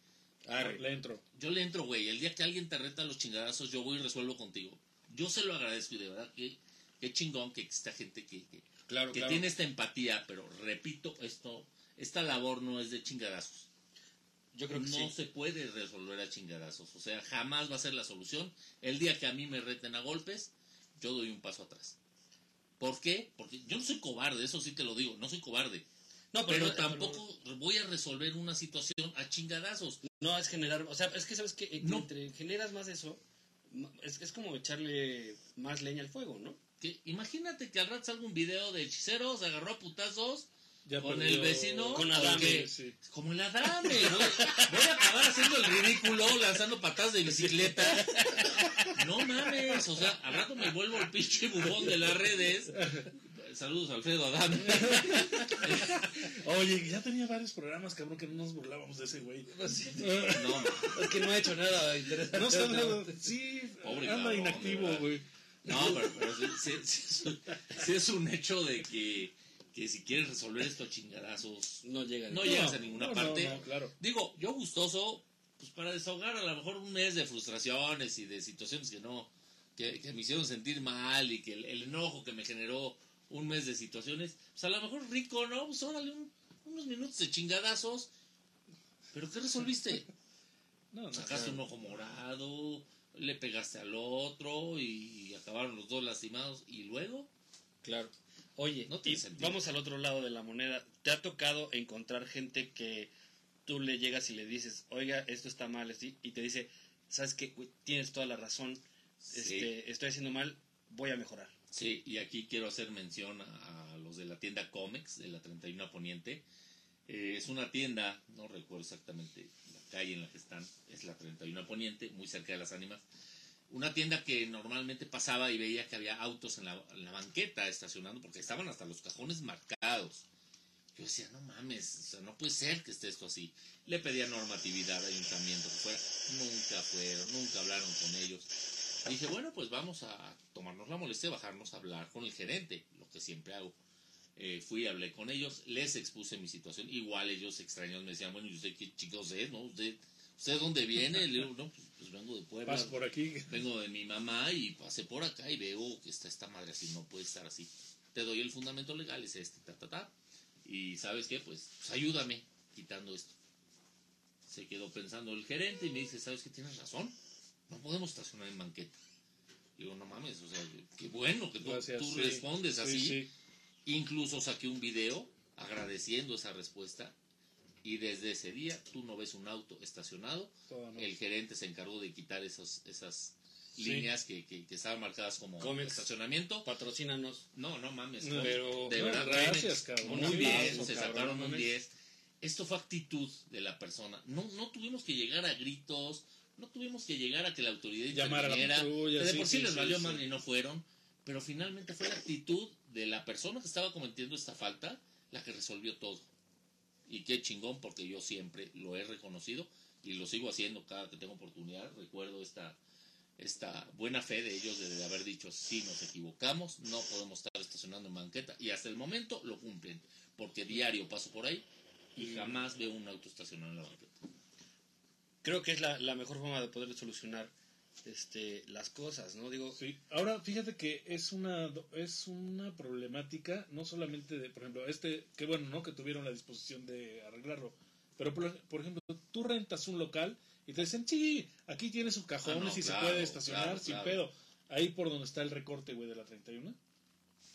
Arre. Le entro. yo le entro, güey, el día que alguien te reta a los chingadazos, yo voy y resuelvo contigo. Yo se lo agradezco y de verdad que qué chingón que exista gente que, que, Claro, que claro. tiene esta empatía, pero repito, esto, esta labor no es de chingadazos Yo creo que no sí. se puede resolver a chingadazos. O sea, jamás va a ser la solución. El día que a mí me reten a golpes, yo doy un paso atrás. ¿Por qué? Porque yo no soy cobarde, eso sí te lo digo, no soy cobarde. No, Pero tampoco voy a resolver una situación a chingadazos. No, es generar, o sea, es que sabes que No. entre generas más eso, es, es como echarle más leña al fuego, ¿no? Que, imagínate que al rato salga un video de hechiceros, se agarró a putazos, Ya Con perdió- el vecino, con Adame. Sí, como el Adame. Voy, voy a acabar haciendo el ridículo, lanzando patadas de bicicleta. No mames, o sea, al rato me vuelvo el pinche bufón de las redes. Saludos, Alfredo Adame. Oye, ya tenía varios programas, cabrón, que no nos burlábamos de ese güey. No, mames. Es que no ha hecho nada interesante. No sé, sí, Pobre anda cabrón, inactivo, güey. No, pero, pero sí, sí- sí sí es un hecho de que, que si quieres resolver esto a chingadazos, No llega. no No, llegas a ninguna no, parte. no, no, claro. Digo, yo gustoso, pues para desahogar a lo mejor un mes de frustraciones y de situaciones que no, que, que me hicieron sentir mal y que el, el enojo que me generó un mes de situaciones, pues a lo mejor rico, ¿no? Pues órale, un- unos minutos de chingadazos. ¿Pero qué resolviste? No, no, Sacaste un ojo morado, le pegaste al otro y acabaron los dos lastimados. ¿Y luego? Claro. Oye, No tiene y vamos al otro lado de la moneda. ¿Te ha tocado encontrar gente que tú le llegas y le dices, oiga, esto está mal, así, y te dice, sabes que tienes toda la razón, Sí. este, estoy haciendo mal, voy a mejorar. Sí, y aquí quiero hacer mención a, a los de la tienda Comex, de la 31 Poniente. Eh, es una tienda, no recuerdo exactamente la calle en la que están, es la 31 Poniente, muy cerca de las ánimas. Una tienda que normalmente pasaba y veía que había autos en la, banqueta estacionando, porque estaban hasta los cajones marcados. Yo decía, no mames, o sea, no puede ser que esté esto así. Le pedía normatividad al ayuntamiento que fuera. Nunca fueron, nunca hablaron con ellos. Dije, bueno, pues vamos a tomarnos la molestia de bajarnos a hablar con el gerente, lo que siempre hago. Eh, fui, hablé con ellos, les expuse mi situación. Igual ellos extraños me decían, bueno, ¿y usted qué chicos es, no? ¿Usted, ¿usted dónde viene? Le digo, no, pues, pues vengo de Puebla. Paso por aquí. Vengo de mi mamá y pasé por acá y veo que está esta madre así, no puede estar así. Te doy el fundamento legal, es este, ta, ta, ta. Y sabes qué, pues, pues ayúdame quitando esto. Se quedó pensando el gerente y me dice, ¿sabes qué? Tienes razón. No podemos estacionar en banqueta. Digo, no mames, o sea, qué bueno que tú, Gracias, tú sí. respondes Sí, así. sí. Incluso saqué un video agradeciendo esa respuesta. Y desde ese día tú no ves un auto estacionado. El gerente se encargó de quitar esos, esas Sí. líneas que, que, que estaban marcadas como estacionamiento. Patrocínanos. No, no mames. No, pero- de verdad, gracias, cabrón. Muy bien, se cabrón, sacaron un mames. 10. Esto fue actitud de la persona. No, no tuvimos que llegar a gritos, No tuvimos que llegar a que la autoridad Llamar a la interviniera, patrulla, que de sí, por sí sí, les valió madre y no fueron, pero finalmente fue la actitud de la persona que estaba cometiendo esta falta la que resolvió todo. Y qué chingón, porque yo siempre lo he reconocido y lo sigo haciendo cada que tengo oportunidad. Recuerdo esta, esta buena fe de ellos de, haber dicho, sí, nos equivocamos, no podemos estar estacionando en banqueta. Y hasta el momento lo cumplen, porque diario paso por ahí y jamás veo un auto estacionado en la banqueta. Creo que es la, la mejor forma de poder solucionar este, las cosas, ¿no? Digo, Sí. Ahora, fíjate que es una es una problemática, no solamente de, por ejemplo, este, qué bueno, ¿no? Que tuvieron la disposición de arreglarlo. Pero, por, por ejemplo, tú rentas un local y te dicen, sí, aquí tienes sus cajones Ah, no, y claro, se puede estacionar claro, sin claro. pedo. Ahí por donde está el recorte, güey, de la 31.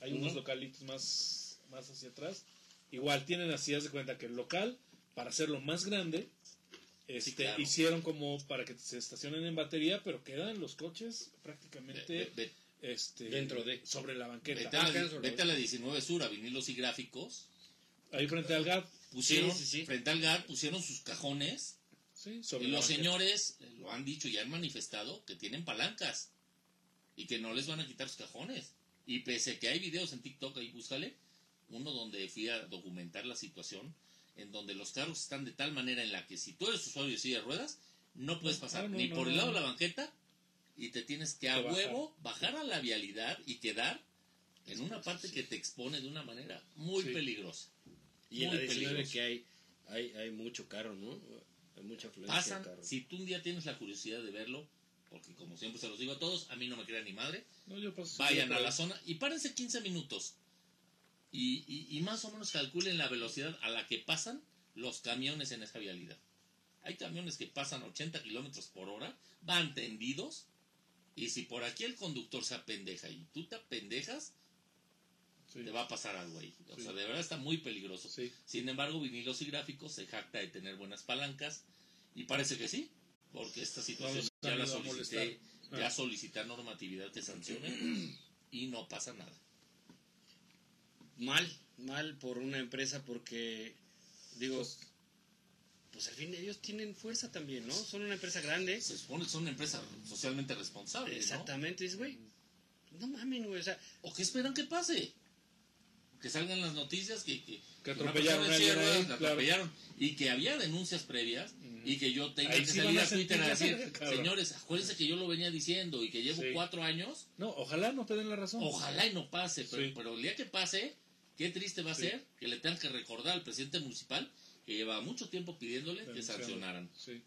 Hay unos Ujú. localitos más, más hacia atrás. Igual tienen así, haz de cuenta que el local, para hacerlo más grande, este, claro. hicieron como para que se estacionen en batería, pero quedan los coches prácticamente Ve- ve- este, Dentro de. sobre la banqueta. Vete, a Ah, la, quedan sobre- vete a la 19 Sur, a vinilos y gráficos. Ahí frente al GAP, Pusieron, Sí, sí, sí. frente al GAR, pusieron sus cajones. sí, sobre Y los banqueta. señores eh, lo han dicho y han manifestado que tienen palancas. Y que no les van a quitar sus cajones. Y pese que hay videos en TikTok, ahí búscale, uno donde fui a documentar la situación, en donde los carros están de tal manera en la que si tú eres usuario de silla de ruedas, no puedes pasar Ah, no, ni no, por el lado de la banqueta y te tienes que a huevo bajar a la vialidad y quedar en una parte que te expone de una manera muy Sí. peligrosa. y en Muy la 19 peligroso. que hay, hay, hay mucho carro, ¿no? Hay mucha afluencia pasan, de carro. si tú un día tienes la curiosidad de verlo, porque como siempre se los digo a todos, a mí no me crea ni madre, No, yo paso vayan a la zona y párense 15 minutos. Y, y- y más o menos calculen la velocidad a la que pasan los camiones en esa vialidad. Hay camiones que pasan 80 kilómetros por hora, van tendidos, y si por aquí el conductor se apendeja y tú te apendejas, Sí. te va a pasar algo ahí. O Sí. sea, de verdad está muy peligroso. Sí. Sin embargo, vinilos y gráficos se jacta de tener buenas palancas y parece que sí, porque esta situación ya la solicité, ya Ah. solicitar normatividad que sancione y no pasa nada. Mal, mal por una empresa porque, digo, Pues- pues al fin ellos tienen fuerza también, ¿no? Son una empresa grande. Se supone que son una empresa socialmente responsable, ¿no? Exactamente, dices, güey, no mamen, güey, o sea, ¿O qué esperan que pase? Que salgan las noticias que, que, atropellaron ahí, la claro. atropellaron y que había denuncias previas y que yo tenga Ahí que sí salir a Twitter a decir, señores, acuérdense que yo lo venía diciendo y que llevo Sí. cuatro años No, ojalá no te den la razón. Ojalá y no pase, pero, Sí. pero el día que pase, qué triste va a Sí. ser que le tengan que recordar al presidente municipal que lleva mucho tiempo pidiéndole que sancionaran. Sí.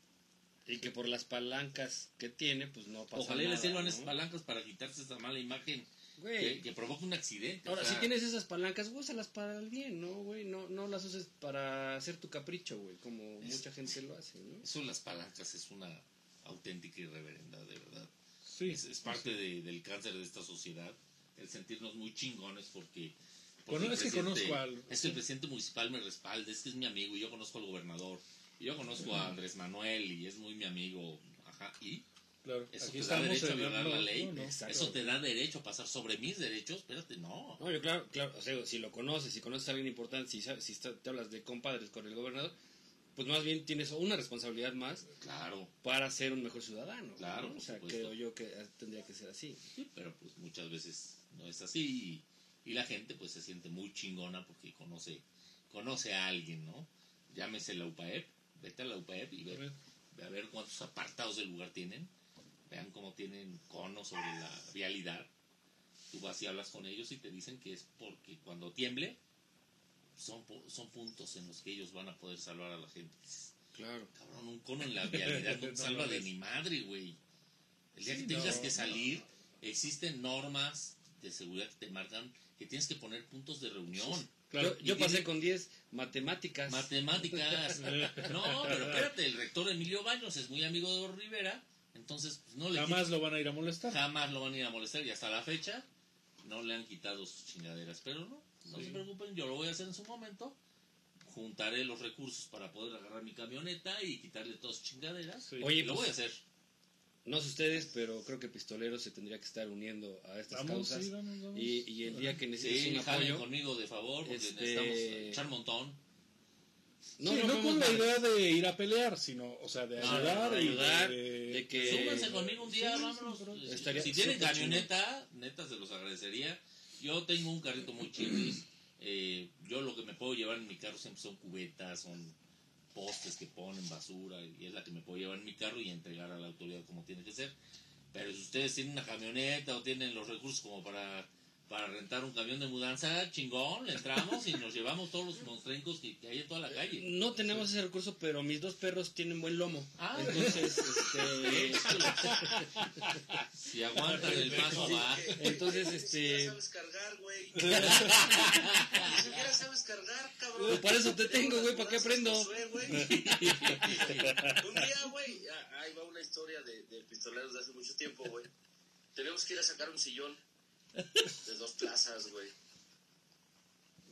y que por las palancas que tiene, pues no pasa Ojalá y le nada, sirvan ¿no? esas palancas para quitarse esa mala imagen que, que provoca un accidente. Ahora, o sea, si tienes esas palancas, úsalas para el bien, ¿no, güey? No, no las uses para hacer tu capricho, güey, como Es- mucha gente lo hace, ¿no? Eso las palancas es una auténtica irreverenda, de verdad. Sí. Es, es parte de- del cáncer de esta sociedad, el sentirnos muy chingones porque... es que conozco al- Es que el presidente municipal me respalda, es que es mi amigo y yo conozco al gobernador. Y yo conozco a Andrés Manuel y es muy mi amigo. Ajá, y Claro. eso Aquí te da derecho a violar la ley. no, no. Eso te da derecho a pasar sobre mis derechos. Espérate, no. No, yo claro, claro, o sea, si lo conoces, si conoces a alguien importante, si, sabes- si está- te hablas de compadres con el gobernador, pues más bien tienes una responsabilidad más Claro, para ser un mejor ciudadano. Claro, ¿no? O sea, supuesto. creo yo que tendría que ser así. sí, pero pues muchas veces no es así. Y, la gente pues se siente muy chingona porque conoce, conoce a alguien, ¿no? Llámese la UPAEP, vete a la UPAEP y ve, ve a ver cuántos apartados del lugar tienen. Vean cómo tienen conos sobre la vialidad. Tú vas y hablas con ellos y te dicen que es porque cuando tiemble son, son puntos en los que ellos van a poder salvar a la gente. Claro. Cabrón, un cono en la vialidad no te No salva de ni madre, güey. El día Sí, que tengas no, que salir, existen normas de seguridad que te marcan que tienes que poner puntos de reunión. Claro. yo pasé tiene- con 10 matemáticas. Matemáticas. No, pero espérate, el rector Emilio Baños es muy amigo de Rivera, entonces pues, no le Jamás lo van a ir a molestar. jamás lo van a ir a molestar y hasta la fecha no le han quitado sus chingaderas. Pero no, no Sí. se preocupen, yo lo voy a hacer en su momento. Juntaré los recursos para poder agarrar mi camioneta y quitarle todas sus chingaderas. Sí. Oye, lo pues, voy a hacer. No sé ustedes, pero creo que Pistoleros se tendría que estar uniendo a estas Vamos, causas. sí, vamos, vamos. y, y el día que necesites Sí, un apoyo, conmigo de favor, porque Este- necesitamos echar montón. No, sí, no, con la idea de ir a pelear, sino, o sea, de ayudar, de ayudar, y de, de- que Súbanse conmigo un día, vámonos. Estaría si tienen camioneta, neta se los agradecería. Yo tengo un carrito muy chilis. Eh, yo lo que me puedo llevar en mi carro siempre son cubetas, son postes que ponen basura y es la que me puedo llevar en mi carro y entregar a la autoridad como tiene que ser. Pero si ustedes tienen una camioneta o tienen los recursos como para, para rentar un camión de mudanza, chingón, le entramos y nos llevamos todos los monstrencos que, que hay en toda la calle. No tenemos ese recurso, pero mis dos perros tienen buen lomo. Ah. Entonces, este, Si aguantan el paso, va. entonces, Ni siquiera este, sabes cargar, güey. Ni siquiera sabes cargar, cabrón. Por eso te tengo, güey, ¿para qué aprendo? Un día, güey, ah, ahí va una historia de, del pistolero de hace mucho tiempo, güey. Tenemos que ir a sacar un sillón de dos plazas, güey.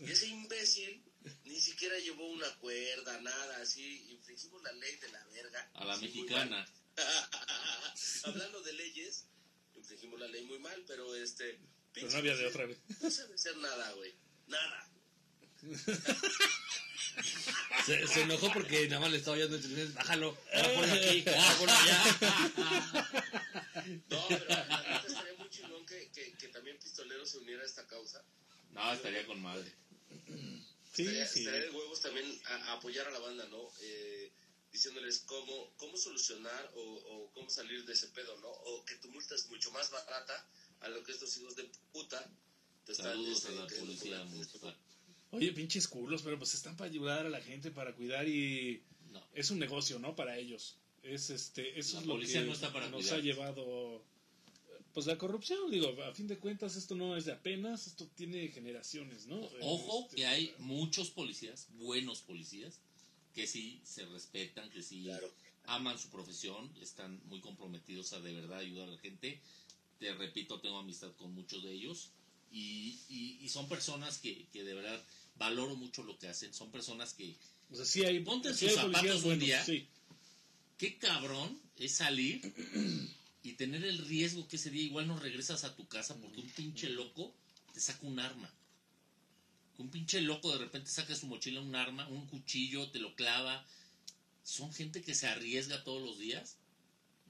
Y ese imbécil ni siquiera llevó una cuerda, nada, así. Infringimos la ley de la verga. A la mexicana. Hablando de leyes, infringimos la ley muy mal, pero este. Pero no había de otra, güey. No sabe hacer nada, güey. Nada. se, se enojó porque nada más le estaba oyendo instrucciones. Bájalo, ahora ponlo aquí, ahora ponlo allá. No, pero la estaría muy chingón que, que, que también Pistolero se uniera a esta causa. No, estaría con madre. Sí, estaría, sí. estaría de huevos también a, a apoyar a la banda, ¿no? Eh, diciéndoles cómo, cómo solucionar o, o cómo salir de ese pedo, ¿no? O que tu multa es mucho más barata a lo que estos hijos de puta te están Saludos este, a la queriendo policía. Oye, pinches culos, pero pues están para ayudar a la gente, para cuidar y No. es un negocio, ¿no? Para ellos. Es este, eso La es lo policía que no está para nos cuidar. ha llevado pues la corrupción, digo, a fin de cuentas esto no es de apenas, esto tiene generaciones, ¿no? Ojo Este, que hay muchos policías, buenos policías, que sí se respetan, que sí Claro. aman su profesión, están muy comprometidos a de verdad ayudar a la gente. Te repito, tengo amistad con muchos de ellos y, y- y son personas que, que de verdad valoro mucho lo que hacen. Son personas que, O sea, sí hay, Ponte sí sus hay zapatos un día. sí. qué cabrón es salir y tener el riesgo que ese día igual no regresas a tu casa porque un pinche loco te saca un arma. Un pinche loco de repente saca de su mochila un arma, un cuchillo, te lo clava. Son gente que se arriesga todos los días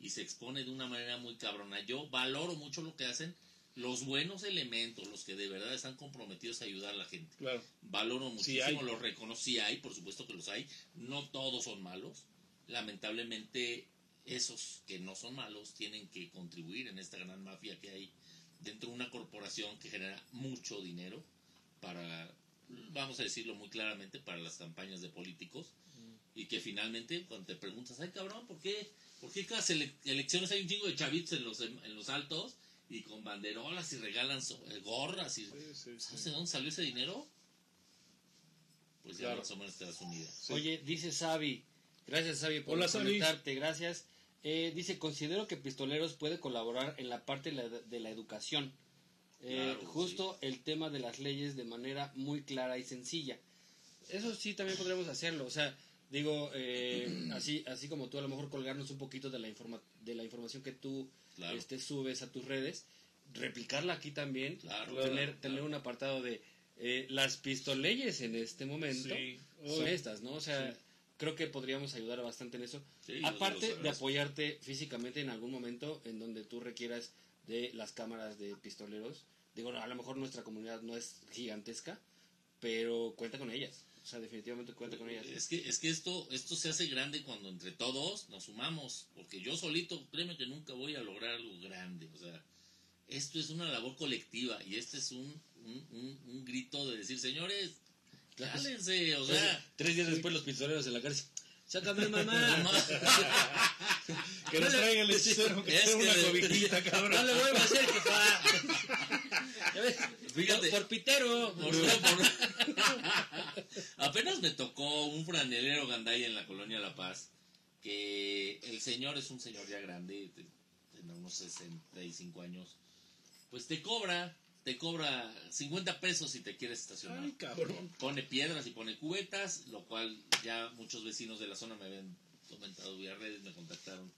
y se expone de una manera muy cabrona. Yo valoro mucho lo que hacen los buenos elementos, los que de verdad están comprometidos a ayudar a la gente. Claro. Valoro Sí muchísimo, los reconocí, hay, por supuesto que los hay. No todos son malos. Lamentablemente, esos que no son malos tienen que contribuir en esta gran mafia que hay dentro de una corporación que genera mucho dinero para, vamos a decirlo muy claramente, para las campañas de políticos. Y que finalmente, cuando te preguntas, ay cabrón, ¿por qué, por qué cada sele- elecciones hay un chingo de chavitos en los, en los altos y con banderolas y regalan so- eh, gorras y Sí, sí, sí. ¿Sabes de dónde salió ese dinero? Pues ya Claro. más o menos te das una idea. Sí. Oye, dice Sabi, gracias Sabi por Hola, gracias. Eh, dice, considero que Pistoleros puede colaborar en la parte de la, de la educación. Eh, Claro, justo el tema de las leyes de manera muy clara y sencilla. Eso sí también podríamos hacerlo. O sea, digo, eh, así, así como tú a lo mejor colgarnos un poquito de la, informa de la información que tú Claro. este, subes a tus redes, replicarla aquí también, Claro, tener, claro, tener un apartado de eh, las pistoleyes en este momento Sí. son estas, ¿no? O sea, Sí. creo que podríamos ayudar bastante en eso. Sí, Aparte de apoyarte físicamente en algún momento en donde tú requieras de las cámaras de pistoleros. Digo, a lo mejor nuestra comunidad no es gigantesca, pero cuenta con ellas. O sea, definitivamente cuenta con ellas. Es que, es que esto, esto se hace grande cuando entre todos nos sumamos, porque yo solito, créeme que nunca voy a lograr algo grande. O sea, esto es una labor colectiva y este es un, un, un- un grito de decir, señores, cálense, o sea, Tres días después los pistoleros en la cárcel. Sácame no mamá. Que nos traiga el hechicero, que sea una cobijita, cabrón. No le vuelvo a hacer, jefa. Ya ves, Fíjate. Por, por pitero. Por- por- Apenas me tocó un franelero gandaya en la colonia La Paz, que el señor es un señor ya grande, de- tiene unos 65 años, pues te cobra, te cobra 50 pesos si te quieres estacionar. Ay, cabrón. Pone piedras y pone cubetas, lo cual ya muchos vecinos de la zona me habían comentado vía redes, me contactaron.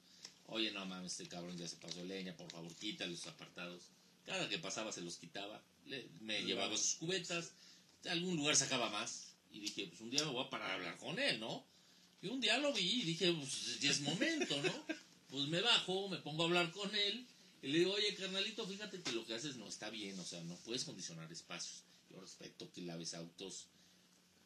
Oye, no mames, este cabrón ya se pasó leña, por favor, quítale los apartados. Cada que pasaba se los quitaba, le- me llevaba sus cubetas, de algún lugar sacaba más y dije, pues un día me voy a parar a hablar con él, ¿no? Y un día lo vi y dije, pues ya es momento, ¿no? Pues me bajo, me pongo a hablar con él y le digo, oye, carnalito, fíjate que lo que haces no está bien, o sea, no puedes condicionar espacios. Yo respeto que laves autos,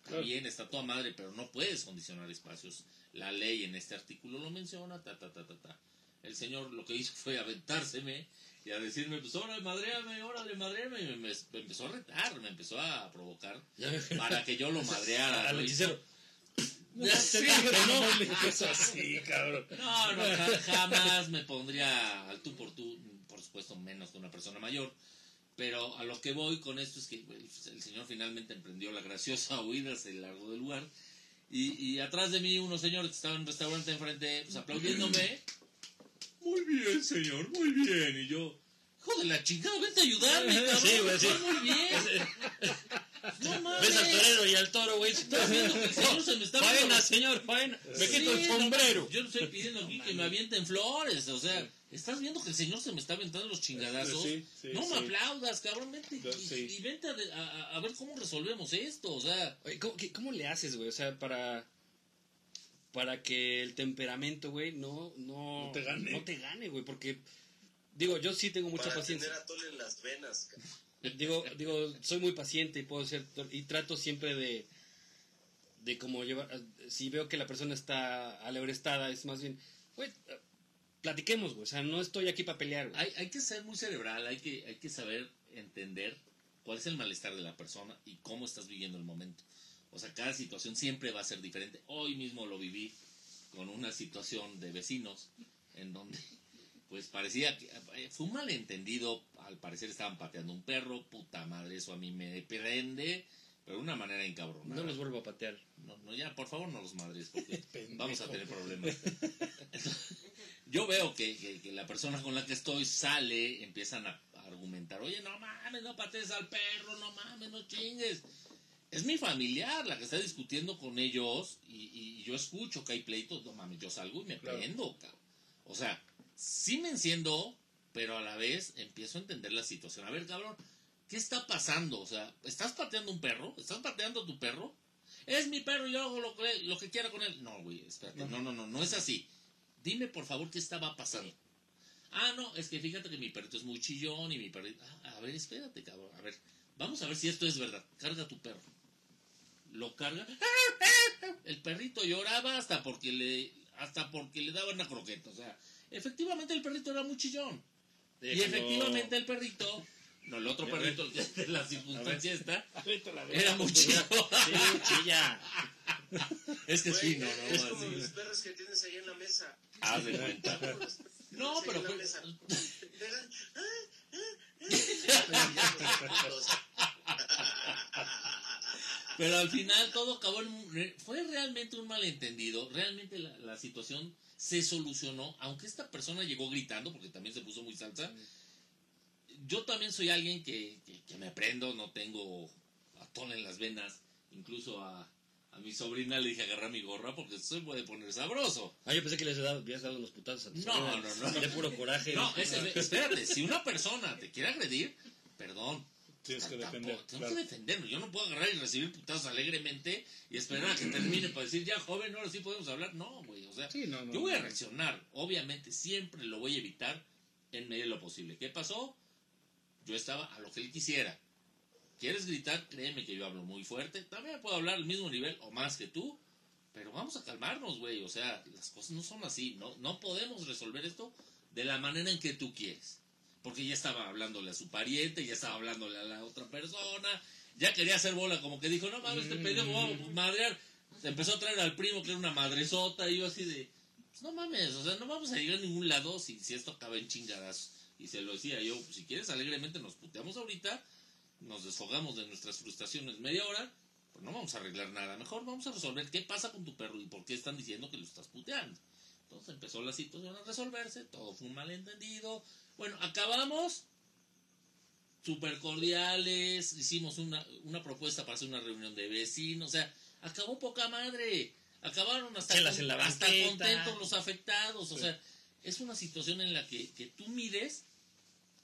está bien, está toda madre, pero no puedes condicionar espacios. La ley en este artículo lo menciona, ta, ta, ta, ta, ta. El señor lo que hizo fue aventárseme y a decirme, pues órale, madréame, órale, madréame. Y me, me- me empezó a retar, me empezó a provocar para que yo lo madreara. Al ¿no? No, que no le así, cabrón. No, no, ja- jamás me pondría al tú por tú, por supuesto menos que una persona mayor. Pero a lo que voy con esto es que el, el señor finalmente emprendió la graciosa huida, se largó del lugar. Y, y atrás de mí unos señores que estaban en un restaurante enfrente, pues aplaudiéndome. Muy bien, señor, muy bien. Y yo, hijo de la chingada, vente a ayudarme, cabrón. Sí, güey, sí. Muy bien. No mames. Ves al torero y al toro, güey. Estás viendo que el señor se me está Faena, señor, faena. Me Sí, quito el no, sombrero. yo no estoy pidiendo aquí que me avienten flores, o sea, estás viendo que el señor se me está aventando los chingadazos. Sí, sí, no me sí. aplaudas, cabrón, vente y, Sí. y vente a, de- a- a- a ver cómo resolvemos esto, o sea, Oye, ¿cómo, qué- cómo le haces, güey? O sea, para para que el temperamento, güey, no no No te gane. no te gane, güey, porque digo, yo sí tengo mucha Para paciencia. tener atole en las venas. Digo, digo, soy muy paciente y puedo ser y trato siempre de de como llevar si veo que la persona está alebrestada, es más bien, güey, platiquemos, güey, o sea, no estoy aquí para pelear, güey. hay, hay que ser muy cerebral, hay que, hay que saber entender cuál es el malestar de la persona y cómo estás viviendo el momento. O sea, cada situación siempre va a ser diferente. Hoy mismo lo viví con una situación de vecinos en donde pues parecía que eh, fue un malentendido, al parecer estaban pateando un perro, puta madre, eso a mí me prende, pero de una manera encabronada. No los vuelvo a patear. No, no, ya, por favor, no los madres, porque vamos a tener problemas. Yo veo que, que- que la persona con la que estoy sale, empiezan a, a argumentar, oye, no mames, no patees al perro, no mames, no chingues. Es mi familiar la que está discutiendo con ellos y, y yo escucho que hay pleitos, no mames, yo salgo y me Claro. prendo, cabrón. O sea, sí me enciendo, pero a la vez empiezo a entender la situación. A ver, cabrón, ¿qué está pasando? O sea, ¿estás pateando un perro? ¿Estás pateando a tu perro? Es mi perro y yo hago lo que, lo que quiera con él. No, güey, espérate. No, no, no, no es así. Dime, por favor, qué estaba pasando. Ah, no, es que fíjate que mi perrito es muy chillón y mi perrito... Ah, a ver, espérate, cabrón. A ver, vamos a ver si esto es verdad. Carga a tu perro. Lo carga. El perrito lloraba hasta porque le hasta porque le daban una croqueta. O sea, efectivamente el perrito era muy chillón. Y Déjalo. efectivamente el perrito... No, el otro perrito, de la circunstancia esta, era muy chillón. Sí, chilla. Es que sí, Güey, no, es no, como así. los perros que tienes ahí en la mesa. Haz de cuenta. No, pero fue- mesa. Pegan, ah, ah, ah. Pero al final todo acabó en... Fue realmente un malentendido. Realmente la, la situación se solucionó. Aunque esta persona llegó gritando, porque también se puso muy salsa. Yo también soy alguien que, que, que me prendo, no tengo atón en las venas. Incluso a, a mi sobrina le dije agarrar mi gorra porque se puede poner sabroso. Ah, yo pensé que les habías dado, unos putazos a tu No, sobrina. no, no. De puro coraje. No, ese- espérate, si una persona te quiere agredir, perdón, Tienes que Tampoco, defender. Tengo claro. que defenderme. Yo no puedo agarrar y recibir putazos alegremente y esperar a que termine para decir, ya joven, ahora sí podemos hablar. No, güey. O sea, Sí, no, no, yo voy a reaccionar. Obviamente, siempre lo voy a evitar en medio de lo posible. ¿Qué pasó? Yo estaba a lo que él quisiera. ¿Quieres gritar? Créeme que yo hablo muy fuerte. También puedo hablar al mismo nivel o más que tú. Pero vamos a calmarnos, güey. O sea, las cosas no son así. No, no podemos resolver esto de la manera en que tú quieres. Porque ya estaba hablándole a su pariente, ya estaba hablándole a la otra persona. Ya quería hacer bola, como que dijo, no mames, este pendejo va a madrear. Se empezó a traer al primo que era una madresota. Y yo así de, pues no mames, o sea, no vamos a llegar a ningún lado si, si esto acaba en chingadas. Y se lo decía yo, pues, si quieres alegremente nos puteamos ahorita, nos desfogamos de nuestras frustraciones media hora, pues no vamos a arreglar nada. Mejor vamos a resolver qué pasa con tu perro y por qué están diciendo que lo estás puteando. Entonces empezó la situación a resolverse, todo fue un malentendido. Bueno, acabamos súper cordiales, hicimos una, una propuesta para hacer una reunión de vecinos, o sea, acabó poca madre. Acabaron hasta, contentos los afectados, o Sí. sea, es una situación en la que, que tú mides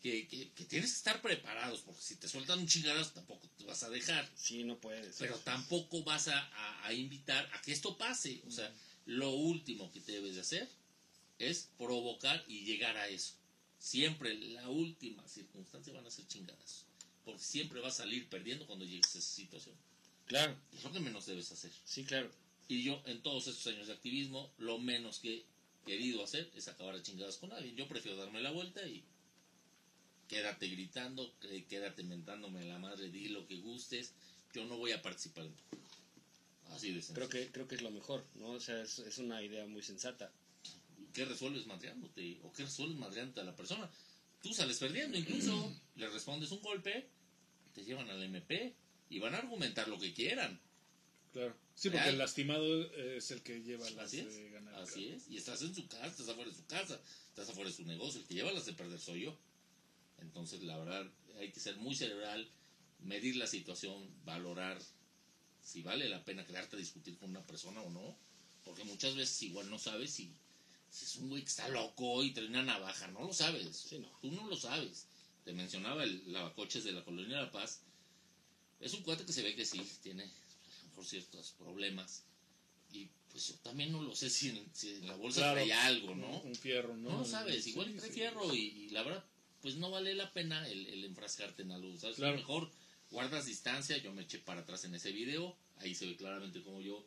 que, que, que tienes que estar preparados, porque si te sueltan un chingadas tampoco te vas a dejar. Sí, no puedes. Pero tampoco vas a, a- a invitar a que esto pase. O sea, lo último que debes de hacer es provocar y llegar a eso. Siempre la última circunstancia van a ser chingadas. Porque siempre vas a salir perdiendo cuando llegues a esa situación. Claro, Es lo que menos debes hacer. sí, claro. Y yo, en todos estos años de activismo, lo menos que he querido hacer es acabar a chingadas con alguien. Yo prefiero darme la vuelta y quédate gritando, quédate mentándome la madre, di lo que gustes. Yo no voy a participar. Así de sencillo. Creo que, creo que es lo mejor, ¿no? O sea, es, es una idea muy sensata. ¿Qué resuelves madreándote? ¿O qué resuelves madreándote a la persona? Tú sales perdiendo incluso, le respondes un golpe, te llevan al MP y van a argumentar lo que quieran. Claro. Sí, porque el lastimado es el que lleva las Así es, de ganar. así es. Y estás en su casa, estás afuera de su casa, estás afuera de su negocio. El que lleva las de perder soy yo. Entonces, la verdad, hay que ser muy cerebral, medir la situación, valorar si vale la pena quedarte a discutir con una persona o no. Porque muchas veces igual no sabes si, si es un güey que está loco y trae una navaja. No lo sabes. Sí, no. Tú no lo sabes. Te mencionaba el lavacoches de la Colonia de La Paz. Es un cuate que se ve que sí, tiene a lo mejor ciertos problemas. Y pues yo también no lo sé si en, si en la bolsa Claro. trae algo, ¿no? Un fierro, ¿no? No lo sabes, Sí, igual trae sí. fierro y, y la verdad, pues no vale la pena el, el enfrascarte en algo, ¿sabes? Claro. Mejor guardas distancia, yo me eché para atrás en ese video, ahí se ve claramente como yo,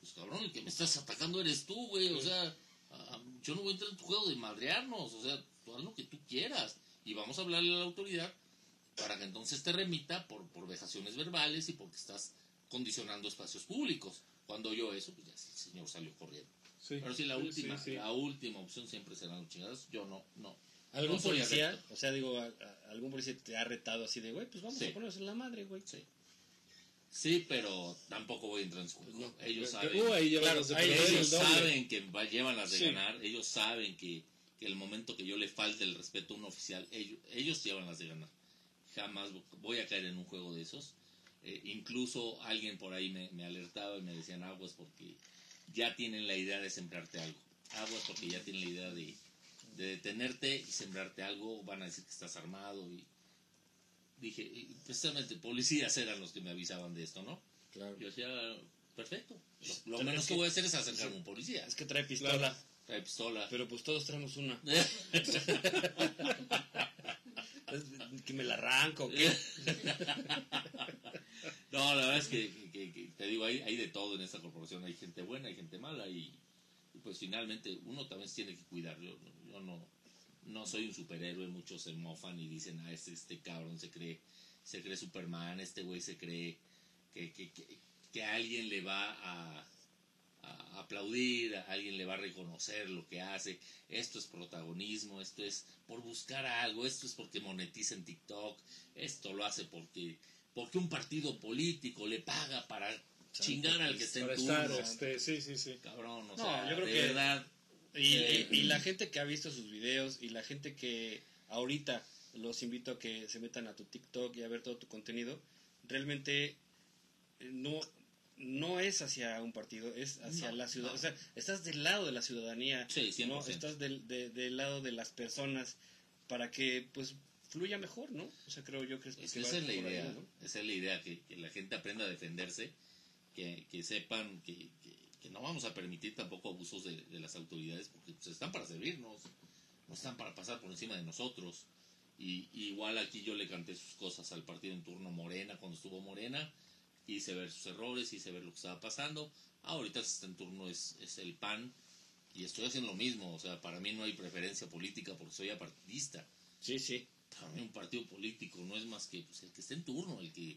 pues cabrón, el que me estás atacando eres tú, güey, o sea, ah, yo no voy a entrar en tu juego de madrearnos, o sea, tú haz lo que tú quieras y vamos a hablarle a la autoridad para que entonces te remita por, por vejaciones verbales y porque estás condicionando espacios públicos. Cuando yo eso, pues ya el señor salió corriendo. Sí. Pero sí, la última, sí, sí. la última opción siempre serán los chingados. Yo no, no. ¿Algún No policía? O sea, digo, a- a- ¿algún policía te ha retado así de, güey, pues vamos Sí. a ponernos en la madre, güey? Sí. Sí, pero tampoco voy a entrar en su juego. No, ellos saben, Uh, Claro, perder ellos saben que va- llevan las de Sí. ganar. Ellos saben que, que el momento que yo le falte el respeto a un oficial, ellos, ellos llevan las de ganar. Jamás voy a caer en un juego de esos. Eh, incluso alguien por ahí me, me alertaba y me decían aguas porque ya tienen la idea de sembrarte algo. Aguas porque ya tienen la idea de, de detenerte y sembrarte algo. Van a decir que estás armado. y Dije, precisamente policías eran los que me avisaban de esto, ¿no? Claro. Yo decía, perfecto. Lo, menos que que- voy a hacer es acercarme a un policía. Es que trae pistola, Claro. Trae pistola. pero pues todos traemos una. Que me la arranco, ¿o ¿qué? No, la verdad es que, que- que- te digo, hay, hay de todo en esta corporación. Hay gente buena, hay gente mala y, y pues finalmente uno también tiene que cuidar. Yo, yo no, no soy un superhéroe, muchos se mofan y dicen, ah, este, este cabrón se cree, se cree Superman, este güey se cree que, que, que, que alguien le va a, a aplaudir, a alguien le va a reconocer lo que hace. Esto es protagonismo, esto es por buscar algo, esto es porque monetiza en TikTok, esto lo hace porque, porque un partido político le paga para chingar al que esté en Para turno. estar, este, sí, sí, sí. Cabrón, o No, sea, yo creo de que- verdad, Y, Eh, y- y la gente que ha visto sus videos y la gente que ahorita los invito a que se metan a tu TikTok y a ver todo tu contenido, realmente eh, no, no es hacia un partido, es hacia No, la ciudad. no. O sea, estás del lado de la ciudadanía, Sí, 100%. ¿no? estás del, de- del lado de las personas para que pues fluya mejor, ¿no? O sea, creo yo que, Es que esa es la ahí, idea, ¿no? esa es la idea, que, que la gente aprenda a defenderse, que, que sepan que, que- que no vamos a permitir tampoco abusos de, de las autoridades, porque pues, están para servirnos, no están para pasar por encima de nosotros. Y, y igual aquí yo le canté sus cosas al partido en turno Morena, cuando estuvo Morena, hice ver sus errores, hice ver lo que estaba pasando. Ahorita está en turno es, es el PAN, y estoy haciendo lo mismo, o sea, para mí no hay preferencia política porque soy apartidista Sí, sí. para mí un partido político no es más que pues, el que esté en turno, el que...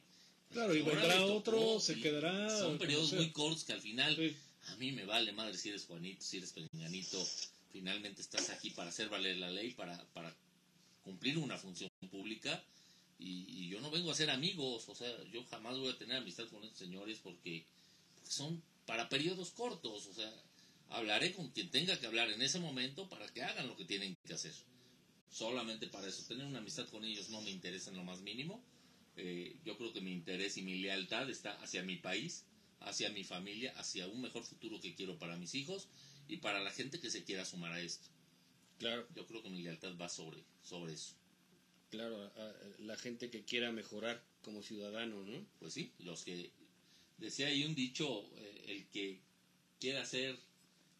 Claro, y vendrá otro, se quedará, Son periodos muy cortos que al final Sí. A mí me vale madre si eres Juanito, si eres Peñanito, finalmente estás aquí para hacer valer la ley, para, para cumplir una función pública. Y, yo no vengo a ser amigos, o sea, yo jamás voy a tener amistad con estos señores porque, porque son para periodos cortos, o sea, hablaré con quien tenga que hablar en ese momento para que hagan lo que tienen que hacer. Solamente para eso, tener una amistad con ellos no me interesa en lo más mínimo. Eh, yo creo que mi interés y mi lealtad está hacia mi país, hacia mi familia, hacia un mejor futuro que quiero para mis hijos y para la gente que se quiera sumar a esto. Claro. Yo creo que mi lealtad va sobre, sobre eso. Claro, a- a la gente que quiera mejorar como ciudadano, ¿no? Pues sí, los que decía ahí un dicho, eh, el que quiera ser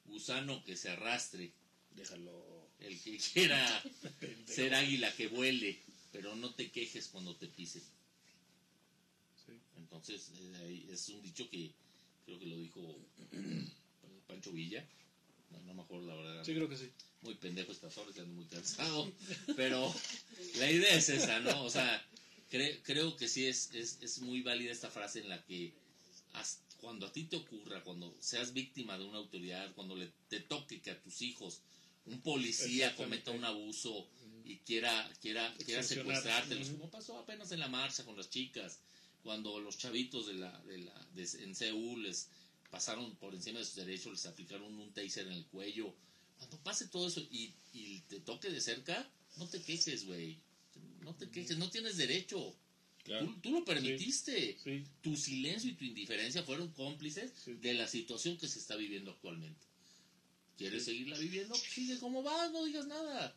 gusano que se arrastre, Déjalo. el que quiera ser águila que vuele, pero no te quejes cuando te pisen. Entonces, eh, es un dicho que creo que lo dijo Pancho Villa. No, no me acuerdo la verdad. Sí, creo que sí. Muy pendejo estas horas, ando muy cansado. Pero la idea es esa, ¿no? O sea, cre- creo que sí es, es, es muy válida esta frase en la que cuando a ti te ocurra, cuando seas víctima de una autoridad, cuando le, te toque que a tus hijos un policía cometa un abuso y quiera, quiera, quiera secuestrártelos, como pasó apenas en la marcha con las chicas, cuando los chavitos de la, de la, de- en Seúl les pasaron por encima de sus derechos, les aplicaron un taser en el cuello. Cuando pase todo eso y, y te toque de cerca, no te quejes, güey. No te quejes, no tienes derecho. Claro. Tú, tú lo permitiste. Sí, Tu silencio y tu indiferencia fueron cómplices Sí. de la situación que se está viviendo actualmente. ¿Quieres seguirla viviendo? Sigue como vas, no digas nada.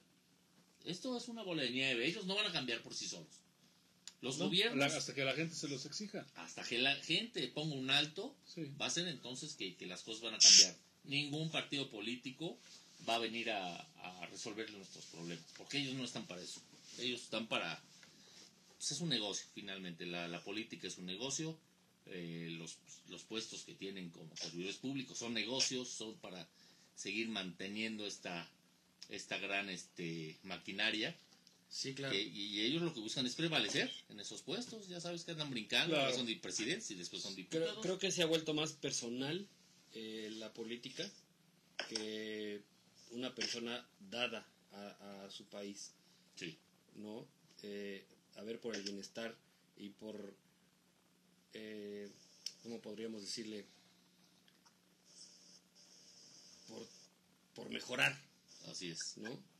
Esto es una bola de nieve. Ellos no van a cambiar por sí solos. Los No, gobiernos, la- hasta que la gente se los exija. hasta que la gente ponga un alto, Sí. va a ser entonces que, que las cosas van a cambiar. Ningún partido político va a venir a, a resolver nuestros problemas, porque ellos no están para eso. Ellos están para... pues es un negocio, finalmente. La, la política es un negocio. eh, los, los puestos que tienen como servidores públicos son negocios, son para seguir manteniendo esta, esta gran este, maquinaria. Sí, claro. que- y, ellos lo que buscan es prevalecer en esos puestos. Ya sabes que andan brincando, Claro. ahora son de presidentes y después son diputados. Creo, creo que se ha vuelto más personal eh, la política que una persona dada a, a su país, Sí. ¿no? Eh, a ver, por el bienestar y por, eh, ¿cómo podríamos decirle? Por, por mejorar, Así es. ¿no?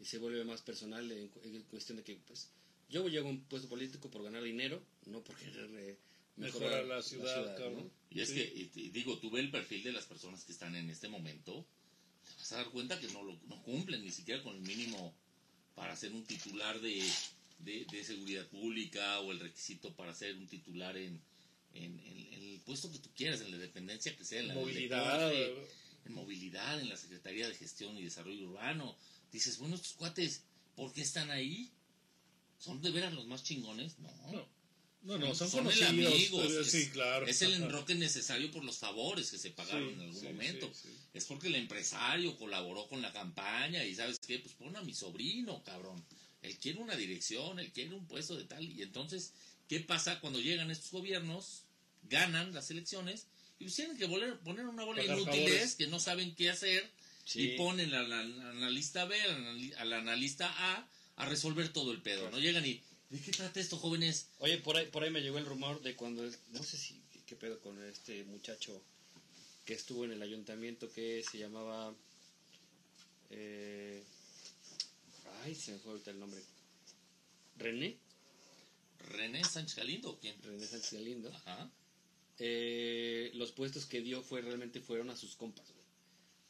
Y se vuelve más personal en, cu- en cuestión de que, pues, yo llego a un puesto político por ganar dinero, no por querer eh, Mejorar la ciudad. Y es Sí. que, y- y digo, tú ve el perfil de las personas que están en este momento, te vas a dar cuenta que no lo no cumplen ni siquiera con el mínimo para ser un titular de, de, de seguridad pública o el requisito para ser un titular en, en, en- en el puesto que tú quieras, en la dependencia que sea, en la Movilidad. deporte, en movilidad, en la Secretaría de Gestión y Desarrollo Urbano. Dices, bueno, estos cuates, ¿por qué están ahí? ¿Son de veras los más chingones? No. No, no, no, son, Son el conocidos. pero es- sí, claro. Es el enroque necesario por los favores que se pagaron Sí, en algún sí, momento. Es porque el empresario colaboró con la campaña y sabes qué, pues pon a mi sobrino, cabrón. Él quiere una dirección, él quiere un puesto de tal. Y entonces, ¿qué pasa cuando llegan estos gobiernos, ganan las elecciones y pues tienen que volver, poner una bola de inútiles favores. que no saben qué hacer Sí. y ponen al, al analista B, al, anali- al analista A a resolver todo el pedo. No llegan y, ¿de qué trata esto, jóvenes? Oye, por ahí, por ahí me llegó el rumor de cuando, no sé si, qué pedo con este muchacho que estuvo en el ayuntamiento que se llamaba, eh, ay, se me fue ahorita el nombre, René, René Sánchez Galindo, ¿o ¿quién? René Sánchez Galindo, Ajá. eh, los puestos que dio fue realmente fueron a sus compas.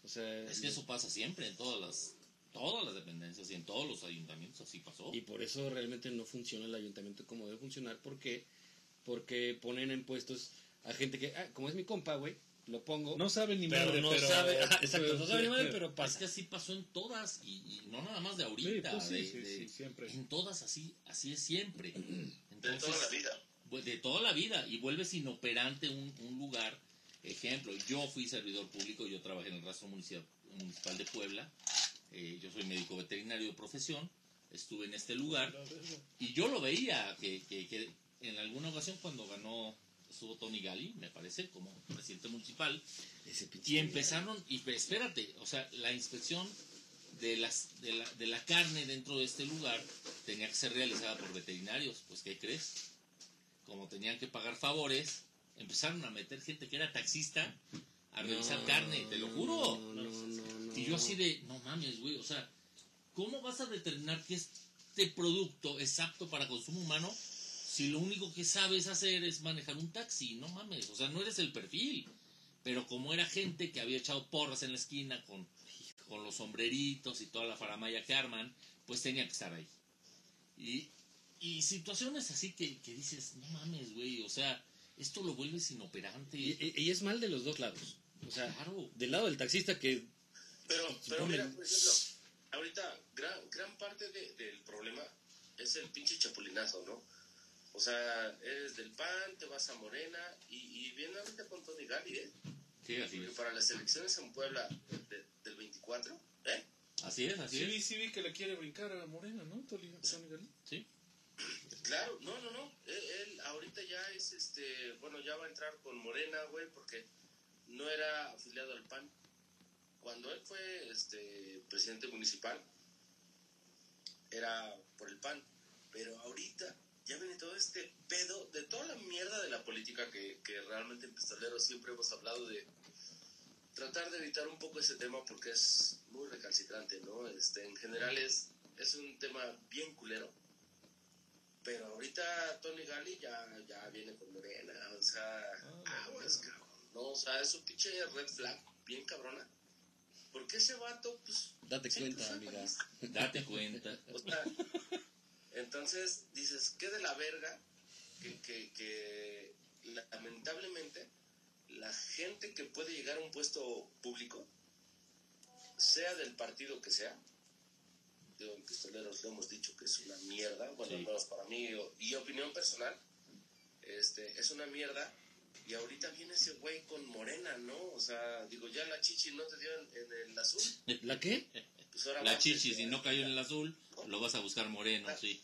O sea, Es que eso pasa siempre en todas las todas las dependencias y en todos los ayuntamientos así pasó. Y por eso realmente no funciona el ayuntamiento como debe funcionar. ¿Por qué? Porque ponen en puestos a gente que, ah, como es mi compa, güey, lo pongo. No saben ni pero madre, no pero... sabe. exacto, no sabe ni madre, pero Es pasa. que así pasó en todas y, y no nada más de Sí, ahorita, pues sí, de- sí, de- sí, siempre. en todas así así es siempre. De Entonces, toda la vida. pues, de toda la vida y vuelves inoperante un, un lugar. Ejemplo, yo fui servidor público, yo trabajé en el rastro municipal, municipal de Puebla, eh, yo soy médico veterinario de profesión, estuve en este lugar y yo lo veía que, que- que en alguna ocasión cuando ganó, estuvo Tony Gali, me parece, como presidente municipal, y empezaron, y pe- espérate, o sea, la inspección de, las, de, la, de la carne dentro de este lugar tenía que ser realizada por veterinarios. Pues, ¿qué crees? Como tenían que pagar favores, empezaron a meter gente que era taxista a revisar No, carne, te lo juro. No, no. Y yo así de, no mames, güey, o sea, ¿cómo vas a determinar que este producto es apto para consumo humano si lo único que sabes hacer es manejar un taxi? No mames, o sea, no eres el perfil. Pero como era gente que había echado porras en la esquina con, con los sombreritos y toda la faramaya que arman, pues tenía que estar ahí. Y, y situaciones así que, que dices, no mames, güey, o sea, esto lo vuelves inoperante. Y, y- y es mal de los dos lados. O sea, Claro. del lado del taxista que Pero, pero mira, por ejemplo, ahorita gran, gran parte de- del problema es el pinche chapulinazo, ¿no? O sea, eres del PAN, te vas a Morena y, y viene ahorita con Tony Gali, ¿eh? Sí, así Porque es. para las elecciones en Puebla de- del 24, ¿eh? Así es, así Sí, es. vi, sí vi que le quiere brincar a Morena, ¿no? Tony Tony Gali. Sí. Claro, no, no, no. Él, ahorita ya es, este, bueno, ya va a entrar con Morena, güey, porque no era afiliado al PAN. Cuando él fue, este, presidente municipal, era por el PAN. Pero ahorita ya viene todo este pedo de toda la mierda de la política que, que realmente en Pistolero siempre hemos hablado de tratar de evitar un poco ese tema porque es muy recalcitrante, ¿no? Este, en general es, es un tema bien culero. Pero ahorita Tony Gali ya, ya viene con Morena, o sea, Ah, aguas, cabrón, ¿no? O sea, es un pinche red flag bien cabrona. Porque ese vato, pues. Date cuenta, amiga. Date cuenta. O sea, entonces dices, qué de la verga que, que, que lamentablemente la gente que puede llegar a un puesto público, sea del partido que sea, digo, en Pistoleros lo hemos dicho que es una mierda, bueno, Sí. al menos para mí, y opinión personal, este, es una mierda, y ahorita viene ese güey con morena, ¿no? O sea, digo, ya la chichi no te dio en, en el azul, ¿La qué? pues ahora La chichi, si no cayó en el azul, lo vas a buscar moreno, sí.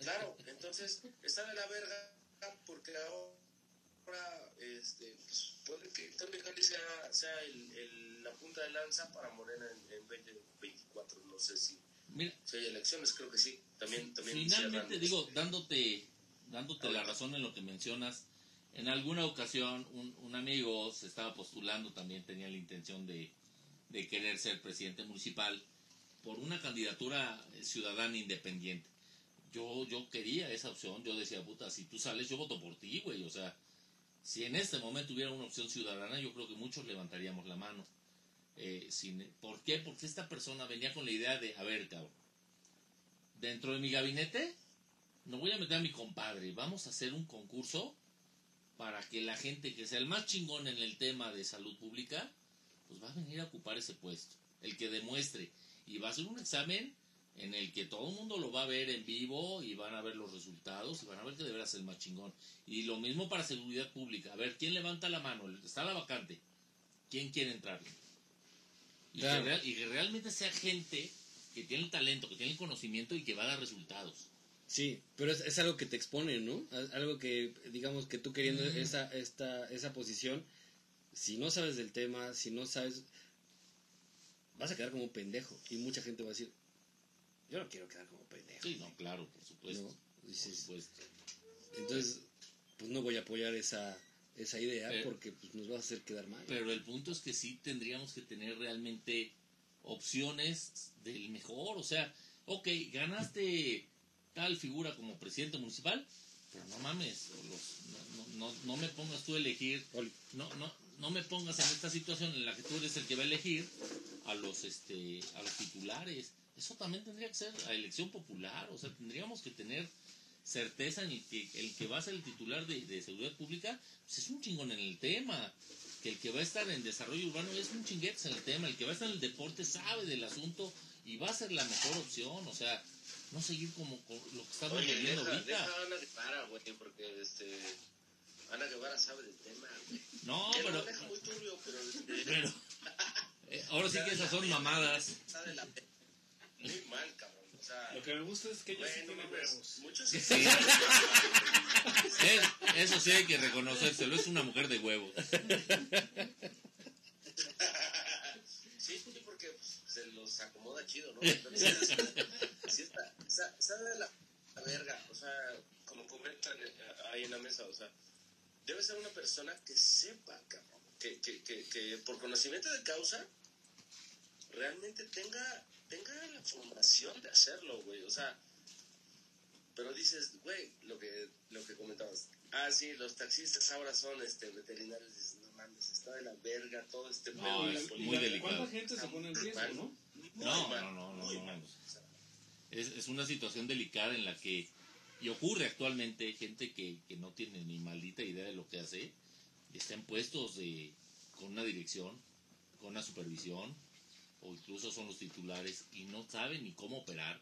Claro, entonces está de la verga porque ahora este, pues, puede que Tony Gali sea, sea el, el- la punta de lanza para Morena en, en 2024. No sé si, Mira, si hay elecciones, creo que sí. También, también finalmente digo, dándote, dándote la razón en lo que mencionas, en alguna ocasión un, un amigo se estaba postulando, también tenía la intención de, de querer ser presidente municipal por una candidatura ciudadana independiente. Yo, yo quería esa opción, yo decía, puta, si tú sales, yo voto por ti, güey. O sea, si en este momento hubiera una opción ciudadana, yo creo que muchos levantaríamos la mano. Eh, ¿Por qué? Porque esta persona venía con la idea de, a ver, cabrón, dentro de mi gabinete, no voy a meter a mi compadre, vamos a hacer un concurso para que la gente que sea el más chingón en el tema de salud pública, pues va a venir a ocupar ese puesto, el que demuestre. Y va a ser un examen en el que todo el mundo lo va a ver en vivo y van a ver los resultados y van a ver que de veras es el más chingón. Y lo mismo para seguridad pública. A ver, ¿quién levanta la mano? Está la vacante. ¿Quién quiere entrar? Y, Claro. que, real- y que realmente sea gente que tiene el talento, que tiene el conocimiento y que va a dar resultados. Sí, pero es, es algo que te expone, ¿no? Algo que, digamos, que tú queriendo Mm. esa, esta, esa posición, si no sabes del tema, si no sabes, vas a quedar como un pendejo. Y mucha gente va a decir, yo no quiero quedar como pendejo. Sí, no, claro, por supuesto. ¿no? por supuesto. entonces, pues no voy a apoyar esa, esa idea Pero- porque pues, nos va a hacer quedar mal. Pero el punto es que sí tendríamos que tener realmente opciones del mejor. O sea, ok, ganaste tal figura como presidente municipal, pero no mames, los- no, no, no, no me pongas tú a elegir, no, no, no me pongas en esta situación en la que tú eres el que va a elegir a los, este, a los titulares. Eso también tendría que ser a elección popular, o sea, tendríamos que tener certeza en el que el que va a ser el titular de, de seguridad pública pues es un chingón en el tema que el que va a estar en desarrollo urbano es un chinguetes en el tema el que va a estar en el deporte sabe del asunto y va a ser la mejor opción o sea no seguir como con lo que estamos Oye, viviendo deja, ahorita deja a Ana Guevara, güey, porque este, Ana Guevara sabe del tema, güey. no lo pero deja muy turbio, pero... este, pero eh, ahora sí que esas son mamadas. Muy mal, cabrón. Sea... Lo que me gusta es que ella sí Bueno, tiene mames, huevos. muchos Sí. Es- eso sí hay que reconocérselo es una mujer de huevos Sí, sí, porque pues, se los acomoda chido, ¿no? Entonces, sí está, está, está de la, la verga, o sea, como comentan eh, ahí en la mesa, o sea, debe ser una persona que sepa, cabrón, que, que, que, que por conocimiento de causa realmente tenga, tenga la formación de hacerlo, güey, o sea, pero dices, güey, lo que, lo que comentabas, ah, sí, los taxistas ahora son este, veterinarios, dices, no mames, está de la verga todo este No, pedo es muy delicado. ¿Cuánta gente se pone en riesgo, no? No, mal, no, no, no, no. es, es una situación delicada en la que, y ocurre actualmente, gente que, que no tiene ni maldita idea de lo que hace, y está en puestos de, con una dirección, con una supervisión, o incluso son los titulares, y no saben ni cómo operar.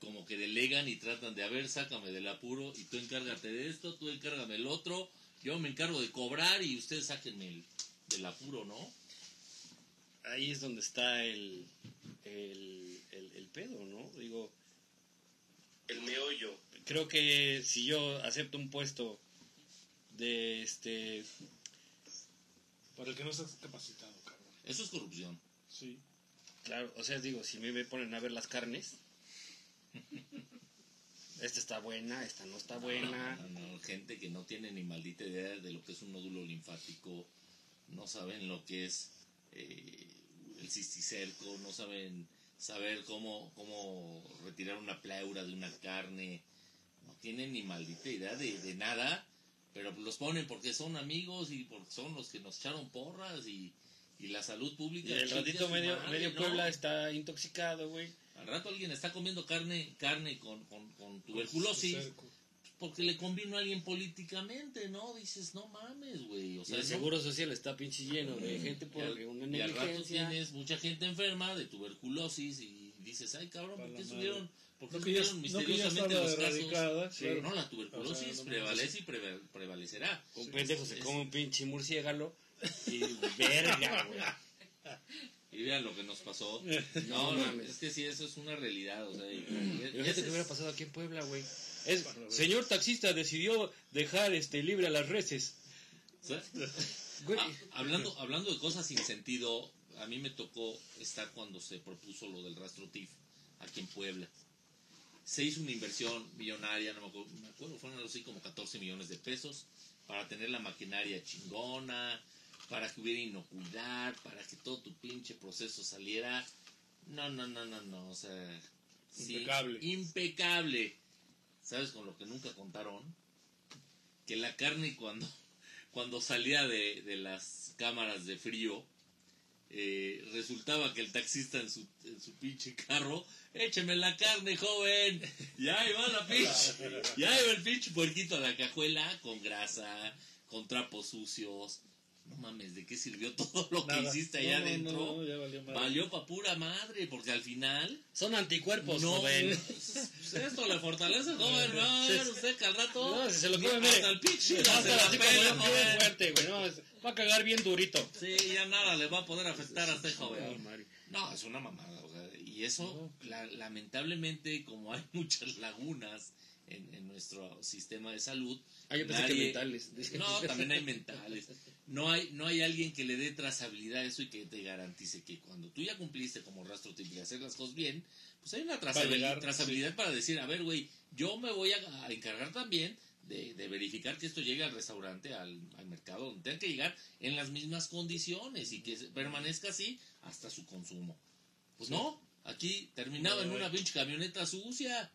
Como que delegan y tratan de, a ver, sácame del apuro, y tú encárgate de esto, tú encárgame el otro, yo me encargo de cobrar y ustedes sáquenme el, del apuro, ¿no? Ahí es donde está el, el, el, el pedo, ¿no? Digo, El meollo. creo que si yo acepto un puesto de este Para el que no estás capacitado, cabrón. Eso es corrupción. Sí. claro o sea digo si me ponen a ver las carnes esta está buena esta no está buena no, gente que no tiene ni maldita idea de lo que es un nódulo linfático, no saben lo que es eh, el cisticerco, no saben saber cómo, cómo retirar una pleura de una carne, no tienen ni maldita idea de, de nada, pero los ponen porque son amigos y porque son los que nos echaron porras y, y la salud pública. y el ratito medio madre, medio ¿no? Puebla está intoxicado güey Al rato alguien está comiendo carne, carne con, con, con tuberculosis porque le convino a alguien políticamente, ¿no? Dices, no mames, güey. O y sea, el no- seguro social está pinche lleno de gente por y al, una y al rato negligencia tienes mucha gente enferma de tuberculosis y dices, ay cabrón, ¿por qué subieron, por qué No subieron no misteriosamente estaba los casos? Sí, claro. No, la tuberculosis O sea, no prevalece y preve- prevalecerá. un pendejo se es- come un pinche murciélago y verga güey Y vean lo que nos pasó. No No, es que sí, eso es una realidad. O sea, y- y- que hubiera pasado aquí en Puebla, güey. Es, señor taxista decidió dejar este libre a las reses. Ah, hablando, hablando de cosas sin sentido, a mí me tocó estar cuando se propuso lo del rastro TIF aquí en Puebla. Se hizo una inversión millonaria, no me acuerdo, me acuerdo, fueron algo así como 14 millones de pesos para tener la maquinaria chingona, para que hubiera inocuidad, para que todo tu pinche proceso saliera. No, no, no, no, no, o sea, sí, Impecable. impecable. ¿Sabes con lo que nunca contaron? Que la carne cuando cuando salía de, de las cámaras de frío, eh, resultaba que el taxista en su, en su pinche carro, écheme la carne, joven, ya ahí va la pinche, ya iba el pinche puerquito a la cajuela con grasa, con trapos sucios. No mames, ¿de qué sirvió todo lo que hiciste allá No, no, adentro? no, ya valió madre. Valió pa' pura madre, porque al final son anticuerpos, no, joven. pues esto le fortalece, joven. Ver usted que al rato. No, si se lo come, hasta el pinche Va a se estar la bien joven. fuerte, güey. No, va a cagar bien durito. Sí, ya nada le va a poder afectar a este joven. No, es una mamada. O sea, y eso, la- lamentablemente, como hay muchas lagunas en, en nuestro sistema de salud. Ah, yo pensé que nadie- mentales. Dije, No, también hay mentales. No hay, no hay alguien que le dé trazabilidad a eso y que te garantice que cuando tú ya cumpliste como rastro tipo de hacer las cosas bien, pues hay una llegar, trazabilidad para decir, a ver, güey, yo me voy a, a encargar también de, de verificar que esto llegue al restaurante, al, al mercado, donde tenga que llegar en las mismas condiciones y que permanezca así hasta su consumo. Pues no, aquí terminaba en una pinche camioneta sucia.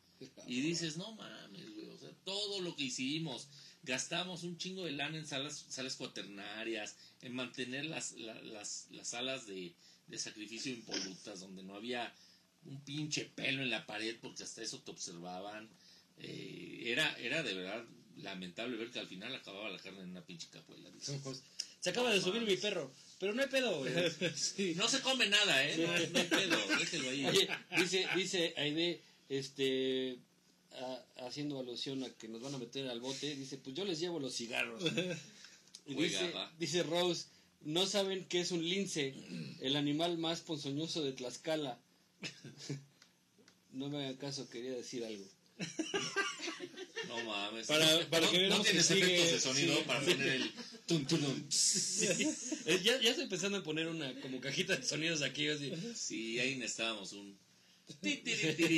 Y dices, no mames, güey, o sea, todo lo que hicimos, gastamos un chingo de lana en salas, salas cuaternarias, en mantener las, la- las, las salas de, de sacrificio impolutas, donde no había un pinche pelo en la pared, porque hasta eso te observaban. Eh, era, era de verdad lamentable ver que al final acababa la carne en una pinche capuela. Se acaba de subir mi perro. Pero no hay pedo, güey. sí. No se come nada, ¿eh? No, no hay pedo, déjelo ahí. Oye, dice, dice Aide, este, a- haciendo alusión a que nos van a meter al bote, dice, pues yo les llevo los cigarros. Y dice, dice Rose, no saben qué es un lince, el animal más ponzoñoso de Tlaxcala. no me hagan caso, quería decir algo. No mames. Para- para no, que veamos no tienes que sigue- efectos de sonido sí. para poner el tun. Eh, ya, ya estoy pensando en poner una como cajita de sonidos aquí, así. Sí, ahí necesitábamos un.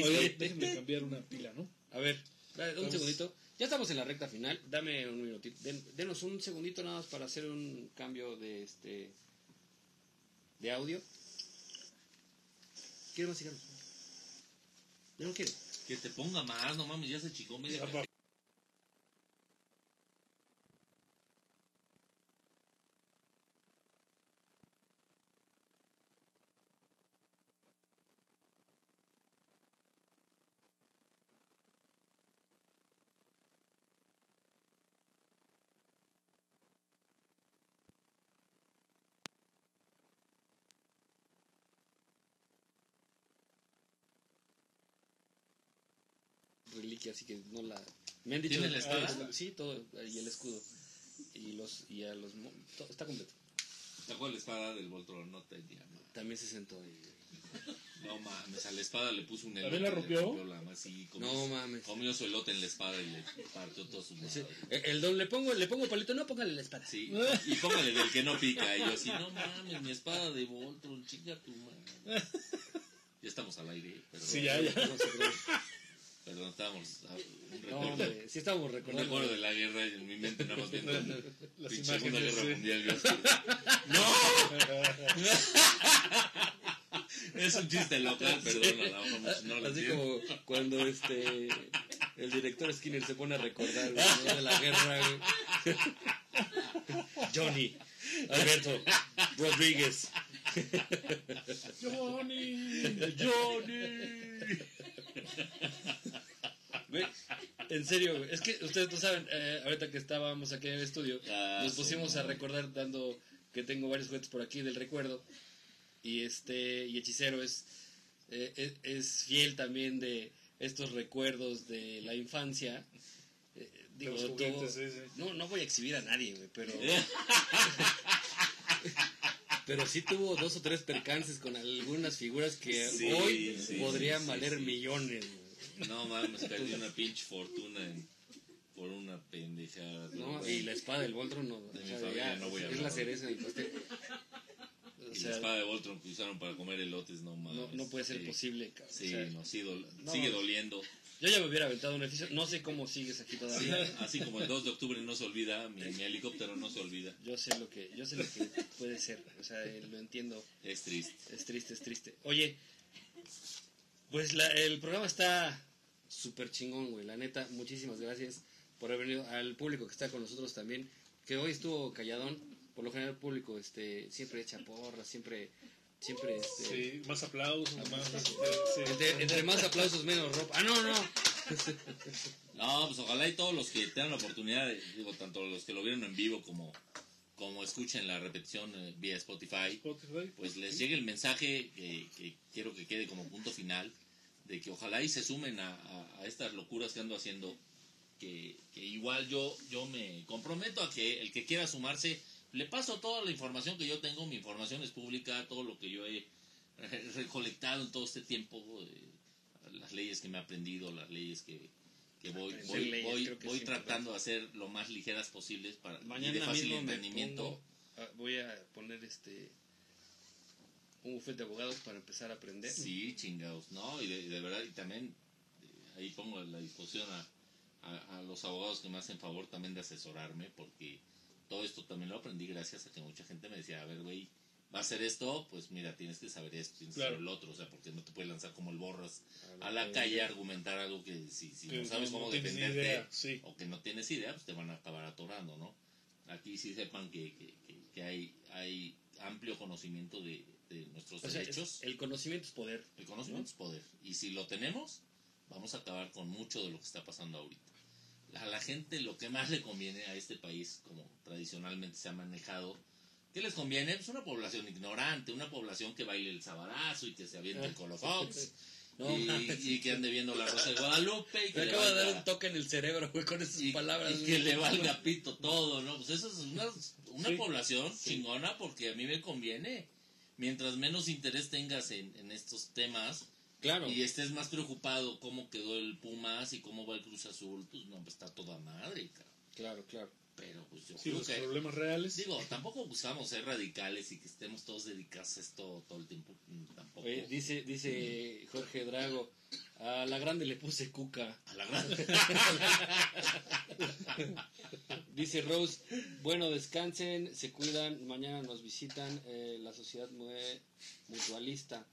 Oye, déjenme cambiar una pila, ¿no? A ver, dale, un segundito. Ya estamos en la recta final. Dame un minutito. Den- denos un segundito nada más para hacer un cambio de este de audio. Quiero más cigarros. Yo no quiero. Que te ponga más, no mames, ya se chicó media. Reliquia, así que no la... Me han dicho... ¿Tiene la espada? Sí, todo, y el escudo. Y los y a los... mo- todo- está completo. Sacó la espada del Voltron, no tenía más. También se sentó ahí. No mames, a la espada le puso un ¿También elote. le rompió? la comió No mames. Comió su elote en la espada y le partió todo su madre. El don le pongo, le pongo palito, no póngale la espada. Sí, y póngale del que no pica. Y yo así, no mames, mi espada de Voltron, chinga tu madre. Ya estamos al aire, perdón. Sí, ya, ya. No se preocupe. Perdón, estábamos. ah, Un No, recuerdo, hombre, sí estamos un recordando. recuerdo de la guerra y en mi mente nada más viendo la Segunda Guerra sí. Mundial. yo así, ¡No! Es un chiste local, perdón, a lo mejor no lo Así entiendo. como cuando este el director Skinner se pone a recordar ¿no? de la guerra. Johnny, Alberto, Rodríguez. Johnny. Johnny. Güey, en serio, güey, es que ustedes no saben, eh, ahorita que estábamos aquí en el estudio, Ah, nos pusimos a madre. recordar dando que tengo varios juguetes por aquí del recuerdo y este y hechicero es eh, es, es fiel también de estos recuerdos de la infancia. Eh, De digo, juguetes, sí, sí. no no voy a exhibir a nadie, güey, pero pero sí tuvo dos o tres percances con algunas figuras que Sí, hoy sí, podrían sí, valer millones. No mames, perdí una pinche fortuna en- por una pendejada. ¿no? Y la espada del Voltron no, De o mi sea, familia ya, no voy a es hablar. la cereza del pastel. O Y la espada de Voltron que usaron para comer elotes, no mames. no, no puede ser posible, cabrón. Sí, O sea, sigue doliendo. Yo ya me hubiera aventado un edificio, no sé cómo sigues aquí todavía. Así como el 2 de octubre no se olvida, mi, mi helicóptero no se olvida. Yo sé lo que, yo sé lo que puede ser, o sea, eh, lo entiendo. Es triste. Es triste, es triste. Oye, pues la- el programa está súper chingón, güey. La neta, muchísimas gracias por haber venido al público que está con nosotros también. Que hoy estuvo calladón. Por lo general el público este, siempre echa porras, siempre, siempre este, Sí, más aplausos, más. este, sí. Entre, entre más aplausos, menos ropa. Ah, no, no. No, pues ojalá y todos los que tengan la oportunidad, de- digo, tanto los que lo vieron en vivo como, como escuchen la repetición eh, vía Spotify, Spotify. pues les llegue el mensaje que, que quiero que quede como punto final, de que ojalá y se sumen a, a- a estas locuras que ando haciendo, que, que igual yo, yo me comprometo a que el que quiera sumarse, le paso toda la información que yo tengo, mi información es pública, todo lo que yo he recolectado en todo este tiempo, eh, las leyes que me he aprendido, las leyes que, que voy, voy, leyes, voy, que voy tratando de hacer lo más ligeras posibles para, y de fácil entendimiento. pongo, ah, voy a poner este un bufete de abogados para empezar a aprender. Sí, chingados, ¿no? Y de, verdad, y también eh, ahí pongo la disposición a, a, a los abogados que me hacen favor también de asesorarme, porque todo esto también lo aprendí gracias a que mucha gente me decía, a ver, güey, va a hacer esto, pues mira, tienes que saber esto, tienes que saber el otro, o sea, porque no te puedes lanzar como el borras A a la calle a argumentar algo que si, si Que no sabes no cómo defenderte sí. o que no tienes idea, pues te van a acabar atorando, ¿no? Aquí sí sepan que, que, que, que hay, hay amplio conocimiento de, de nuestros O sea, es- derechos. el conocimiento es poder. El conocimiento es poder. Y si lo tenemos, vamos a acabar con mucho de lo que está pasando ahorita. A la gente lo que más le conviene a este país, como tradicionalmente se ha manejado, ¿qué les conviene? Pues una población ignorante, una población que baile el sabarazo y que se aviente el colofox. No, y, y que ande viendo la Rosa de Guadalupe. Y que Me acaba de dar un toque en el cerebro, güey, con esas y, palabras. y que le valga pito todo, ¿no? Pues eso es una, una Sí. población chingona porque a mí me conviene. Mientras menos interés tengas en, en estos temas Claro. y estés más preocupado cómo quedó el Pumas y cómo va el Cruz Azul, pues no, pues está toda madre, cabrón. Claro, claro. Pero pues yo Sí, creo los que... problemas reales. Digo, tampoco buscamos ser radicales y que estemos todos dedicados a esto todo el tiempo. mm, Tampoco. Oye, dice, dice Jorge Drago, a la grande le puse cuca. A la gran... Dice Rose, bueno, descansen, se cuidan, mañana nos visitan eh, la sociedad Mue- mutualista.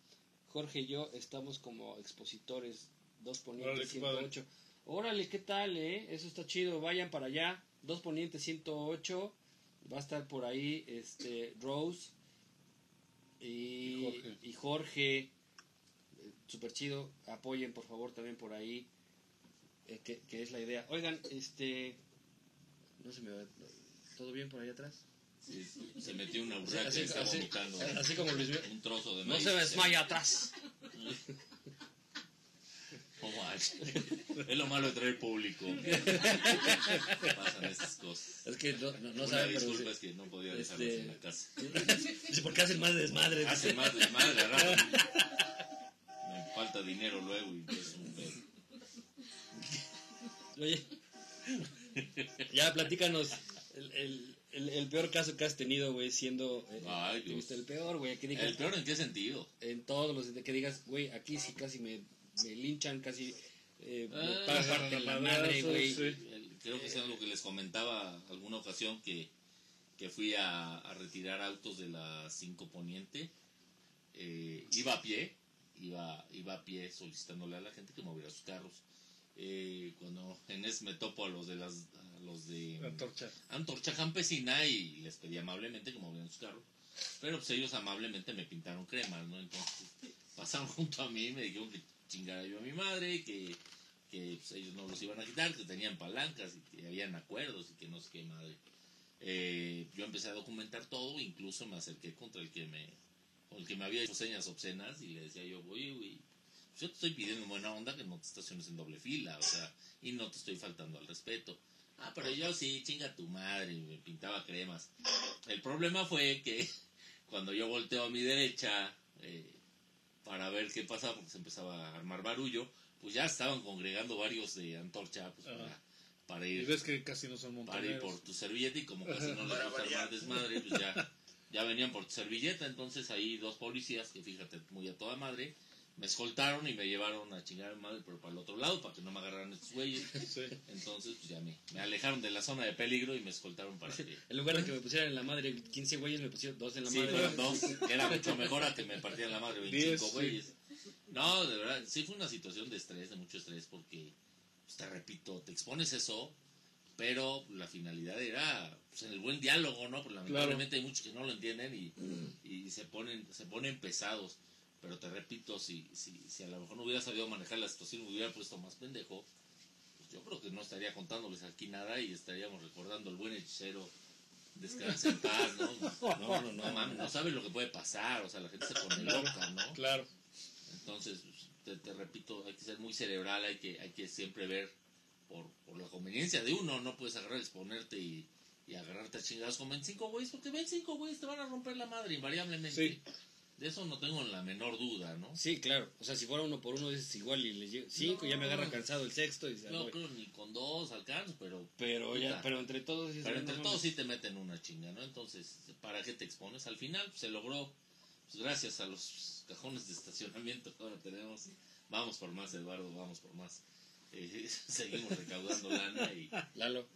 Jorge y yo estamos como expositores, dos ponientes qué padre. 108. Órale, ¿qué tal, eh? Eso está chido, vayan para allá. Dos ponientes 108, va a estar por ahí este Rose y, Y Jorge. y Jorge. Súper chido, apoyen por favor también por ahí, eh, que, que es la idea. Oigan, este... No se me va. ¿Todo bien por ahí atrás? Se metió una urraca Así- y está así- vomitando así como Luis Miguel. un trozo de No maíz. se desmaya atrás. No manches. Es lo malo de traer público. Pasan estas cosas. Es que no, no, no Una saben, pero... disculpa es que no podía dejarlos este- en la casa. Dice, ¿por qué hacen más desmadre? Hace más de madre, rato. Me falta dinero luego y es un pedo. Oye, ya platícanos el, el, el, el peor caso que has tenido, güey, siendo... eh, Ay, Dios. tuviste el peor, güey. ¿El peor en qué sentido? En todos los... Que digas, güey, aquí sí casi me, me linchan, casi... Eh, Ah, pa- parten la madre, güey. sí. Creo que es algo que les comentaba alguna ocasión que, que fui a, a retirar autos de la 5 Poniente. Eh, iba a pie, iba, iba a pie solicitándole a la gente que moviera sus carros. Eh, cuando en ese me topo a los de las los de Antorcha. Antorcha Campesina y les pedí amablemente que movieran sus carros. Pero pues ellos amablemente me pintaron cremas, ¿no? Entonces pasaron junto a mí y me dijeron que chingara yo a mi madre, que, que pues, ellos no los iban a quitar, que tenían palancas y que habían acuerdos y que no sé qué madre. Eh, yo empecé a documentar todo, incluso me acerqué contra el que me, con el que me había hecho señas obscenas y le decía yo, oye, güey, pues yo te estoy pidiendo en buena onda que no te estaciones en doble fila, o sea, y no te estoy faltando al respeto. Ah, pero yo sí, chinga tu madre, me pintaba cremas. El problema fue que cuando yo volteo a mi derecha eh, para ver qué pasaba, porque se empezaba a armar barullo, pues ya estaban congregando varios de antorcha pues, para, para Y ir ves que casi no son para ir por tu servilleta y como casi no les gusta armar desmadre, pues ya, ya venían por tu servilleta. Entonces ahí dos policías, que fíjate, muy a toda madre, me escoltaron y me llevaron a chingar a mi madre, pero para el otro lado, para que no me agarraran estos güeyes. Sí. Entonces, pues ya me, me alejaron de la zona de peligro y me escoltaron para que... En lugar de que me pusieran en la madre 15 güeyes, me pusieron dos en la Sí, madre. fueron dos, que era mucho mejor a que me partieran la madre 25 Diez, sí. güeyes. No, de verdad, sí fue una situación de estrés, de mucho estrés, porque, pues, te repito, te expones eso, pero la finalidad era, pues, en el buen diálogo, ¿no? Porque lamentablemente hay muchos que no lo entienden y, y se ponen se ponen pesados. Pero te repito, si, si, si a lo mejor no hubiera sabido manejar la situación, me hubiera puesto más pendejo, pues yo creo que no estaría contándoles aquí nada y estaríamos recordando el buen hechicero descansa en paz, ¿no? No, no, no. Mames, no sabes lo que puede pasar, o sea, la gente se pone loca, ¿no? Claro. Entonces, te, te repito, hay que ser muy cerebral, hay que, hay que siempre ver por, por la conveniencia de uno, no puedes agarrar, exponerte y, y agarrarte a chingados con 25 güeyes, porque 25 güeyes te van a romper la madre invariablemente. Sí. De eso no tengo la menor duda, ¿no? Sí, claro. O sea, si fuera uno por uno, dices igual y le llego cinco, ya me agarra cansado el sexto. Y No creo ni con dos alcanzo, pero... pero ya, pero entre todos Pero "No, entre todos no". sí te meten una chinga, ¿no? Entonces, ¿para qué te expones? Al final pues, se logró, pues, gracias a los cajones de estacionamiento que ahora tenemos. Vamos por más, Eduardo, vamos por más. Eh, seguimos recaudando lana y Lalo.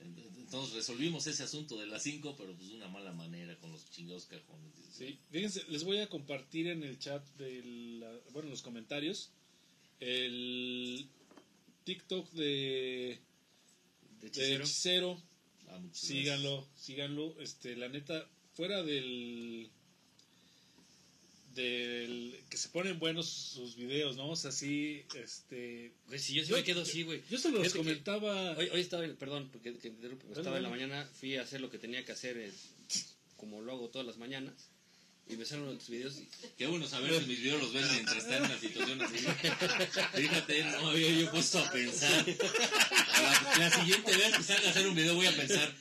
Entonces resolvimos ese asunto de las 5, pero pues de una mala manera con los chingados cajones. Sí. Fíjense, les voy a compartir en el chat de la- bueno, en los comentarios el TikTok de, De de hechicero. Ah, Síganlo, síganlo. Este, la neta, fuera del del que se ponen buenos sus videos, ¿no? O sea, sí, este, Güey, si yo sí Yo- me quedo así, güey. yo se los Fíjate que comentaba. Hoy, hoy estaba, en- perdón, porque que estaba en la mañana, fui a hacer lo que tenía que hacer, eh, como lo hago todas las mañanas, y me salieron tus videos. y- Qué bueno saber que mis videos los ven mientras están en una situación así. Fíjate, no me había yo puesto a pensar. La, la siguiente vez que salga a hacer un video voy a pensar.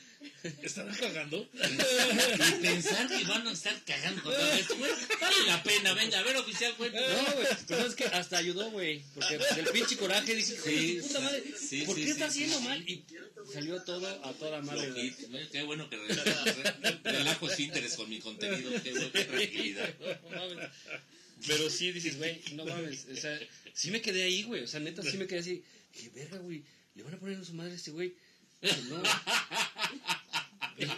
¿Estarán cagando? Y pensar que van a estar cagando con todo esto, güey. Vale la pena, venga, a ver, oficial, güey. No, güey, pero es que hasta ayudó, güey, porque del pinche coraje dije, Sí, puta madre, sí, ¿por sí, qué está haciendo mal? Y salió todo a toda madre, Qué bueno que re- re- relajo esfínteres con mi contenido. Qué, bueno, qué tranquilidad. No mames. Pero sí dices, güey, no mames. O sea, sí me quedé ahí, güey. O sea, neta, sí me quedé así. Dije, verga, güey, le van a poner a su madre a este güey. No.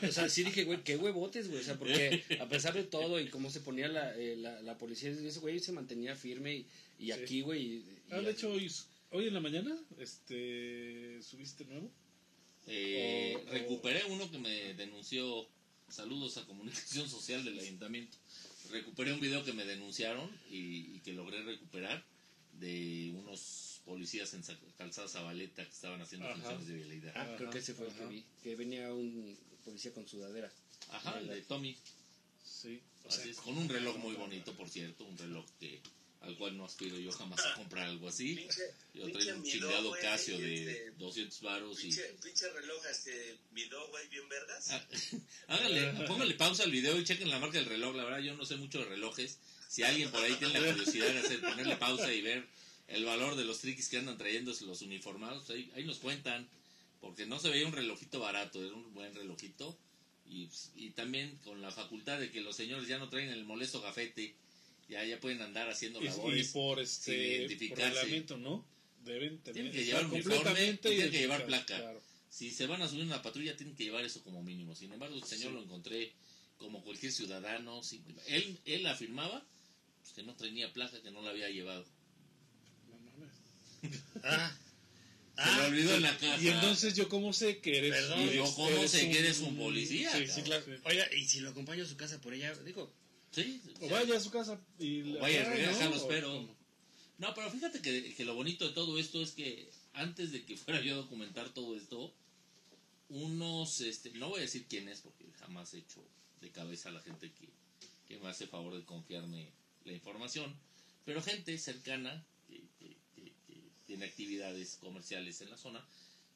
O sea, sí dije, güey, qué huevotes, güey. O sea, porque a pesar de todo y cómo se ponía la, eh, la, la policía, ese güey se mantenía firme y, y Sí. aquí, güey. y- y- Ah, de hecho, hoy, hoy en la mañana, este, ¿subiste nuevo? Eh, O- o- recuperé uno que me denunció. Saludos a Comunicación Social del Ayuntamiento. Recuperé un video que me denunciaron y, y que logré recuperar de unos policías en Calzada Zabaleta que estaban haciendo Ajá. funciones de vialidad. Ah, creo que ese fue el que vi. Que venía un policía con sudadera. Ajá, el de Tommy. Sí. O Así sea, es, con un reloj muy bonito, por cierto, un reloj que, al cual no aspiro yo jamás a comprar algo así. Pinche, Yo pinche traigo un chingado güey, Casio de este, 200 varos y... Pinche, pinche reloj, este, Midó, güey, bien vergas. Ah, Háganle, póngale pausa al video y chequen la marca del reloj. La verdad, yo no sé mucho de relojes. Si alguien por ahí tiene la curiosidad de hacer, ponerle pausa y ver el valor de los triquis que andan trayendo los uniformados, ahí, ahí nos cuentan. Porque no se veía un relojito barato, era un buen relojito. Y, y también con la facultad de que los señores ya no traen el molesto gafete, ya, ya pueden andar haciendo Y, y labores. por este por identificarse. reglamento, ¿no? Deben tener Tienen que llevar uniforme y tienen que llevar placa. claro. Si se van a subir una patrulla, tienen que llevar eso como mínimo. Sin embargo, el señor Sí. lo encontré como cualquier ciudadano. él, él afirmaba pues, que no tenía placa, que no la había llevado. Ah. Le olvidó en la casa. Y entonces yo cómo sé que eres Perdón. Y yo, eres- ¿cómo sé que eres un policía, Sí, sí, cabrón? claro. Oiga, y si lo acompaño a su casa por ella, digo, Sí, O vaya a su casa y vaya, ah, regresa, ¿no? lo O- espero. No, pero fíjate que, que lo bonito de todo esto es que antes de que fuera yo a documentar todo esto, unos, este, no voy a decir quién es porque jamás he hecho de cabeza a la gente que, que me hace favor de confiarme la información, pero gente cercana que, que- que- que tiene actividades comerciales en la zona,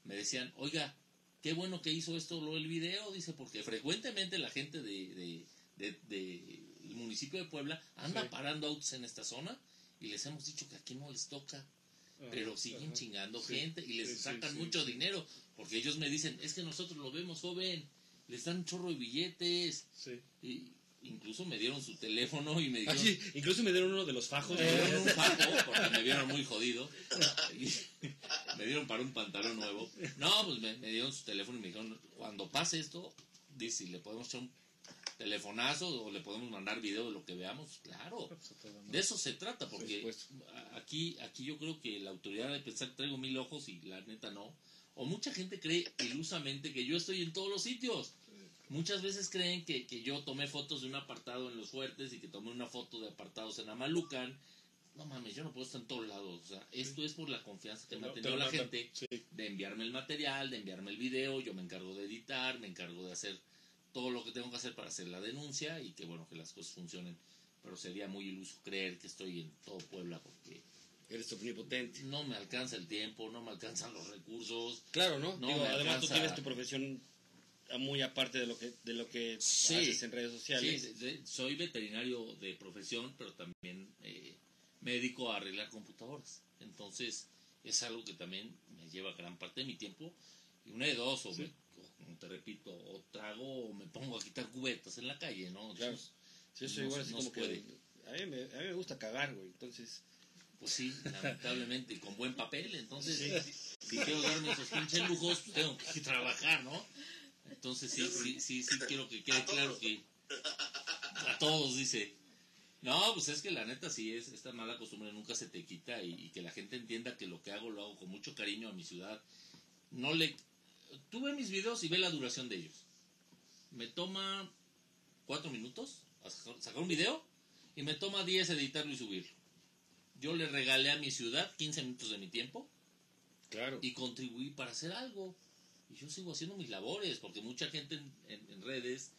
me decían, oiga, qué bueno que hizo esto lo del video, dice, porque frecuentemente la gente de, de, de- de el municipio de Puebla anda Sí. parando autos en esta zona y les hemos dicho que aquí no les toca, Ajá, pero siguen ajá. chingando Sí, gente y les sí, sacan mucho dinero, porque ellos me dicen, es que nosotros lo vemos joven, les dan un chorro de billetes, Sí. y incluso me dieron su teléfono y me dijeron, Aquí, incluso me dieron uno de los fajos. me dieron un fajo porque me vieron muy jodido. Me dieron para un pantalón nuevo. No, pues me, me dieron su teléfono y me dijeron, cuando pase esto, dice, le podemos echar un telefonazo o le podemos mandar video de lo que veamos, claro. De eso se trata, porque aquí, aquí yo creo que la autoridad de pensar traigo mil ojos y la neta no. O mucha gente cree ilusamente que yo estoy en todos los sitios. Muchas veces creen que, que yo tomé fotos de un apartado en Los Fuertes y que tomé una foto de apartados en Amalucan. No mames, yo no puedo estar en todos lados. O sea, esto es por la confianza que me ha tenido la mandan. gente Sí. de enviarme el material, de enviarme el video, yo me encargo de editar, me encargo de hacer todo lo que tengo que hacer para hacer la denuncia y que bueno, que las cosas funcionen. Pero sería muy iluso creer que estoy en todo Puebla porque Eres omnipotente. no me alcanza el tiempo, no me alcanzan los recursos. Claro, ¿no? No, Digo, además tú tienes tu profesión muy aparte de lo que de lo que Sí. haces en redes sociales. Sí, soy veterinario de profesión, pero también eh, me dedico a arreglar computadoras. Entonces, es algo que también me lleva gran parte de mi tiempo. Y una de dos, o, Sí. me- o, como te repito, o trago o me pongo a quitar cubetas en la calle, ¿no? Claro. Sí, no- igual así no como se que puede. a mí, me, a mí me gusta cagar, güey. Entonces, Pues sí, lamentablemente, y con buen papel. Entonces, si quiero darme esos pinches lujos, pues tengo que trabajar, ¿no? Entonces, sí, sí, sí, sí, quiero que quede claro que a todos, dice. No, pues es que la neta sí es, esta mala costumbre nunca se te quita y, y que la gente entienda que lo que hago lo hago con mucho cariño a mi ciudad. No le... Tú ve mis videos y ve la duración de ellos. Me toma cuatro minutos a sacar sacar un video y me toma 10 editarlo y subirlo. Yo le regalé a mi ciudad 15 minutos de mi tiempo claro. y contribuí para hacer algo. Y yo sigo haciendo mis labores, porque mucha gente en, en- en redes,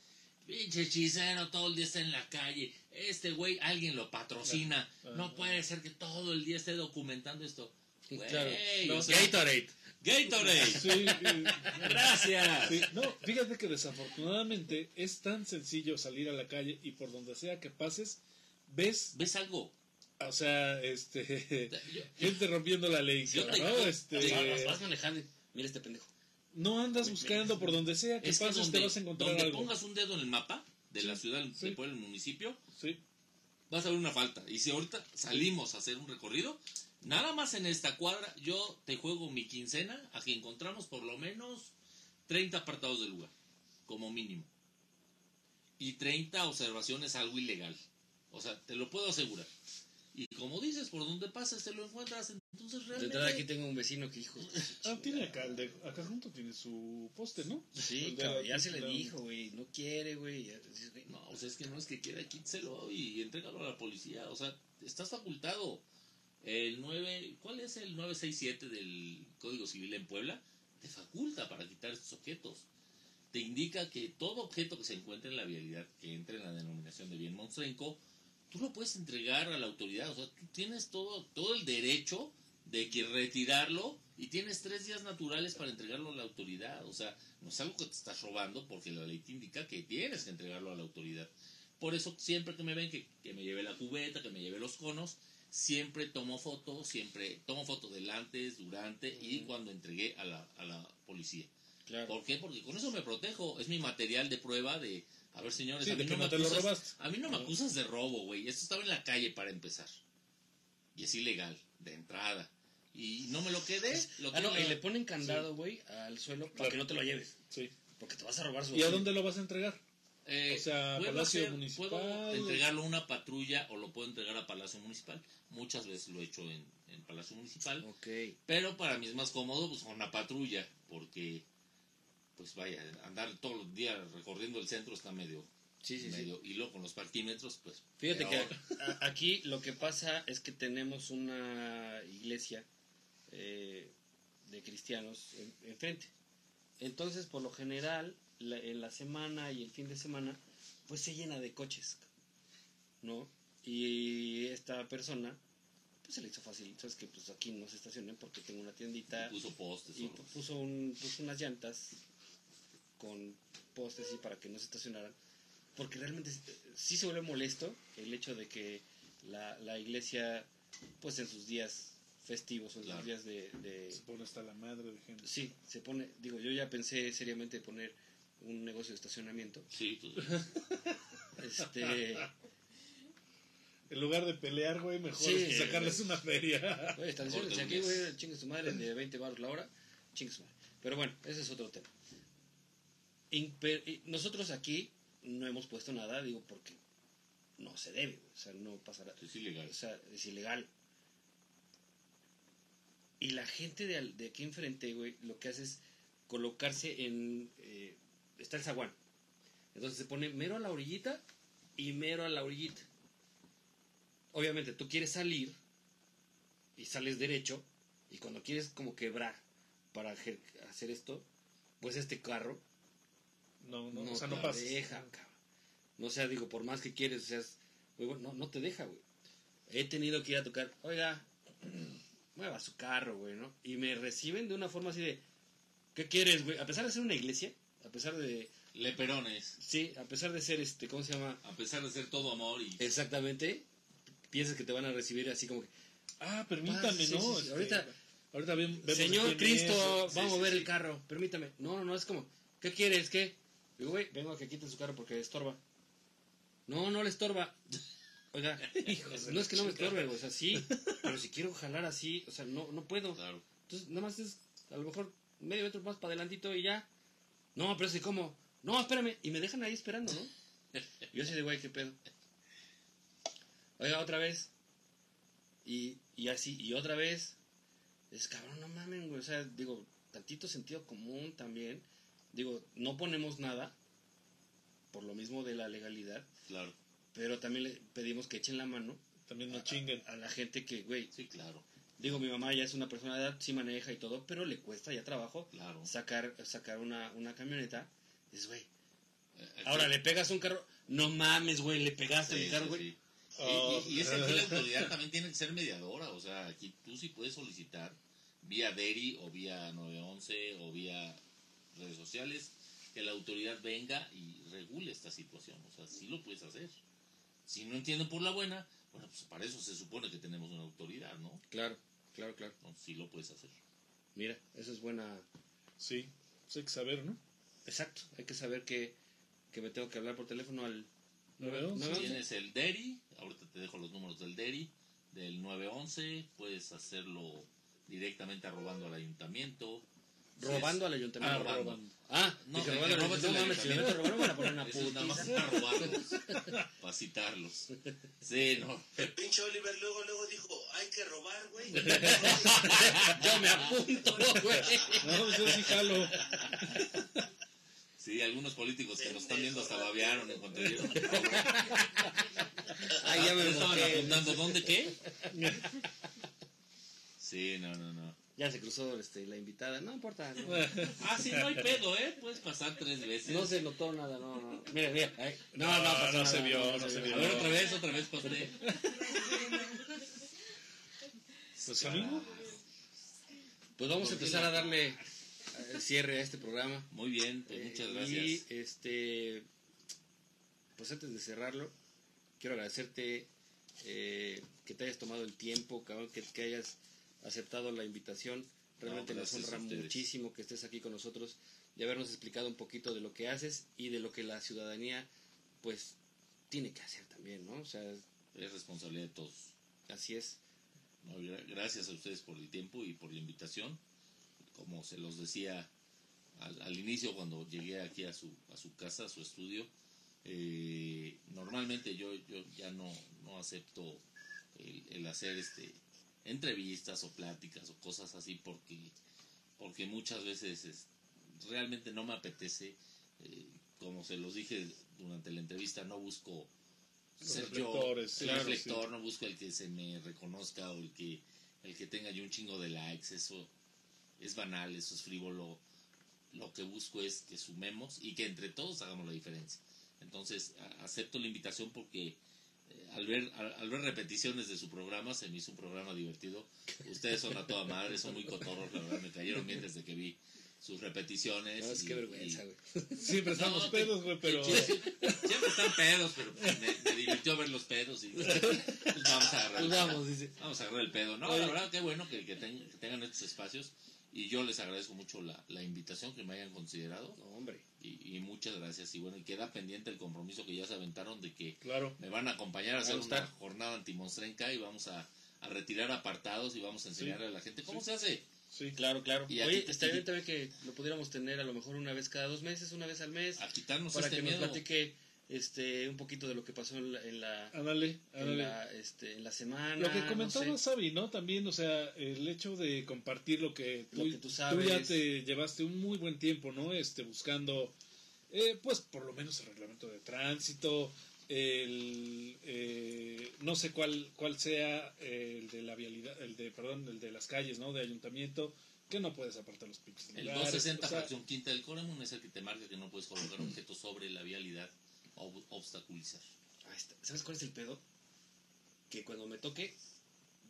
pinche hechicero, todo el día está en la calle, este güey, alguien lo patrocina, no puede ser que todo el día esté documentando esto. Güey, claro. o No, sea, Gatorade. Gatorade, Sí, eh, gracias. sí. No, fíjate que desafortunadamente es tan sencillo salir a la calle y por donde sea que pases, ves, ¿Ves algo? o sea, este, Yo- gente rompiendo la ley, Yo te- ¿no? yo- Este, Vas, vas manejando. Mira este pendejo. No andas buscando por donde sea que es que pases donde, te vas a encontrar donde algo. pongas un dedo en el mapa de la ciudad, sí. de el municipio, Sí, vas a ver una falta. Y si ahorita salimos a hacer un recorrido, nada más en esta cuadra, yo te juego mi quincena a que encontramos por lo menos 30 apartados del lugar, como mínimo. Y 30 observaciones algo ilegal. O sea, te lo puedo asegurar. Y como dices, por donde pasas te lo encuentras, entonces De realmente... entrada aquí tengo un vecino que hijo. ah, tiene acá, el de- acá junto tiene su poste, ¿no? Sí, de cabrón, ya se le dijo, güey. No quiere, güey. No, o sea, es que no es que quiera, quítelo y entrégalo a la policía. O sea, estás facultado. El 9, ¿cuál es el 967 del Código Civil en Puebla? Te faculta para quitar estos objetos. Te indica que todo objeto que se encuentre en la vialidad, que entre en la denominación de bien monstrenco, tú lo puedes entregar a la autoridad, o sea, tú tienes todo, todo el derecho de que retirarlo y tienes tres días naturales para entregarlo a la autoridad, o sea, no es algo que te estás robando porque la ley te indica que tienes que entregarlo a la autoridad. Por eso siempre que me ven que, que me lleve la cubeta, que me lleve los conos, siempre tomo foto, siempre tomo foto del antes, durante y cuando entregué a la, a la policía. Claro. ¿Por qué? Porque con eso me protejo. Es mi material de prueba de, a ver señores, Sí, a, mí no me acusas, a mí no me acusas de robo, güey. Esto estaba en la calle para empezar. Y es ilegal, de entrada. Y no me lo quedé. Lo Ah, no, y le ponen candado, güey, al suelo para Claro. que no te lo lleves. Sí. Porque te vas a robar su ¿Y a dónde lo vas a entregar? Eh, O sea, puedo Palacio hacer- Municipal. Puedo entregarlo a una patrulla o lo puedo entregar a Palacio Municipal. Muchas veces lo he hecho en, en Palacio Municipal. Ok. Pero para mí es más cómodo pues con una patrulla. Porque, pues vaya, andar todos los días recorriendo el centro está medio, Sí, sí, sí. medio hilo con los parquímetros, pues. Fíjate que aquí lo que pasa es que tenemos una iglesia eh, de cristianos en- enfrente. Entonces, por lo general, la- en la semana y el fin de semana, pues se llena de coches, ¿no? Y esta persona, pues se le hizo fácil, sabes que pues aquí no se estacionen porque tengo una tiendita puso postes. y puso, un, puso unas llantas con postes y para que no se estacionaran. Porque realmente sí- sí se vuelve molesto el hecho de que la, la iglesia, pues en sus días festivos o en Claro. días de, de- Se pone hasta la madre de gente. Sí, se pone, digo, yo ya pensé seriamente poner un negocio de estacionamiento. Sí, Este, En lugar de pelear, güey, mejor Sí, es sacarles una feria. Diciendo, si aquí, güey, chingue su madre de 20 baros la hora, chingue su madre. Pero bueno, ese es otro tema. Imper- nosotros aquí no hemos puesto nada, digo, porque no se debe, güey, o sea, no pasará. es ilegal. O sea, es ilegal. Y la gente de, de aquí enfrente, güey, lo que hace es colocarse en... eh, está el zaguán. Entonces se pone mero a la orillita y mero a la orillita. Obviamente tú quieres salir y sales derecho y cuando quieres como quebrar para hacer esto, pues este carro No, no, no, o sea, no te pasa. deja, cabrón. No sea, digo, por más que quieres, o sea, es- güey, bueno, no, no te deja, güey. He tenido que ir a tocar, oiga, mueva su carro, güey, ¿no? Y me reciben de una forma así de, ¿qué quieres, güey? A pesar de ser una iglesia, a pesar de, Leperones. sí, a pesar de ser, este, ¿cómo se llama? A pesar de ser todo amor y Exactamente, piensas que te van a recibir así como que, Ah, permítame, Ah, sí, ¿no? sí, sí. Este, Ahorita- ahorita vemos Señor Cristo, es. vamos sí, a ver sí. el carro, permítame. No, no, no, es como, ¿qué quieres? ¿Qué? Digo, güey, vengo a que quiten su carro porque estorba. No, no le estorba. Oiga, no es que no me estorbe, güey, o sea, sí, pero si quiero jalar así, o sea, no, no puedo. claro. Entonces, nada más es a lo mejor medio metro más para adelantito y ya. No, pero es que ¿cómo? No, espérame. Y me dejan ahí esperando, ¿no? Yo así de, güey, ¿qué pedo? Oiga, otra vez. Y, y así, y otra vez. Es cabrón, no mamen, güey. O sea, digo, tantito sentido común también. Digo, no ponemos nada. Por lo mismo de la legalidad. Claro. Pero también le pedimos que echen la mano También no a, chinguen. a la gente que, güey, Sí, claro. Digo, mi mamá ya es una persona de edad, sí maneja y todo, pero le cuesta ya trabajo Claro. sacar, sacar una, una camioneta. Dices, güey, Eh, ahora le pegas un carro. No mames, güey, le pegaste Sí, el carro, güey. sí. Oh. Y, y- y es que aquí la autoridad también tiene que ser mediadora, o sea, aquí tú sí puedes solicitar vía DERI o vía 911 o vía redes sociales que la autoridad venga y regule esta situación, o sea, sí lo puedes hacer. Si no entienden por la buena, bueno, pues para eso se supone que tenemos una autoridad, ¿no? Claro, claro, claro. Entonces, sí lo puedes hacer. Mira, eso es buena. Sí, pues hay que saber, ¿no? Exacto, hay que saber que, que me tengo que hablar por teléfono al. 911. 911. Tienes el DERI, ahorita te dejo los números del DERI, del 911, puedes hacerlo directamente robando al ayuntamiento. Robando es- al ayuntamiento. Ah, robando. robando. Ah, No, dije robando. No el mames, si le meto me van a poner una es nada más para robarlos, para citarlos. Sí, no. El pinche Oliver luego, luego dijo, hay que robar, güey. Yo me apunto, güey. No, pues yo sí jalo. Sí, algunos políticos que nos están viendo hasta babearon en cuanto vieron. Ay, ya me estaban mojé. apuntando, ¿dónde qué? Sí, no, no, no. Ya se cruzó este, la invitada. No importa. No, Ah, sí, no hay pedo, ¿eh? Puedes pasar tres veces. no se notó nada. No, no. Mira, mira. ahí. No, No, no, pasó no nada, se vio, no se A vio. ver, otra vez, otra vez pasé. Pues amigo, Pues vamos a ¿Por qué empezar a darle eh, cierre a este programa. Muy bien, pues muchas Eh, gracias. Y este, pues antes de cerrarlo, quiero agradecerte eh, que te hayas tomado el tiempo, cabrón, que, que hayas aceptado la invitación. Realmente No, nos honra muchísimo que estés aquí con nosotros y habernos explicado un poquito de lo que haces y de lo que la ciudadanía, pues, tiene que hacer también, ¿no? O sea, Es responsabilidad de todos. así es. No, gra- gracias a ustedes por el tiempo y por la invitación. Como se los decía al, al inicio cuando llegué aquí a su, a su casa, a su estudio, eh, normalmente yo, yo ya no, no acepto el, el hacer este entrevistas o pláticas o cosas así porque, porque muchas veces es- realmente no me apetece. eh, como se los dije durante la entrevista, no busco Los ser yo el claro, reflector, no busco el que se me reconozca o el que el que tenga yo un chingo de likes, eso es banal, eso es frívolo. Lo que busco es que sumemos y que entre todos hagamos la diferencia. Entonces, acepto la invitación porque al ver al, al ver repeticiones de su programa se me hizo un programa divertido. Ustedes son a toda madre, son muy cotorros, la verdad, me cayeron bien desde que vi sus repeticiones. No, es y- que vergüenza, y- güey. siempre estamos no, pedos, güey, pero sí, siempre están pedos, pero me, me divirtió ver los pedos y pues, vamos a agarrar. Pues vamos, dice. Vamos a agarrar el pedo. No, Oye. la verdad, qué bueno que, que, ten- que tengan estos espacios y yo les agradezco mucho la, la invitación que me hayan considerado No, hombre. y, y muchas gracias. Y bueno, y queda pendiente el compromiso que ya se aventaron de que claro. me van a acompañar a hacer una jornada antimonstrenca y vamos a, a retirar apartados y vamos a enseñarle a la gente cómo Sí. se hace. Sí. Claro, claro. Y Oye, estaría bien también que lo pudiéramos tener a lo mejor una vez cada dos meses, una vez al mes, A quitarnos para este que miedo. nos platique este, un poquito de lo que pasó en la, en la, Ándale, en ándale. la, este, en la semana. Lo que no comentaba sé. Sabi, ¿no? También, o sea, el hecho de compartir lo que tú, Lo que tú sabes. ya te llevaste un muy buen tiempo, ¿no? Este, buscando, eh, pues, por lo menos el reglamento de tránsito, el, eh, no sé cuál, cuál sea eh, el de la vialidad, el de, perdón, el de las calles, ¿no? De ayuntamiento, que no puedes apartar los pinches El lugares, 260 o sea, fracción quinta del Coremun es el que te marca que no puedes colocar objetos sobre la vialidad ob- obstaculizar. Ahí está. ¿Sabes cuál es el pedo? Que cuando me toque,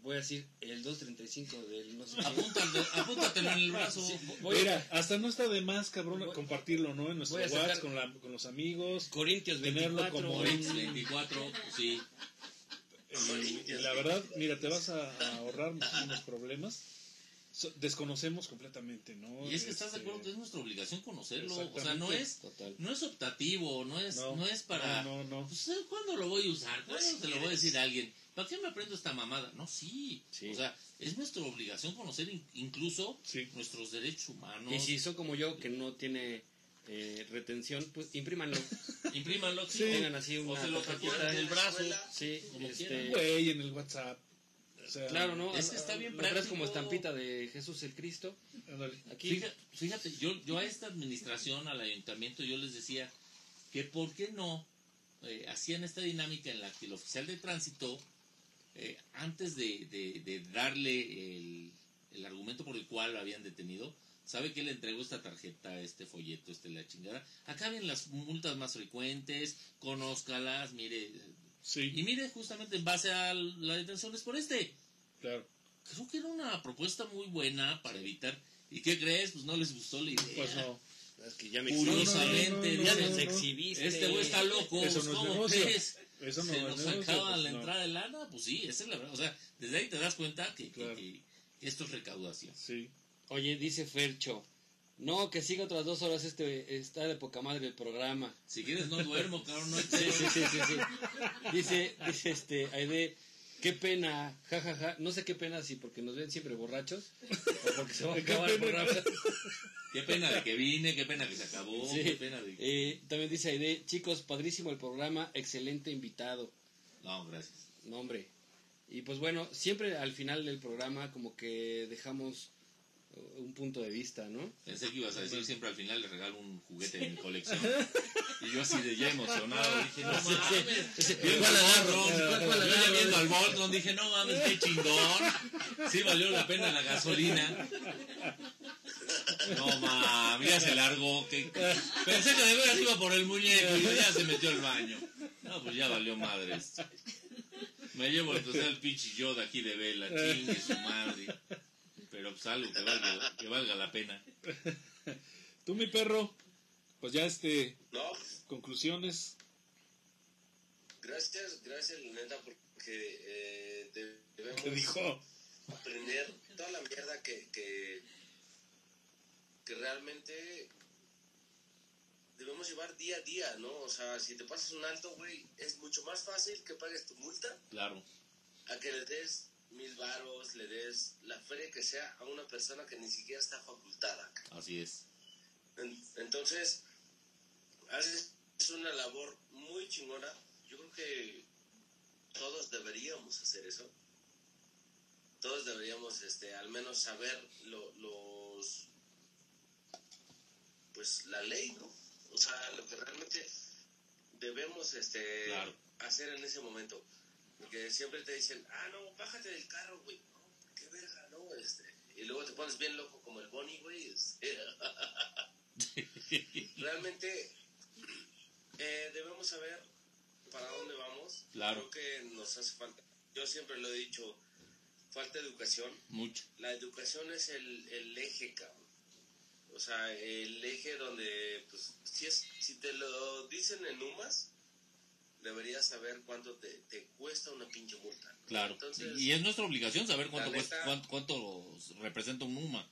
voy a decir el 235 del no sé. Apúntalo, apúntatelo en el brazo. Sí, voy a- Mira, hasta no está de más, cabrón, Voy- compartirlo, ¿no? En nuestro sacar- WhatsApp, con, la- con los amigos. Corintios Tenerlo 24. como Moritz 24, sí. Y, y la verdad, mira, te vas a, a ahorrar muchísimos problemas. So- desconocemos completamente, ¿no? Y es que estás de Este, acuerdo que es nuestra obligación conocerlo. O sea, no es, Total. no es optativo, no es, no, No, es para. no, no, no. Pues, ¿cuándo lo voy a usar? ¿Cuándo se lo voy a decir a alguien? ¿Para qué me aprendo esta mamada? No, sí. Sí. O sea, es nuestra obligación conocer in- incluso Sí. nuestros derechos humanos. Y si son como yo, que no tiene eh, retención, pues imprímanlo. Imprímanlo, sí. Tengan así o una se lo en el brazo. Sí, Como este, quieran. Güey, en el WhatsApp. O sea, Claro, ¿no? Es que está bien práctico. como estampita de Jesús el Cristo. Aquí. Fíjate, fíjate, yo, yo a esta administración, al ayuntamiento, yo les decía que por qué no eh, hacían esta dinámica en la que el oficial de tránsito, eh, antes de, de- de darle el, el argumento por el cual lo habían detenido, sabe que le entregó esta tarjeta, este folleto, este la chingada. Acá vienen las multas más frecuentes, conózcalas, mire. Sí, Y mire, justamente en base a la detención es por este claro. creo que era una propuesta muy buena para evitar. ¿Y qué crees? Pues no les gustó la idea. Pues no. Es que ya me Curiosamente, ya no, no, nos no. exhibiste. Este güey está loco. Eso pues, no es ¿Cómo crees? Eso no Se nos negocio, acaba pues la no. entrada de lana. Pues sí, esa es la verdad. O sea, desde ahí te das cuenta que, que esto es recaudación. Sí. Oye, dice Fercho. No, que siga otras dos horas este está de poca madre el programa. Si quieres, no duermo, cabrón. No hay Sí, sí, sí, sí, sí. Dice, dice este, Aide, qué pena, jajaja. No sé qué pena si porque nos ven siempre borrachos o porque se va a acabar el programa. Qué pena de que vine, qué pena que se acabó. Sí. Qué pena de que... Eh, también dice Aide, chicos, padrísimo el programa, excelente invitado. No, gracias. No, hombre. Y pues bueno, siempre al final del programa como que dejamos un punto de vista, ¿no? Pensé que ibas a decir siempre al final le regalo un juguete de mi colección. Y yo así de ya emocionado dije, no mames. Viendo ¿Cuál al agarro? Voltron, ¿Cuál- cuál yo ya viendo al Voltron dije, no mames, qué chingón. Sí valió la pena la gasolina. No mames, ya se largó. que- Pensé que de veras iba por el muñeco y ya se metió al baño. No, pues ya valió madre esto. Me llevo entonces el pinche Yoda aquí de vela, chingue su madre. Pero pues algo que valga, que valga la pena. Tú, mi perro, pues ya este, No, conclusiones. gracias, gracias, neta, porque eh, de- debemos Te dijo. aprender toda la mierda que, que, que realmente debemos llevar día a día, ¿no? O sea, si te pasas un alto, güey, es mucho más fácil que pagues tu multa Claro. a que le des mil varos, le des la feria que sea a una persona que ni siquiera está facultada. Así es. En- Entonces, haces una labor muy chingona. Yo creo que todos deberíamos hacer eso. Todos deberíamos, este, al menos saber lo- los, pues, la ley, ¿no? O sea, lo que realmente debemos, este, Claro. hacer en ese momento. Porque siempre te dicen, ah, no, bájate del carro, güey. No, qué verga, ¿no? Este, y luego te pones bien loco como el Bonnie, güey. este, realmente eh, debemos saber para dónde vamos. Claro. Creo que nos hace falta. Yo siempre lo he dicho, falta educación. Mucho. La educación es el, el eje, cabrón. O sea, el eje donde, pues, si, es, si te lo dicen en UMAS, deberías saber cuánto te, te cuesta una pinche multa. ¿no? Claro. Entonces, y es nuestra obligación saber cuánto, cuesta- cuánto, cuánto representa un UMA.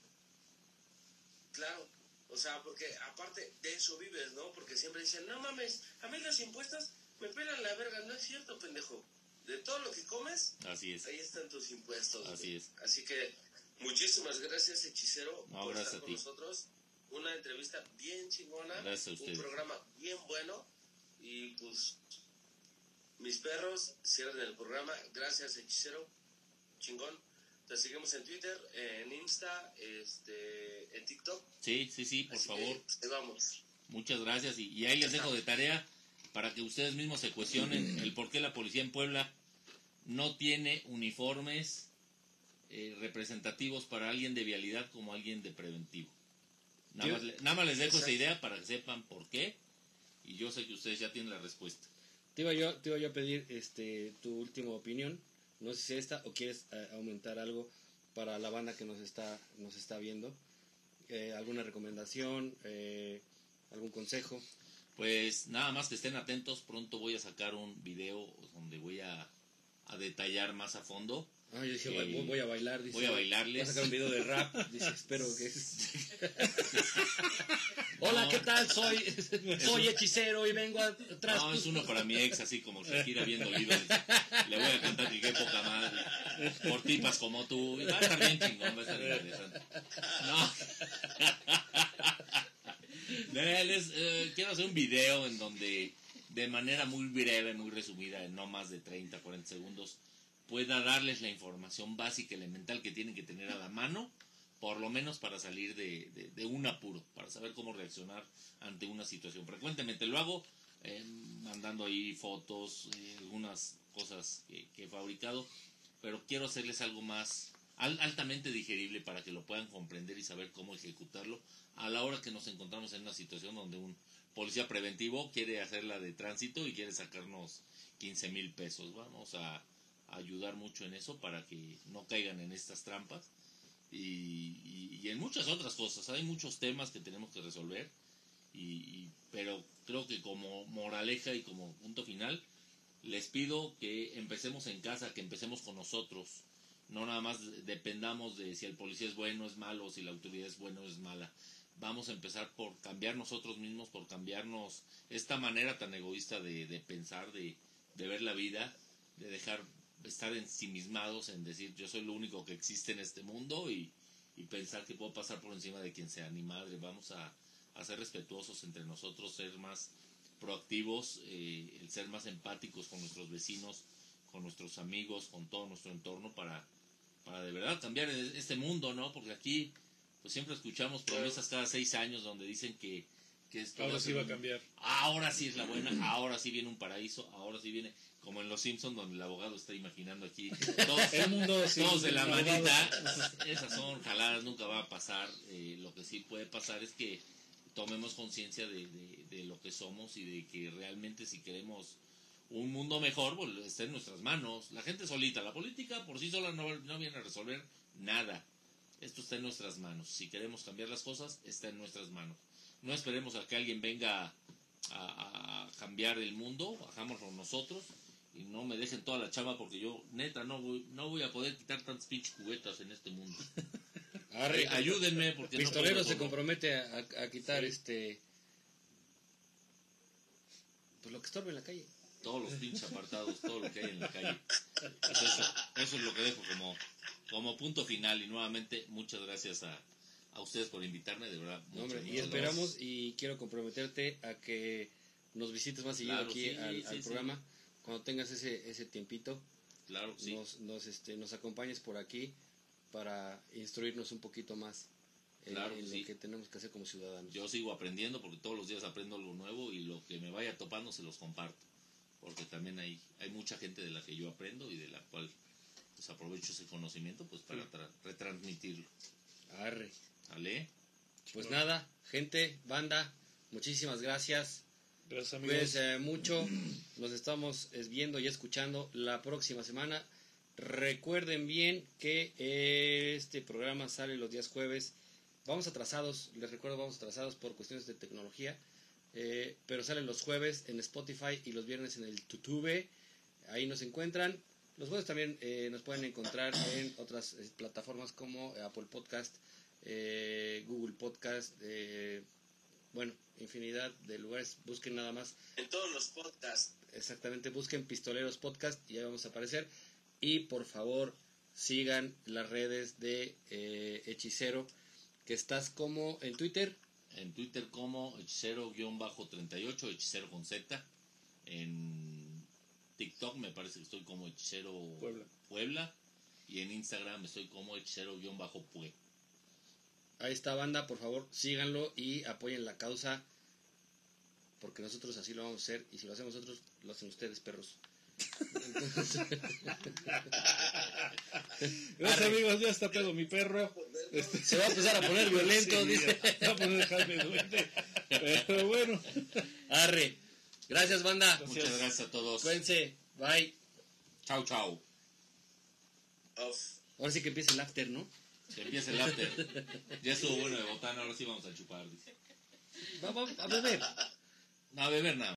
Claro, o sea, porque aparte de eso vives, ¿no? Porque siempre dicen, no mames, a mí los impuestos me pelan la verga. No es cierto, pendejo. De todo lo que comes, Así es. ahí están tus impuestos. Así güey. es. Así que muchísimas gracias, hechicero, No, por estar a con nosotros. Una entrevista bien chingona. Gracias a. Un programa bien bueno. Y pues, mis perros cierran el programa. Gracias, hechicero. Chingón. Te seguimos en Twitter, en Insta, este, en TikTok. Sí, sí, sí, por Así favor. que, pues, vamos. Muchas gracias. Y, y ahí les dejo de tarea para que ustedes mismos se cuestionen el por qué la policía en Puebla no tiene uniformes eh, representativos para alguien de vialidad como alguien de preventivo. Nada más, nada más les dejo esa Exacto. idea para que sepan por qué. Y yo sé que ustedes ya tienen la respuesta. Te iba yo, te iba yo a pedir este, tu última opinión. No sé si esta o quieres eh, aumentar algo para la banda que nos está, nos está viendo. Eh, ¿Alguna recomendación? Eh, ¿Algún consejo? Pues nada más que estén atentos. Pronto voy a sacar un video donde voy a, a detallar más a fondo. Ah, yo dije, Ok. voy, a bailar. Dice, Voy a bailarles. Voy a sacar un video de rap. Dice, espero que... Hola, No. ¿qué tal? Soy, soy hechicero y vengo atrás. No, es uno para mi ex, así como Shakira viendo oído. Le voy a cantar que qué poca madre. Por tipas como tú. Va a estar bien chingón, va a estar interesante. No. Les, eh, quiero hacer un video en donde, de manera muy breve, muy resumida, en no más de 30, 40 segundos, pueda darles la información básica, elemental que tienen que tener a la mano, por lo menos para salir de, un apuro, para saber cómo reaccionar ante una situación. Frecuentemente lo hago eh, mandando ahí fotos, eh, algunas cosas que, he fabricado, pero quiero hacerles algo más al- altamente digerible para que lo puedan comprender y saber cómo ejecutarlo a la hora que nos encontramos en una situación donde un policía preventivo quiere hacerla de tránsito y quiere sacarnos 15 mil pesos. Vamos a ayudar mucho en eso para que no caigan en estas trampas y, y- en muchas otras cosas. Hay muchos temas que tenemos que resolver, y, pero creo que como moraleja y como punto final, les pido que empecemos en casa, que empecemos con nosotros. No nada más dependamos de si el policía es bueno, es malo, si la autoridad es buena o es mala. Vamos a empezar por cambiar nosotros mismos, por cambiarnos esta manera tan egoísta de, pensar, de ver la vida, de dejar estar ensimismados en decir yo soy lo único que existe en este mundo y, y pensar que puedo pasar por encima de quien sea. Ni madre, vamos a, a ser respetuosos entre nosotros, ser más proactivos, eh, el ser más empáticos con nuestros vecinos, con nuestros amigos, con todo nuestro entorno para, para de verdad cambiar e- este mundo, ¿no? Porque aquí pues siempre escuchamos promesas cada seis años donde dicen que, que esto Ahora sí va a cambiar. Ahora sí es la buena, ahora sí viene un paraíso, ahora sí viene, como en Los Simpsons donde el abogado está imaginando aquí, todos, El mundo sí, todos de la manita, esas son jaladas, nunca va a pasar, eh, lo que sí puede pasar es que tomemos conciencia de, de- de lo que somos y de que realmente si queremos un mundo mejor, pues está en nuestras manos, la gente solita, la política por sí sola no, no viene a resolver nada, esto está en nuestras manos, si queremos cambiar las cosas, está en nuestras manos. No esperemos a que alguien venga a, a- a cambiar el mundo, hagámoslo nosotros y no me dejen toda la chamba porque yo neta no voy, no voy a poder quitar tantas pinches cubetas en este mundo. Arre, ayúdenme porque no Pistolero puedo se compromete a, a quitar este. Pues lo que estorbe en la calle. todos los pinches apartados, todo lo que hay en la calle. Pues eso, eso es lo que dejo como, como punto final y nuevamente muchas gracias a, a ustedes por invitarme, de verdad. No, muchas, hombre, y esperamos gracias. y quiero comprometerte a que nos visites más seguido Claro, aquí sí, al, sí, al sí. programa. Cuando tengas ese, ese tiempito, Claro, sí. nos, nos, este, nos acompañes por aquí para instruirnos un poquito más en, Claro, en sí. lo que tenemos que hacer como ciudadanos. Yo sigo aprendiendo porque todos los días aprendo algo nuevo y lo que me vaya topando se los comparto. Porque también hay, hay mucha gente de la que yo aprendo y de la cual pues aprovecho ese conocimiento pues para tra- retransmitirlo. Arre. ¿Vale? Pues nada, gente, banda, muchísimas gracias. Gracias, amigos. Mucho. Nos estamos viendo y escuchando la próxima semana. Recuerden bien que este programa sale los días jueves. Vamos atrasados, les recuerdo, vamos atrasados por cuestiones de tecnología. eh, pero salen los jueves en Spotify y los viernes en el YouTube. Ahí nos encuentran. Los jueves también eh, nos pueden encontrar en otras eh, plataformas como Apple Podcast, Google Podcast, bueno, infinidad de lugares. Busquen nada más En todos los podcasts. Exactamente, busquen Pistoleros Podcast y ahí vamos a aparecer. Y por favor, sigan las redes de eh, Hechicero, que estás como en Twitter. En Twitter como hechicero-38, hechicero con Z. En TikTok me parece que estoy como hechicero Puebla. Puebla. Y en Instagram estoy como hechicero-pue. Ahí está, banda, por favor, síganlo y apoyen la causa, porque nosotros así lo vamos a hacer. Y si lo hacemos nosotros, lo hacen ustedes, perros. Entonces, Gracias, Arre. amigos. Ya está pedo mi perro. Este, se va a empezar a poner violento, sí, dice. Va a poner Jaime Duende. Pero bueno. Arre. Gracias, banda. Muchas gracias a todos. Cuídense. Bye. Chau, chau. Off. Ahora sí que empieza el after, ¿no? Que empiece el after. Ya estuvo bueno de botana, ahora sí vamos a chupar. dice. Va, va, a beber. No, a beber nada.